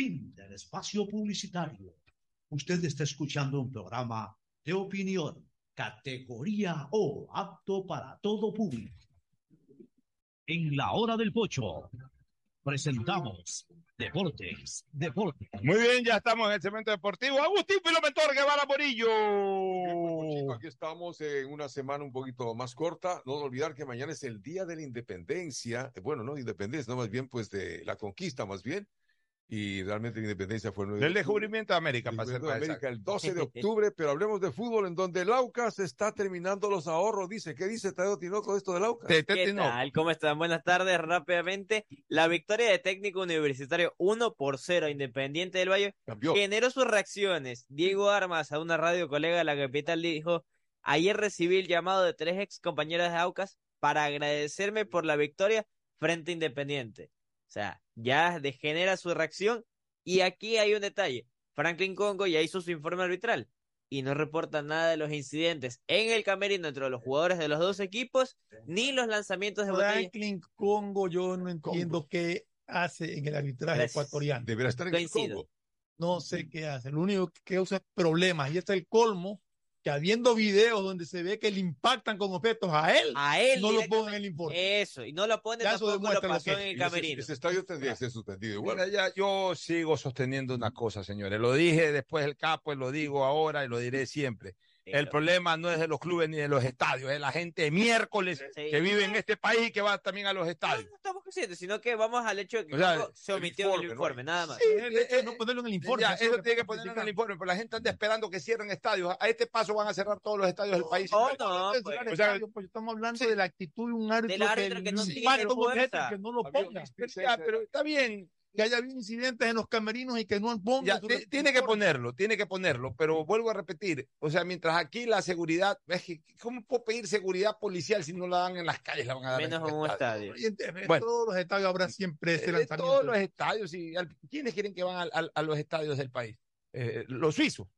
Fin del espacio publicitario. Usted está escuchando un programa de opinión, categoría O, apto para todo público. En la hora del pocho, presentamos Deportes, Deportes. Muy bien, ya estamos en el segmento deportivo. Agustín Filomentor Guevara Morillo. Chicos, aquí estamos en una semana un poquito más corta. No olvidar que mañana es el Día de la Independencia. Bueno, no independencia, no más bien pues de la conquista, más bien. Y realmente la independencia fue el 9 de octubre. descubrimiento de América, para ser Descubrimiento de más América, el 12 de octubre, pero hablemos de fútbol en donde el Aucas está terminando los ahorros. Dice, ¿qué dice Tadeo Tinoco de esto del Aucas? ¿Qué tal? ¿Cómo están? Buenas tardes. Rápidamente, la victoria de técnico universitario 1 por 0 a Independiente del Valle generó sus reacciones. Diego Armas, a una radio colega de la capital, dijo, ayer recibí el llamado de tres ex compañeras de Aucas para agradecerme por la victoria frente a Independiente. O sea, ya degenera su reacción y aquí hay un detalle. Franklin Congo ya hizo su informe arbitral y no reporta nada de los incidentes en el camerino entre los jugadores de los dos equipos ni los lanzamientos de botella. Franklin Congo, yo no entiendo qué hace en el arbitraje Gracias. ecuatoriano. Deberá estar en el. Congo. No sé qué hace. Lo único que causa es problemas. Y este es el colmo que habiendo videos donde se ve que le impactan con objetos a él, A él no lo pongan en el informe. Eso, y no lo pone Ya eso tampoco, lo demuestra lo pasó que en el Y ese- camerino. Ese estadio tendría que ser suspendido igual. Mira, ya yo sigo sosteniendo una cosa, señores. Lo dije después del capo y lo digo ahora y lo diré siempre. El problema no es de los clubes ni de los estadios, es la gente de miércoles que vive en este país y que va también a los estadios. No estamos conscientes, sino que vamos al hecho de que O sea, se el omitió en el informe, informe, ¿no? nada más. Sí, eh, no ponerlo en el informe. Ya, eso es lo eso tiene que ponerlo en el informe, pero la gente anda esperando que cierren estadios. A este paso van a cerrar todos los estadios del país. Oh, no, pues. O sea, pues, estamos hablando de la actitud de un árbitro, Del árbitro que no le tiene fuerza. que no lo ponga. Pero está bien. Que haya habido incidentes en los camerinos y que no ti- tiene que ponerlo, tiene que ponerlo, pero vuelvo a repetir, o sea, mientras aquí la seguridad, es que, ¿cómo puedo pedir seguridad policial si no la dan en las calles? La van a dar Menos en un estadio. Y en- en Bueno. todos los estadios habrá siempre ese lanzamiento. todos los estadios, y al- ¿quiénes quieren que van a, los estadios del país? Eh, los suizos.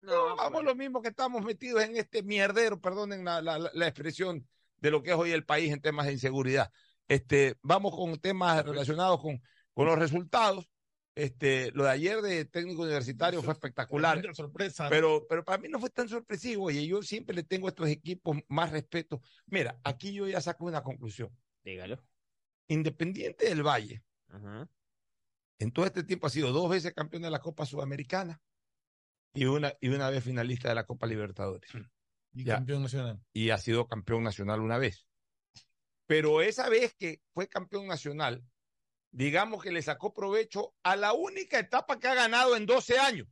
No, vamos lo mismo que estamos metidos en este mierdero, perdonen la, la- la- la expresión de lo que es hoy el país en temas de inseguridad. Este, vamos con temas relacionados con, con los resultados. Este, lo de ayer de técnico universitario fue espectacular. Sorpresa. Pero, pero para mí no fue tan sorpresivo. Oye, yo siempre le tengo a estos equipos más respeto. Mira, aquí yo ya saco una conclusión. Dígalo. Independiente del Valle, Ajá. en todo este tiempo ha sido dos veces campeón de la Copa Sudamericana y una, y una vez finalista de la Copa Libertadores. Y Ya. campeón nacional. Y ha sido campeón nacional una vez. Pero esa vez que fue campeón nacional, digamos que le sacó provecho a la única etapa que ha ganado en 12 años.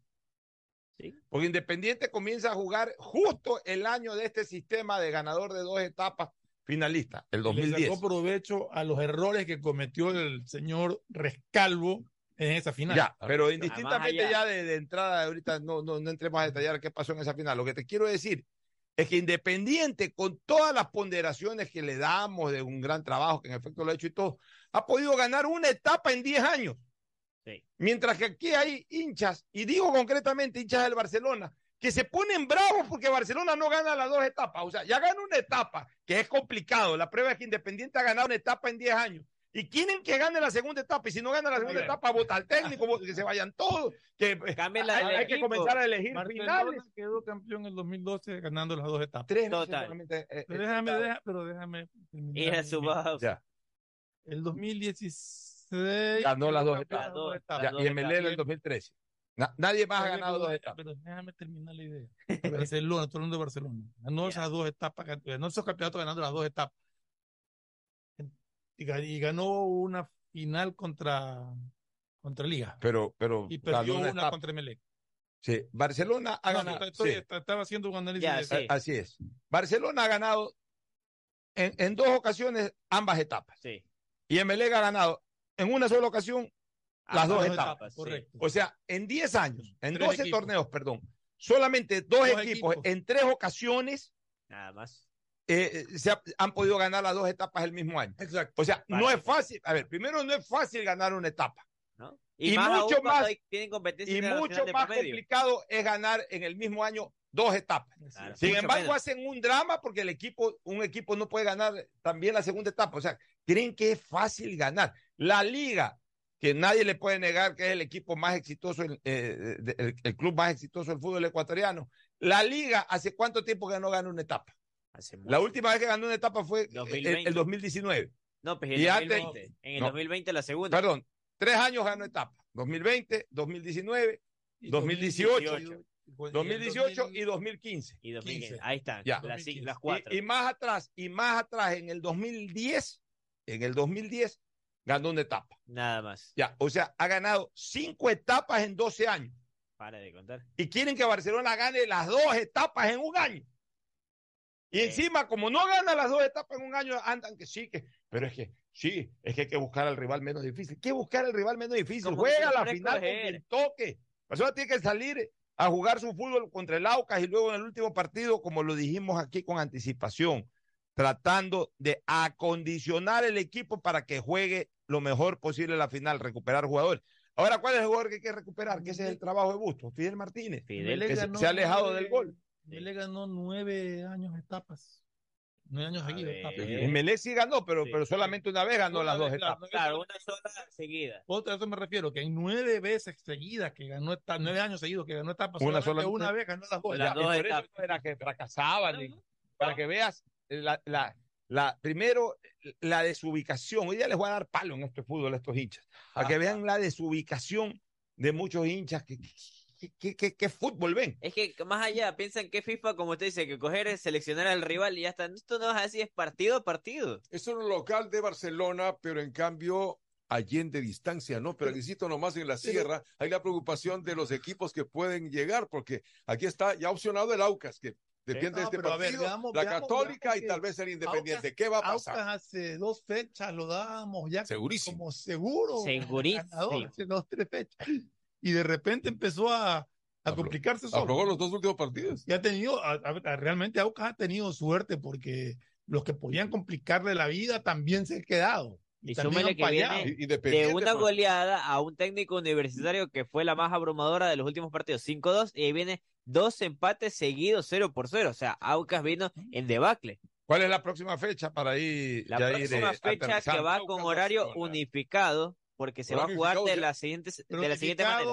Porque Independiente comienza a jugar justo el año de este sistema de ganador de dos etapas finalistas, el Le 2010. sacó provecho a los errores que cometió el señor Rescalvo en esa final. Ya, pero indistintamente ya de, de entrada, ahorita no, no, no entremos a detallar qué pasó en esa final. Lo que te quiero decir es que Independiente, con todas las ponderaciones que le damos de un gran trabajo, que en efecto lo ha hecho y todo, ha podido ganar una etapa en 10 años. Mientras que aquí hay hinchas, y digo concretamente hinchas del Barcelona, que se ponen bravos porque Barcelona no gana las dos etapas. O sea, ya gana una etapa, que es complicado. La prueba es que Independiente ha ganado una etapa en 10 años. Y quieren que gane la segunda etapa. Y si no gana la segunda etapa, vota al técnico, vota- que se vayan todos. Que eh, la hay, que comenzar a elegir Barcelona finales. quedó campeón en el 2012 ganando las dos etapas. Tres veces Total. solamente, eh, pero eh, déjame, deja- pero déjame terminar. De su mi- baja. Ya. El 2016 Ganó las dos etapas. las dos Ya, etapas. y en Melero el 2013. Na- nadie más ha ganado dos etapas. Pero déjame terminar la idea. Barcelona, estoy hablando de Barcelona. Ganó esas dos etapas, ganó esos campeonatos ganando las dos etapas. Y, ga- y ganó una final contra, contra Liga. Pero, pero Y perdió ganó una, etapa. contra Emelec. Sí, Barcelona ha No, no, ganado. estoy- sí. Estaba haciendo un análisis. de- Eh, Así es. Barcelona ha ganado en, en dos ocasiones ambas etapas. Sí. Y Emelec ha ganado en una sola ocasión las Ambas dos dos etapas. etapas, correcto. O sea, en 10 años, en Tres 12 equipos. torneos, perdón, solamente dos, Dos equipos, equipos. en tres ocasiones Nada más. eh, se ha- han podido ganar las dos etapas el mismo año. Exacto. O sea, no es fácil. A ver, primero no es fácil ganar una etapa. ¿no? Y, Y, más aún mucho más, hay- tienen competencia y mucho más complicado es ganar en el mismo año dos etapas. Claro, Sin mucho embargo, menos. hacen un drama porque el equipo, un equipo no puede ganar también la segunda etapa. O sea, creen que es fácil ganar. La liga, que nadie le puede negar que es el equipo más exitoso, el, eh, de- el- el club más exitoso del fútbol ecuatoriano. La liga, ¿hace cuánto tiempo que no gana una etapa? Hace La última vez que ganó una etapa fue el, 2020. el 2019. No, pues en el Y antes- 2020. En el no. 2020 la segunda. Perdón, tres años ganó etapa. 2020, 2019, 2018, 2018 y 2015. Y 2015. Ahí están. Ya. Las, cuatro. Y, y más atrás, y más atrás, en el 2010, en el 2010, ganó una etapa. Nada más. Ya, o sea, ha ganado cinco etapas en 12 años. Para de contar. Y quieren que Barcelona gane las dos etapas en un año. Y encima, como no gana las dos etapas en un año, andan que sí, que, pero es que sí, es que hay que buscar al rival menos difícil. ¿Qué buscar al rival menos difícil? Juega la final con quien toque. Barcelona tiene que salir a jugar su fútbol contra el Aucas y luego en el último partido, como lo dijimos aquí con anticipación, tratando de acondicionar el equipo para que juegue lo mejor posible la final, recuperar jugadores. Ahora, ¿cuál es el jugador que hay que recuperar? Que ese es el trabajo de Bustos, Fidel Martínez, Emelec que se, ganó se ha alejado nueve- del gol. Emelec ganó nueve años etapas. Nueve años seguidos. Emelec sí ganó, pero, pero solamente una vez ganó Una las dos vez, etapas. Claro, una sola seguida. Otra, a eso me refiero, que en nueve veces seguidas que ganó etapas, nueve años seguidos que ganó etapas, Una sola- una vez ganó las dos. Ya, eso era que fracasaban. y- para que veas la, la, la, primero la desubicación. Hoy día les voy a dar palo en este fútbol a estos hinchas. Para que vean la desubicación de muchos hinchas que, que, que- que fútbol ven. Es que más allá, piensan que FIFA, como usted dice, que coger es seleccionar al rival y ya está. Esto no es así, es partido a partido. Es un local de Barcelona, pero en cambio allende distancia, ¿no? Pero necesito nomás en la sierra, hay la preocupación de los equipos que pueden llegar, porque aquí está ya opcionado el Aucas, que Depende de este ver, partido, veamos- la veamos- Católica veamos y tal vez el Independiente. Aucas- ¿Qué va a pasar? Aucas hace dos fechas lo dábamos ya Segurísimo. como seguro. Segurísimo. ganador, hace dos, tres fechas. Y de repente empezó a, a complicarse solo. Aprobó los dos últimos partidos. Y ha tenido, a- a- a- realmente Aucas ha tenido suerte porque los que podían complicarle la vida también se han quedado. Y también súmele que fallado. viene de una pues. goleada a un técnico universitario que fue la más abrumadora de los últimos partidos, 5-2, y ahí viene dos empates seguidos 0 por 0. O sea, Aucas vino en debacle. ¿Cuál es la próxima fecha para ir? La ya ir, próxima eh, fecha que va con horario unificado, porque se va a jugar de la siguiente, de la siguiente manera.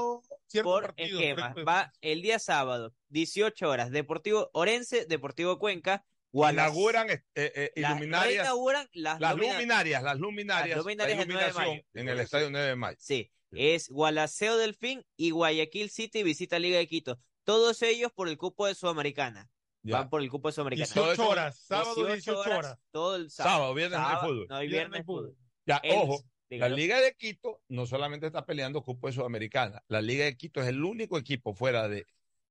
Por esquema. Va el día sábado, 18 horas, Deportivo Orense, Deportivo Cuenca, Gualas- Inauguran eh, eh, La- iluminarias. las, las lumina- luminarias, las luminarias, Las luminarias la el 9 de mayo. iluminación en el estadio 9 de mayo. Sí, es Gualaceo Delfín y Guayaquil City visita Liga de Quito. Todos ellos por el cupo de Sudamericana. Ya. Van por el cupo de Sudamericana. 18 horas, sábado 18 horas. Todo el sábado. Sábado, viernes Sábado, fútbol. No hay Viernes viernes fútbol. Ya, El- ojo, la. Liga de Quito no solamente está peleando cupo de Sudamericana, la Liga de Quito es el único equipo fuera de,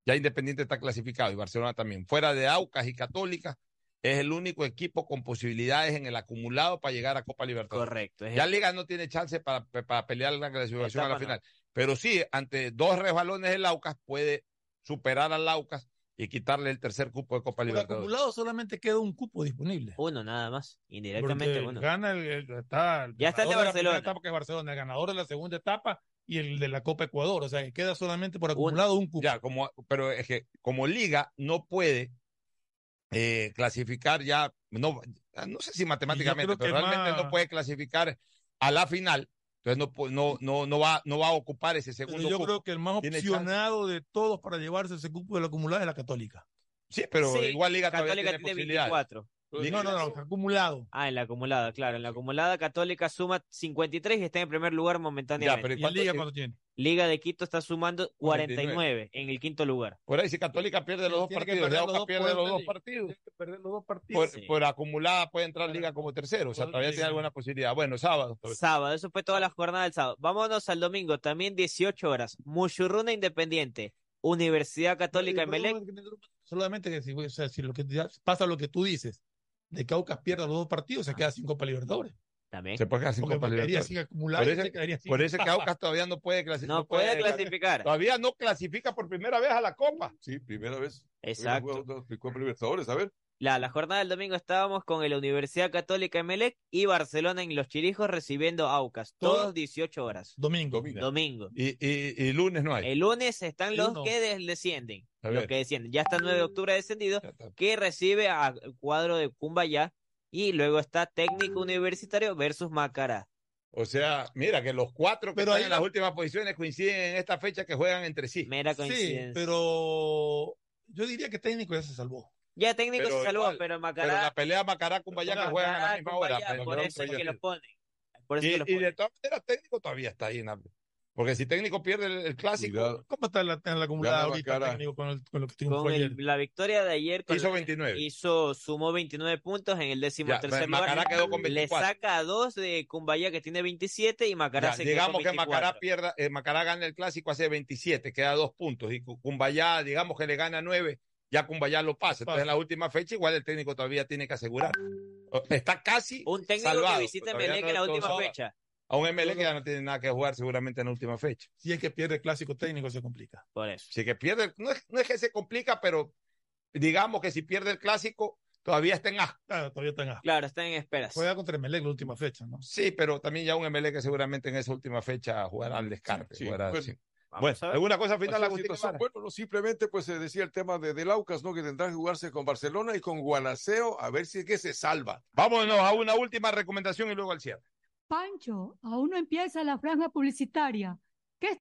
ya Independiente está clasificado y Barcelona también, fuera de Aucas y Católica, es el único equipo con posibilidades en el acumulado para llegar a Copa Libertadores. Correcto. Ya Liga no tiene chance para, para pelear la clasificación a la no. final, pero sí, ante dos resbalones el Aucas puede superar al Aucas y quitarle el tercer cupo de Copa Por Libertadores. acumulado solamente queda un cupo disponible. Uno nada más. Indirectamente Porque uno. Gana el, el- está el Ya está el de Barcelona. primera etapa que es Barcelona, el ganador de la segunda etapa y el de la Copa Ecuador. O sea, que queda solamente por acumulado un cupo. Ya, como, pero es que como liga no puede eh, clasificar ya, no, no sé si matemáticamente, pero realmente más- no puede clasificar a la final, entonces no, no, no, no, va, no va a ocupar ese segundo yo cupo. Yo creo que el más opcionado de todos para llevarse ese cupo del acumulado es la Católica. Sí, pero igual Liga Católica tiene, tiene 24. Digo, no, no, no, acumulado. Ah, en la acumulada, claro. En la acumulada Católica suma 53 y está en primer lugar momentáneamente. Ya, pero ¿Y Liga cuánto tiene? Liga de Quito está sumando 49, 49. en el quinto lugar. Por ahí, si Católica pierde los dos partidos, de pierde los dos partidos. Perder los dos partidos. Por, acumulada puede entrar Liga como tercero, o sea, todavía tiene alguna posibilidad. Bueno, sábado. Pues. Sábado, eso fue toda la jornada del sábado. Vámonos al domingo, también 18 horas. Muchurruna Independiente, Universidad Católica de Melec. Solamente que si, pasa lo que tú dices, de que Aucas pierda los dos partidos, se queda sin Copa Libertadores. También. Se puede quedar sin Porque Copa Libertadores. sin acumular Por y eso, se quedaría sin por eso es que Aucas todavía no puede clasificar. No puede clasificar. Todavía no clasifica por primera vez a la Copa. Sí, primera vez. Exacto. Copa Libertadores, a ver. La, la jornada del domingo estábamos con la Universidad Católica Emelec y Barcelona en Los Chirijos recibiendo Aucas. Todo- Todos 18 horas. Domingo. Domingo. Y, y, y lunes no hay. El lunes están los que des- descienden. Los que descienden. Ya está el 9 de octubre descendido, que recibe al cuadro de Cumbayá. Y luego está Técnico Universitario versus Macará. O sea, mira que los cuatro que Pero están ahí en la- las últimas posiciones coinciden en esta fecha que juegan entre sí. Mera Sí, coincidencia. pero yo diría que técnico ya se salvó. Ya técnico Pero se salvó, igual, pero Pero Macará. la pelea Macará con que Macará, juegan a la misma hora. Pero por no eso es que lo ponen. Por eso Y, que lo y ponen. de todas maneras, técnico todavía está ahí. ¿no? Porque si técnico pierde el, el clásico, Cuidado. ¿Cómo está la, en la acumulada ahorita Macará. técnico con, el- con lo que Con el- la victoria de ayer con hizo la- 29. hizo sumó 29 puntos en el décimo Ya, tercer Macará lugar. quedó con Le 24. saca a dos de Cumbayá que tiene 27 y Macará Ya, se quedó digamos con que 24. Macará pierda, eh, Macará gana el clásico hace 27, queda dos puntos. Y Cu- Cumbayá, digamos que le gana 9, ya Cumbayá lo pasa. Entonces en la última fecha, igual el técnico todavía tiene que asegurar. Está casi Un técnico salvado, que visita todavía Melec no en la es última fecha. A un ML que ya no tiene nada que jugar seguramente en la última fecha. Si es que pierde el clásico técnico, se complica. Por eso. Así que pierde, no es, no es que se complica, pero digamos que si pierde el clásico, todavía está en A. Claro, todavía está en A. Claro, está en esperas. Juega contra Emelec la última fecha, ¿no? Sí, pero también ya un ML que seguramente en esa última fecha jugará al descarte. Sí, jugará- sí. Vamos Bueno. ¿alguna cosa final, la? Bueno, no, simplemente pues se decía el tema de, del Aucas, ¿no? Que tendrá que jugarse con Barcelona y con Gualaceo a ver si es que se salva. Vámonos a una última recomendación y luego al cierre. Pancho, aún no empieza la franja publicitaria.